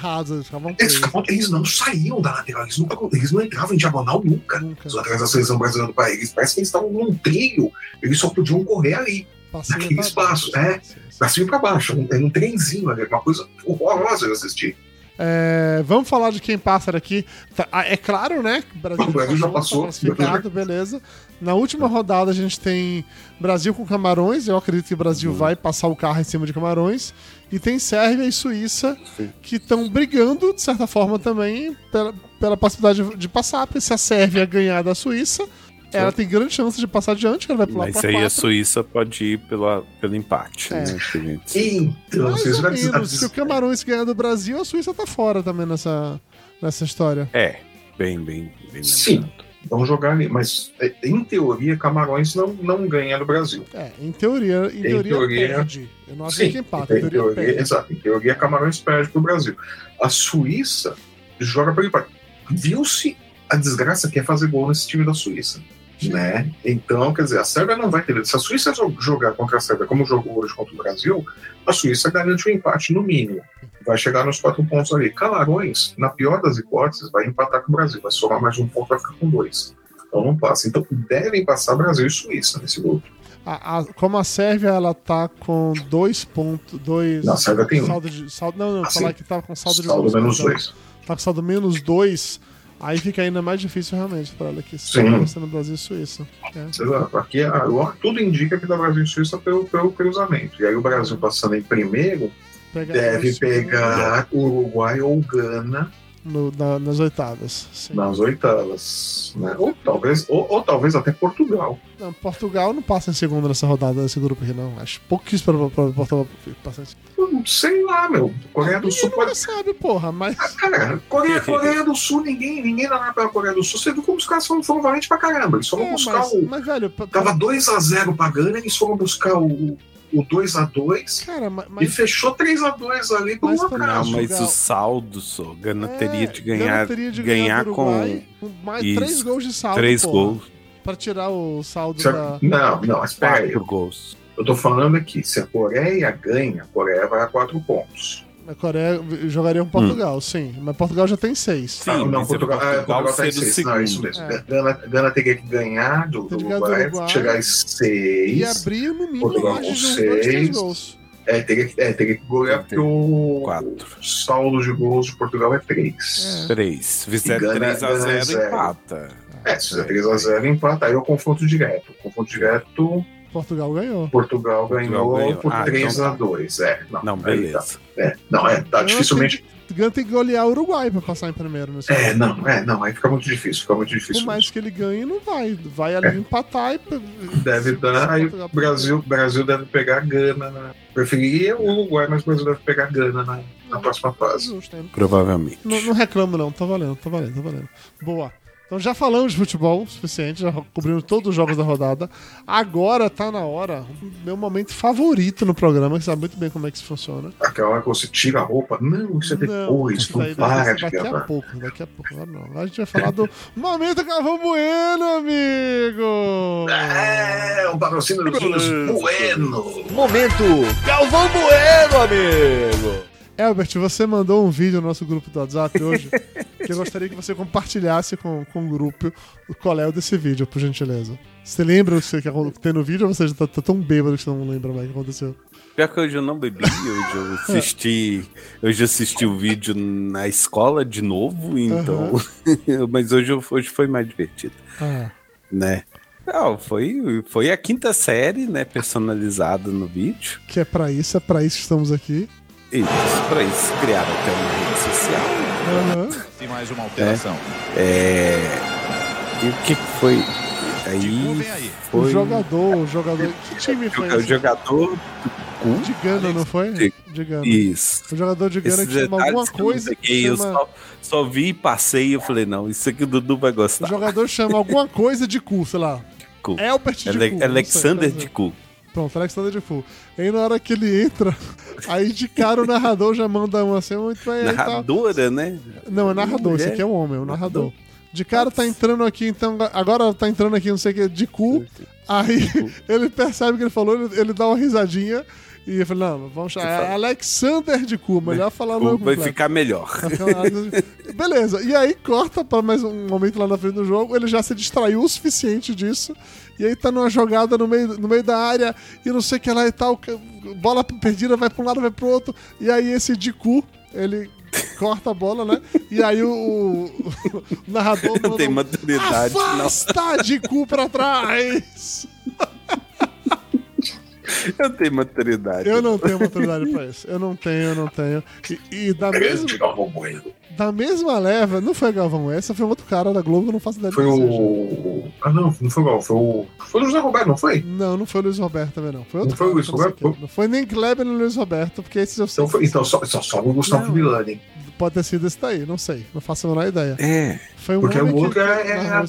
Eles, presos. ficavam- eles não saíam da lateral, eles, nunca, eles não entravam em diagonal nunca. Nunca. Os laterais da seleção brasileira do país, parece que eles estavam num trilho, eles só podiam correr ali, Passinho naquele espaço, é. pra cima e pra baixo, um, um trenzinho ali, uma coisa horrorosa de assistir. É, vamos falar de quem passa daqui. Tá, ah, é claro, né? Brasil, O Brasil já passou. classificado, beleza. Na última rodada a gente tem Brasil com Camarões. Eu acredito que o Brasil Uhum. vai passar o carro em cima de Camarões. E tem Sérvia e Suíça que estão brigando, de certa forma, também pela, pela possibilidade de, de passar. Porque se a Sérvia ganhar da Suíça, ela tem grande chance de passar adiante, que ela vai pular Mas aí a quatro. Suíça pode ir pela, pelo empate, É. né? a Então, Mais ou menos. Se o Camarões ganhar do Brasil, a Suíça tá fora também nessa, nessa história. É, bem, bem, bem Sim. lembrado. Vão jogar ali, mas é, em teoria, Camarões não, não ganha do Brasil. É, em teoria, em teoria, teoria, perde. Eu não acho Sim, que empata, em em teoria, teoria, perde. exato. Em teoria, Camarões perde pro Brasil. A Suíça joga pelo empate. Viu-se a desgraça que é fazer gol nesse time da Suíça. Né? Então, quer dizer, a Sérvia não vai ter. Se a Suíça jo- jogar contra a Sérvia como jogou hoje contra o Brasil, a Suíça garante o empate no mínimo. Vai chegar nos quatro pontos ali. Camarões, na pior das hipóteses, vai empatar com o Brasil. Vai somar mais um ponto, vai ficar com dois. Então não passa. Então devem passar Brasil e Suíça nesse grupo. A- a- como a Sérvia, ela tá com dois pontos, dois... Não, a Sérvia tem um. saldo de, saldo, Não, não, Ah, falar que tá com saldo de Saldo gols, menos perdão. dois. Tá com saldo menos dois, aí fica ainda mais difícil realmente pra ela aqui. Se Sim. tá sendo Brasil e Suíça. É. Exato. Aqui tudo indica que dá Brasil e Suíça pelo, pelo cruzamento. E aí o Brasil passando em primeiro Pega deve pegar Uruguai ou Gana no- na- nas oitavas. Sim. nas oitavas. Né? Ou, talvez, ou, ou talvez até Portugal. Não, Portugal não passa em segundo nessa rodada desse grupo aqui, não. Acho pouquíssimo pra, pra Portugal passar em segundo. Sei lá, meu. Coreia do Sul Nunca pode. sabe, porra, mas. Cara, Coreia, Coreia do Sul, ninguém, ninguém dá nada pela Coreia do Sul. Você viu como os caras foram, foram valentes pra caramba. Eles foram É, buscar mas, o. mas, velho, pra- Tava 2x0 pra Gana, eles foram buscar o, o 2x2 cara, ma- e mas. fechou 3x2 ali por Mas um também- Não, acaso. mas o saldo só. Gana é, teria de ganhar, teria de ganhar do com Uruguai com mais isso, três gols de saldo. três porra, gols, Pra tirar o saldo Se da. a- Não, não, espera aí. gols. Eu tô falando aqui, se a Coreia ganha, a Coreia vai a 4 pontos. A Coreia jogaria com Portugal, sim. Mas Portugal já tem seis. Sim, Ah, não, é Portugal, é, Portugal tá em ser o 6. Não, é isso mesmo. É. Gana, Gana teria que ganhar do, do Tem Uruguai, Uruguai. chegar em E 6. abrir no mínimo Portugal mais com de um, dois, três seis. gols. É, teria que, é, teria que golear porque o Quatro. saldo de gols de Portugal é 3. Três. Se fizer E Gana- 3 a Gana 0 zero. empata. É, se fizer 3x0, empata. Aí é o confronto direto. O confronto direto, Portugal ganhou. Portugal, ganhou, ganhou. por Ah, então 3x2. É, não, Não, aí beleza. tá. É, não, é, tá dificilmente. Tem, Gana tem que golear o Uruguai pra passar em primeiro nesse É, jogo. não, é, não, aí fica muito difícil, fica muito difícil. Por mais que ele ganhe, não vai. Vai ali empatar e. Deve dar, aí Portugal- Brasil, Brasil deve pegar Gana. Na... Preferiria o Uruguai, mas o Brasil deve pegar Gana na, na próxima fase. Justo, né? Provavelmente. Não, não reclamo, não. Tá valendo, tá valendo, tá valendo. Boa. Então já falamos de futebol o suficiente, já cobrimos todos os jogos da rodada. Agora tá na hora, meu momento favorito no programa, que sabe muito bem como é que isso funciona. Aquela hora que você tira a roupa, não, isso é depois, isso não, daí para daqui, de daqui a pouco, daqui a pouco. Agora não. Agora a gente vai falar do Momento Galvão Bueno, amigo! É, um patrocínio dos Bueno. Momento Galvão Bueno, amigo. Elbert, você mandou um vídeo no nosso grupo do WhatsApp hoje que eu gostaria que você compartilhasse com, com o grupo qual é o desse vídeo, por gentileza. Você lembra o que, tem no vídeo ou você já tá, tá tão bêbado que você não lembra mais o que aconteceu? Pior que hoje eu não bebi, hoje eu assisti. Hoje assisti o vídeo na escola de novo, então. Mas hoje, hoje foi mais divertido, Ah, né? Não, foi, foi a quinta série, né? Personalizada no vídeo. que é pra isso, é pra isso que estamos aqui. Isso, pra isso criaram até uma rede social. Aham. Tem mais uma alteração. É. E o que foi? Aí. Vem aí. O Foi jogador, o jogador. Que time foi o jogador. De Gana, não foi? De- De Gana. Isso. O jogador de Gana que chama alguma coisa que eu chama... só, só vi e passei e eu falei, não, isso aqui o Dudu vai O gostar. jogador chama alguma coisa de cu, sei lá. Cu. Elbert de Ale- cu. não sei, Alexander tá de Cu. Pronto, Alexander de Fu. Aí na hora que ele entra, aí de cara o narrador já manda um assim, muito bem. aí tá- Narradora, né? Não, é narrador, esse Mulher. aqui é um homem, é um narrador. De cara tá entrando aqui, então, agora tá entrando aqui, não sei o que, de cu. Aí ele percebe que ele falou, ele, ele dá uma risadinha e eu falei, não, vamos chamar. É Alexander de cu, melhor falar o Cu nome vai ficar melhor. Beleza, e aí corta pra mais um momento lá na frente do jogo, ele já se distraiu o suficiente disso, e aí tá numa jogada no meio, no meio da área, e não sei o que lá e tal, bola perdida, vai pra um lado, vai pro outro, e aí esse de cu, ele corta a bola, né? E aí o, o, o narrador. Tenho maturidade. Afasta de cu pra trás! Eu tenho maturidade. Eu não tenho maturidade pra isso. Eu não tenho, eu não tenho. E, e da, mesma, da mesma leva, não foi Galvão essa, foi um outro cara da Globo, eu não faço ideia Foi o. Ah, não, não foi igual. Foi o. Foi o José Roberto, não foi? Não, não foi o Luiz Roberto também, não. Foi outro Não foi o Luiz Roberto? Não foi nem Kleber nem Luiz Roberto, porque esses eu sei. Então, foi, então só, só, só o Gustavo. Milani. Pode ter sido esse daí, não sei. Não faço a menor ideia. É. Foi um Porque homem o outro que é, é a.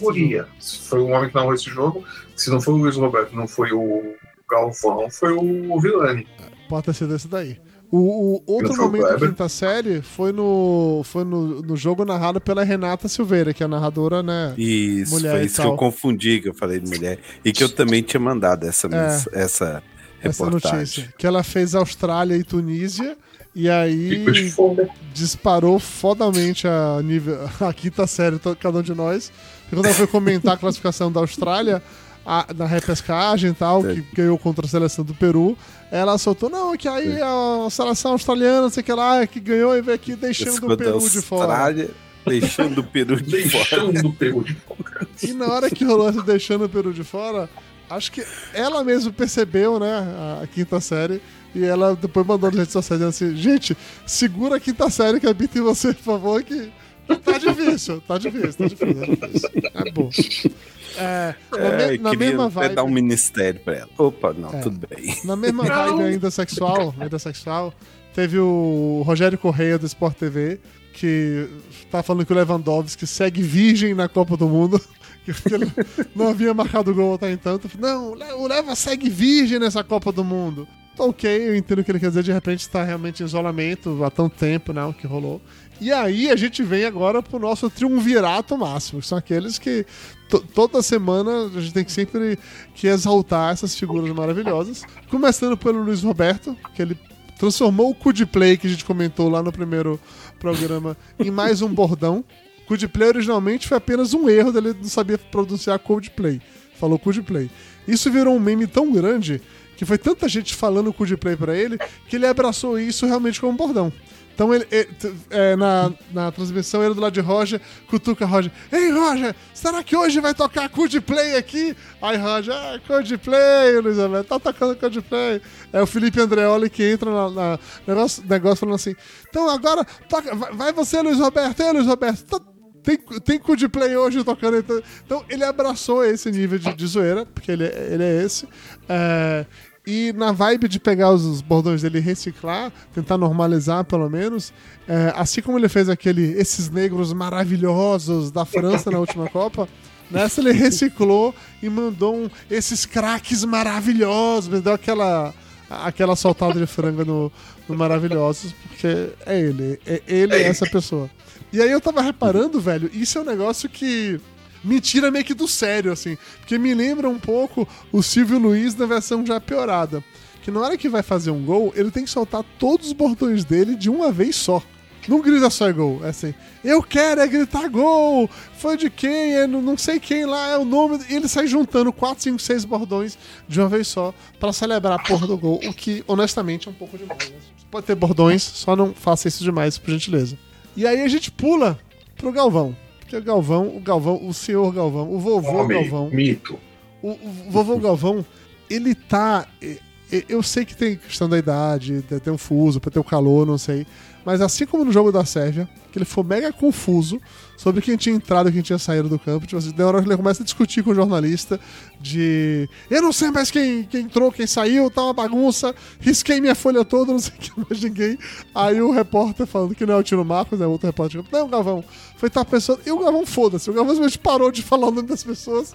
Se Foi um homem que narrou esse jogo. Se não foi o Luiz Roberto, não foi o Galvão, foi o Vilani. Pode ter sido esse daí. O, o outro o momento da quinta série foi no, foi no, no jogo narrado pela Renata Silveira, que é a narradora, né? Isso, Mulher foi e isso que eu confundi, que eu falei de mulher. E que eu também tinha mandado essa, mens- essa Essa reportagem. notícia. Que ela fez Austrália e Tunísia. E aí disparou fodamente a nível a quinta série, cada um de nós. E quando ela foi comentar a classificação da Austrália, a- na repescagem e tal, que ganhou contra a seleção do Peru, ela soltou, não, que aí a seleção australiana, não sei o que lá, que ganhou e veio aqui deixando o Peru de fora. Deixando o peru de fora. Deixando o Peru de fora. E na hora que rolou deixando o Peru de fora, acho que ela mesma percebeu, né, a, a quinta série, e ela depois mandou nas redes sociais dizendo assim, gente, segura a quinta série que habita em você, por favor, que tá difícil, tá difícil, tá difícil, tá difícil. É bom. É, na, É, me- eu na queria mesma até vibe, dar um ministério pra ela. Opa, não, É. tudo bem. na mesma vibe ainda sexual, ainda sexual, teve o Rogério Correia do Sport TV, que tá falando que o Lewandowski segue virgem na Copa do Mundo. Que ele não havia marcado gol até então. Não, o Leva segue virgem nessa Copa do Mundo. Ok, eu entendo o que ele quer dizer. De repente tá realmente em isolamento há tanto tempo, né? O que rolou. E aí a gente vem agora pro nosso triunvirato máximo, que são aqueles que to- toda semana a gente tem que sempre que exaltar essas figuras maravilhosas. Começando pelo Luiz Roberto, que ele transformou o Codeplay que a gente comentou lá no primeiro programa em mais um bordão. Codeplay originalmente foi apenas um erro dele não sabia pronunciar Codeplay. Falou Codeplay. Isso virou um meme tão grande que foi tanta gente falando Codeplay pra ele que ele abraçou isso realmente como um bordão. Então ele, ele- t- é, na, na transmissão, ele do lado de Roger, cutuca Roger. Ei, Roger, será que hoje vai tocar Codeplay aqui? Aí Roger, ah, Codeplay, Luiz Alberto, tá tocando Codeplay. É o Felipe Andreoli que entra na, negócio, negócio falando assim. Então agora, toca, vai, vai você, Luiz Roberto, ei, Luiz Roberto, tá- tem, tem Codeplay hoje tocando. Então, então ele abraçou esse nível de, de zoeira, porque ele, ele é esse. É, e na vibe de pegar os, os bordões dele e reciclar, tentar normalizar pelo menos, é, assim como ele fez aquele Esses Negros Maravilhosos da França na última Copa, nessa ele reciclou e mandou um Esses Craques Maravilhosos, deu aquela, aquela soltada de frango no, no Maravilhosos, porque é ele, é ele é essa pessoa. E aí eu tava reparando, velho, isso é um negócio que me tira meio que do sério, assim. Porque me lembra um pouco o Silvio Luiz na versão já piorada. Que na hora que vai fazer um gol, ele tem que soltar todos os bordões dele de uma vez só. Não grita só é gol, é assim. Eu quero é gritar gol! Foi de quem? É não sei quem lá, é o nome. E ele sai juntando 4, 5, 6 bordões de uma vez só pra celebrar a porra do gol. O que, honestamente, é um pouco demais. né? Pode ter bordões, só não faça isso demais, por gentileza. E aí a gente pula pro Galvão. Porque o Galvão, o Galvão, o senhor Galvão, o vovô Homem, Galvão. mito. O, o vovô Galvão, ele tá. Eu sei que tem questão da idade, de ter um fuso, pra ter o calor, não sei. Mas assim como no jogo da Sérvia, que ele foi mega confuso sobre quem tinha entrado e quem tinha saído do campo. Tipo assim, na hora que ele começa a discutir com o jornalista de. Eu não sei mais quem, quem entrou, quem saiu, tá uma bagunça, risquei minha folha toda, não sei o que mais ninguém. Aí o repórter falando que não é o Tino Marcos, é outro repórter. Não, Galvão, foi tal pessoa. E o Galvão, foda-se. O Galvão simplesmente parou de falar o nome das pessoas.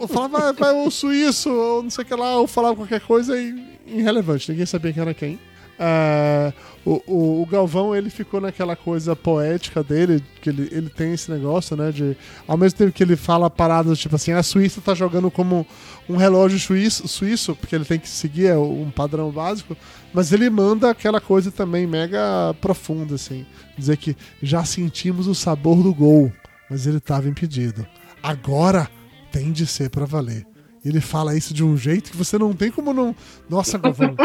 Eu falava, vai, vai o suíço, ou não sei o que lá, ou falava qualquer coisa e irrelevante, ninguém sabia quem era quem. É, o, o, o Galvão, ele ficou naquela coisa poética dele, que ele, ele tem esse negócio, né, de... Ao mesmo tempo que ele fala paradas, tipo assim, a Suíça tá jogando como um relógio suíço, suíço porque ele tem que seguir é, um padrão básico, mas ele manda aquela coisa também mega profunda, assim. Dizer que já sentimos o sabor do gol, mas ele tava impedido. Agora tem de ser pra valer. E ele fala isso de um jeito que você não tem como não. Nossa, Gavão.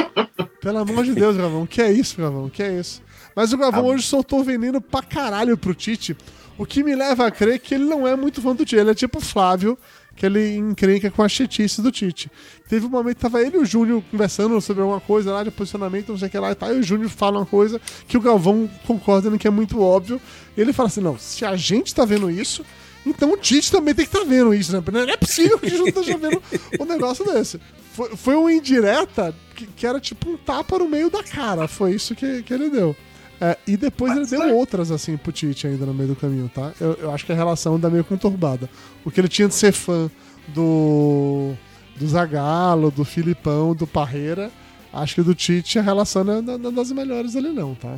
Pelo amor de Deus, Gavão. Que é isso, Gavão? Que é isso? Mas o Gavão hoje soltou veneno pra caralho pro Tite. O que me leva a crer que ele não é muito fã do Tite. Ele é tipo o Flávio, que ele encrenca com a chetice do Tite. Teve um momento que tava ele e o Júnior conversando sobre alguma coisa lá de posicionamento, não sei o que lá e tal. E o Júnior fala uma coisa que o Galvão concorda que é muito óbvio. E ele fala assim: não, se a gente tá vendo isso, então o Tite também tem que estar tá vendo isso, né? Não é possível que o Júnior esteja vendo um negócio desse. Foi, foi uma indireta que, que, era tipo um tapa no meio da cara. Foi isso que, que ele deu. É, e depois Mas ele deu outras, assim, pro Tite ainda no meio do caminho, tá? Eu, eu acho que a relação ainda meio conturbada. O que ele tinha de ser fã do, do Zagallo, do Filipão, do Parreira, acho que do Tite a relação não é das melhores ali não, tá?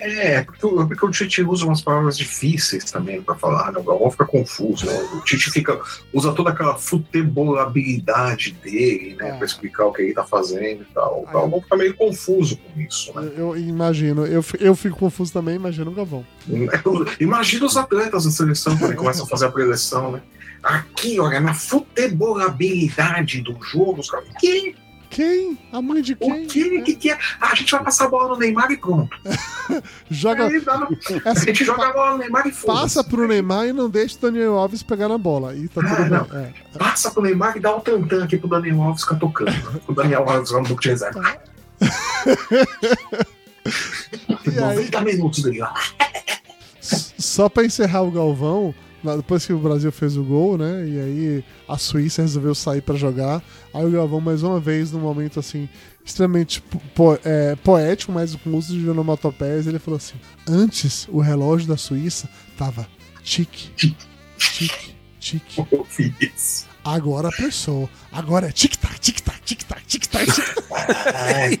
É, porque, porque o Tite usa umas palavras difíceis também para falar, né? o Galvão fica confuso, né? O Tite fica, usa toda aquela futebolabilidade dele, né, é. para explicar o que ele tá fazendo e tal. O Galvão fica meio confuso com isso, né? Eu, eu imagino, eu, eu fico confuso também, imagino o Galvão. Imagina os atletas da seleção quando começam a fazer a preleção, né? Aqui, olha, na futebolabilidade do jogo, os caras, que quem? A mãe de quem? O que, que, que é? Ah, a gente vai passar a bola no Neymar e pronto. joga... Aí, no... a gente joga a bola no Neymar e foda Passa pro Neymar e não deixa o Daniel Alves pegar na bola. E tá tudo ah, bem. É. Passa pro Neymar e dá um tantã aqui pro Daniel Alves ficar tocando. o Daniel Alves lá no Duque de Reserva. 90 minutos dele lá. Só pra encerrar o Galvão, depois que o Brasil fez o gol, né? E aí a Suíça resolveu sair para jogar. Aí o Galvão, mais uma vez, num momento assim, extremamente po é, poético, mas com uso de onomatopeias, ele falou assim: Antes o relógio da Suíça tava tique, tique, tique. Eu fiz. Agora apressou. Agora é tic-tac, tic-tac, tic-tac, tic-tac. É,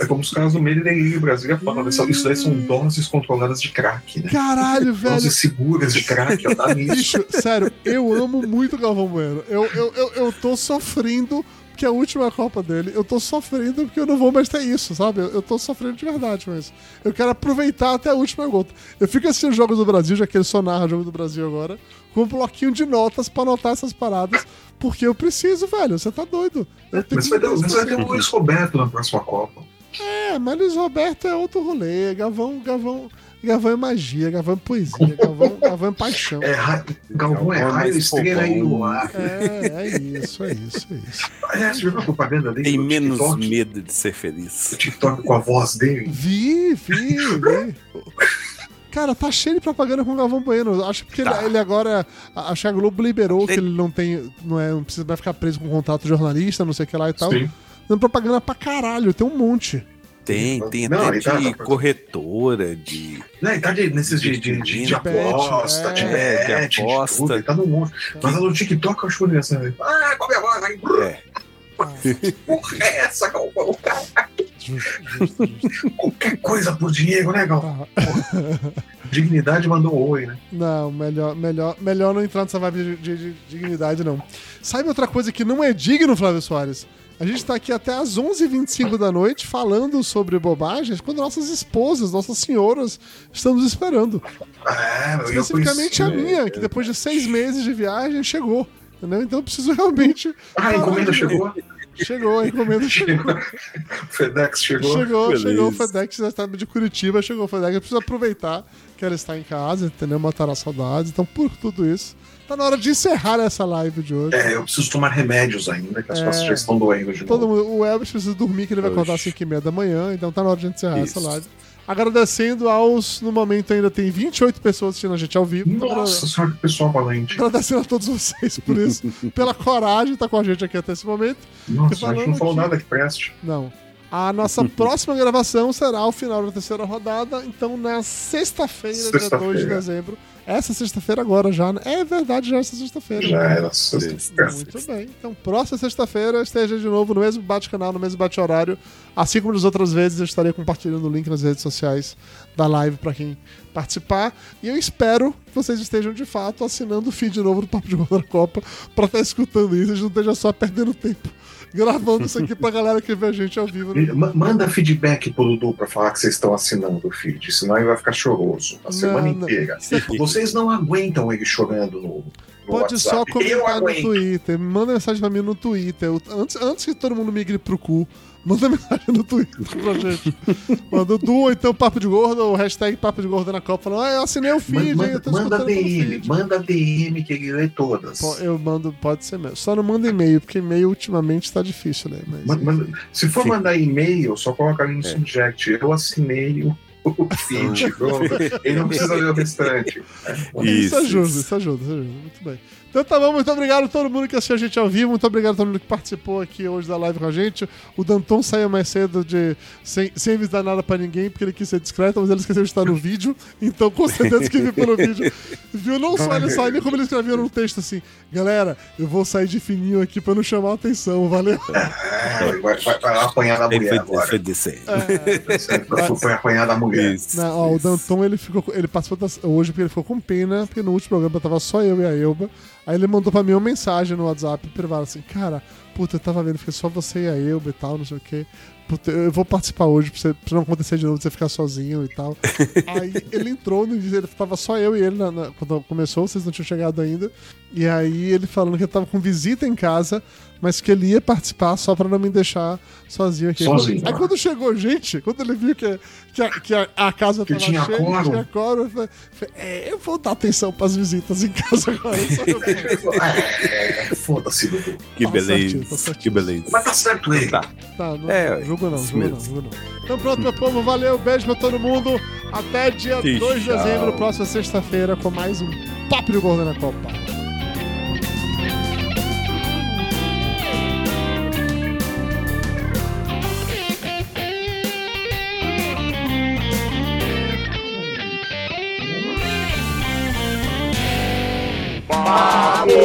é como os caras do meio e Brasília falam, isso daí são doses controladas de crack, né? Caralho, velho. Doses seguras de crack, ó, tá nisso. Bicho, sério, eu amo muito Galvão Bueno. Eu, eu, eu, eu tô sofrendo que é a última Copa dele, eu tô sofrendo porque eu não vou mais ter isso, sabe? Eu, eu tô sofrendo de verdade, mas eu quero aproveitar até a última gota. Eu fico assistindo jogos do Brasil, já que ele só narra jogo do Brasil agora, com um bloquinho de notas pra anotar essas paradas, porque eu preciso, velho. Você tá doido. mas vai, ter, mas vai ter o Luiz Roberto na próxima Copa. É, mas Luiz Roberto é outro rolê. Gavão, Gavão. Gavão é magia, Gavão é poesia, Gavão, Gavão é paixão. É, Galvão é, é raio, estrela e luar. É, é isso, é isso, é isso. Aliás, viu a propaganda dele? Tem menos TikTok? medo de ser feliz. O TikTok com a voz dele? Vi, vi, vi. Cara, tá cheio de propaganda com o Galvão Bueno. Acho que tá. ele, ele, agora. Acho que a Globo liberou tem... que ele não tem. Não, é, não precisa vai ficar preso com contrato de jornalista, não sei o que lá e tal. Sim. Dando propaganda pra caralho, tem um monte. Tem, tem não, até tá, de tá, corretora, de. Não, ele tá de, nesses de, de, de, de aposta, de, é, de aposta. Tudo, ele tá no monte. Mas no TikTok eu acho engraçado. Ah, qual é a voz aí? É. Porra, é essa, Galvão, cara? Qualquer coisa por dinheiro, né, Galvão? Dignidade mandou oi, né? Não, melhor, melhor, melhor não entrar nessa vibe de, de, de dignidade, não. Sabe outra coisa que não é digno, Flávio Soares? A gente tá aqui até às 11h25 da noite falando sobre bobagens quando nossas esposas, nossas senhoras, estão nos esperando. É, Especificamente a minha, que depois de seis meses de viagem chegou. Entendeu? Então eu preciso realmente. Ah, a encomenda chegou? Chegou, a encomenda chegou. FedEx chegou. Chegou, Beleza. chegou o FedEx, já está de Curitiba, chegou o FedEx. Eu preciso aproveitar que ela está em casa, entendeu? Matar as saudades. Então, por tudo isso, Tá na hora de encerrar essa live de hoje. É, eu preciso tomar remédios ainda, que as é, costas já estão doendo de todo novo. Mundo, o Elvis precisa dormir, que ele vai acordar às 5 e meia da manhã, então tá na hora de encerrar Isso. essa live. Agradecendo aos. No momento ainda tem 28 pessoas assistindo a gente ao vivo. Nossa senhora, que pessoal valente. Agradecendo a todos vocês por isso, pela coragem de estar com a gente aqui até esse momento. Nossa, a gente não falou nada que preste. Não. A nossa próxima gravação será ao final da terceira rodada, então na sexta-feira, sexta dia 2 de dezembro. Essa sexta-feira agora já, né? É verdade, já é essa sexta-feira. Já era sexta-feira. Muito bem. Então, próxima sexta-feira esteja de novo no mesmo bate-canal, no mesmo bate-horário. Assim como das outras vezes, eu estarei compartilhando o link nas redes sociais da live para quem participar. E eu espero que vocês estejam de fato assinando o feed novo do Papo de Gol da Copa para estar tá escutando isso e não esteja só perdendo tempo gravando isso aqui pra galera que vê a gente ao vivo. Né? Manda feedback pro Dudu pra falar que vocês estão assinando o feed, senão ele vai ficar choroso a não, semana não. inteira. É Vocês não aguentam ele chorando no, Pode só WhatsApp. Eu comentar no. Twitter. Manda mensagem pra mim no Twitter. Eu- antes, antes que todo mundo migre pro cu, manda mensagem no Twitter pra gente. Manda o Du, ou então Papo de Gordo, ou hashtag Papo de Gordo na Copa, falando, ah, eu assinei o feed, hein, Manda, eu tô manda DM, manda DM que ele lê todas. Eu mando, pode ser mesmo. Só não manda e-mail, porque e-mail ultimamente tá difícil, né? Mas, Ma- manda- se for Sim. mandar e-mail, só coloca ali no É. subject. Eu assinei o, o feed. pronto. Ele não precisa ler o restante. Isso, Isso, ajuda, isso. isso ajuda, isso ajuda. Muito bem. Então tá bom, muito obrigado a todo mundo que assistiu a gente ao vivo, muito obrigado a todo mundo que participou aqui hoje da live com a gente. O Danton saiu mais cedo de sem, sem avisar nada pra ninguém, porque ele quis ser discreto, mas ele esqueceu de estar no vídeo, então com certeza que viu pelo vídeo. Viu não só ele nem como ele escreveu no texto assim, galera, eu vou sair de fininho aqui pra não chamar a atenção, valeu? É, vai, vai, vai lá apanhar da Ele mulher foi, agora. foi descendo. Foi, foi apanhar da mulher. Isso. Não, ó, o Danton ele ficou, ele participou das- hoje porque ele ficou com pena, porque no último programa tava só eu e a Elba. Aí ele mandou pra mim uma mensagem no WhatsApp privado assim, cara, puta, eu tava vendo, fiquei só você e a Elba e tal, não sei o quê. Puta, eu vou participar hoje pra, você, pra não acontecer de novo, de você ficar sozinho e tal. aí ele entrou no ele tava só eu e ele na- na- quando começou, vocês não tinham chegado ainda. E aí ele falando que eu tava com visita em casa, mas que ele ia participar só pra não me deixar sozinho aqui. Sozinho, Aí quando chegou gente, quando ele viu que, que, a, que a, a casa Que tava tinha cheia, quórum. tinha quórum, eu falei, é, eu vou dar atenção pras visitas em casa agora. posso. É, é, Foda-se, Dudu. Que Tá certinho, tá beleza. certinho. Que beleza. Mas tá certo ele. Tá. Tá, não, É, jogo não, jogo não, jogo não. Então pronto, meu povo, valeu, beijo pra todo mundo. Até dia Tchau. 2 de dezembro, próxima sexta-feira, com mais um Papo de Gordo na Copa. Papo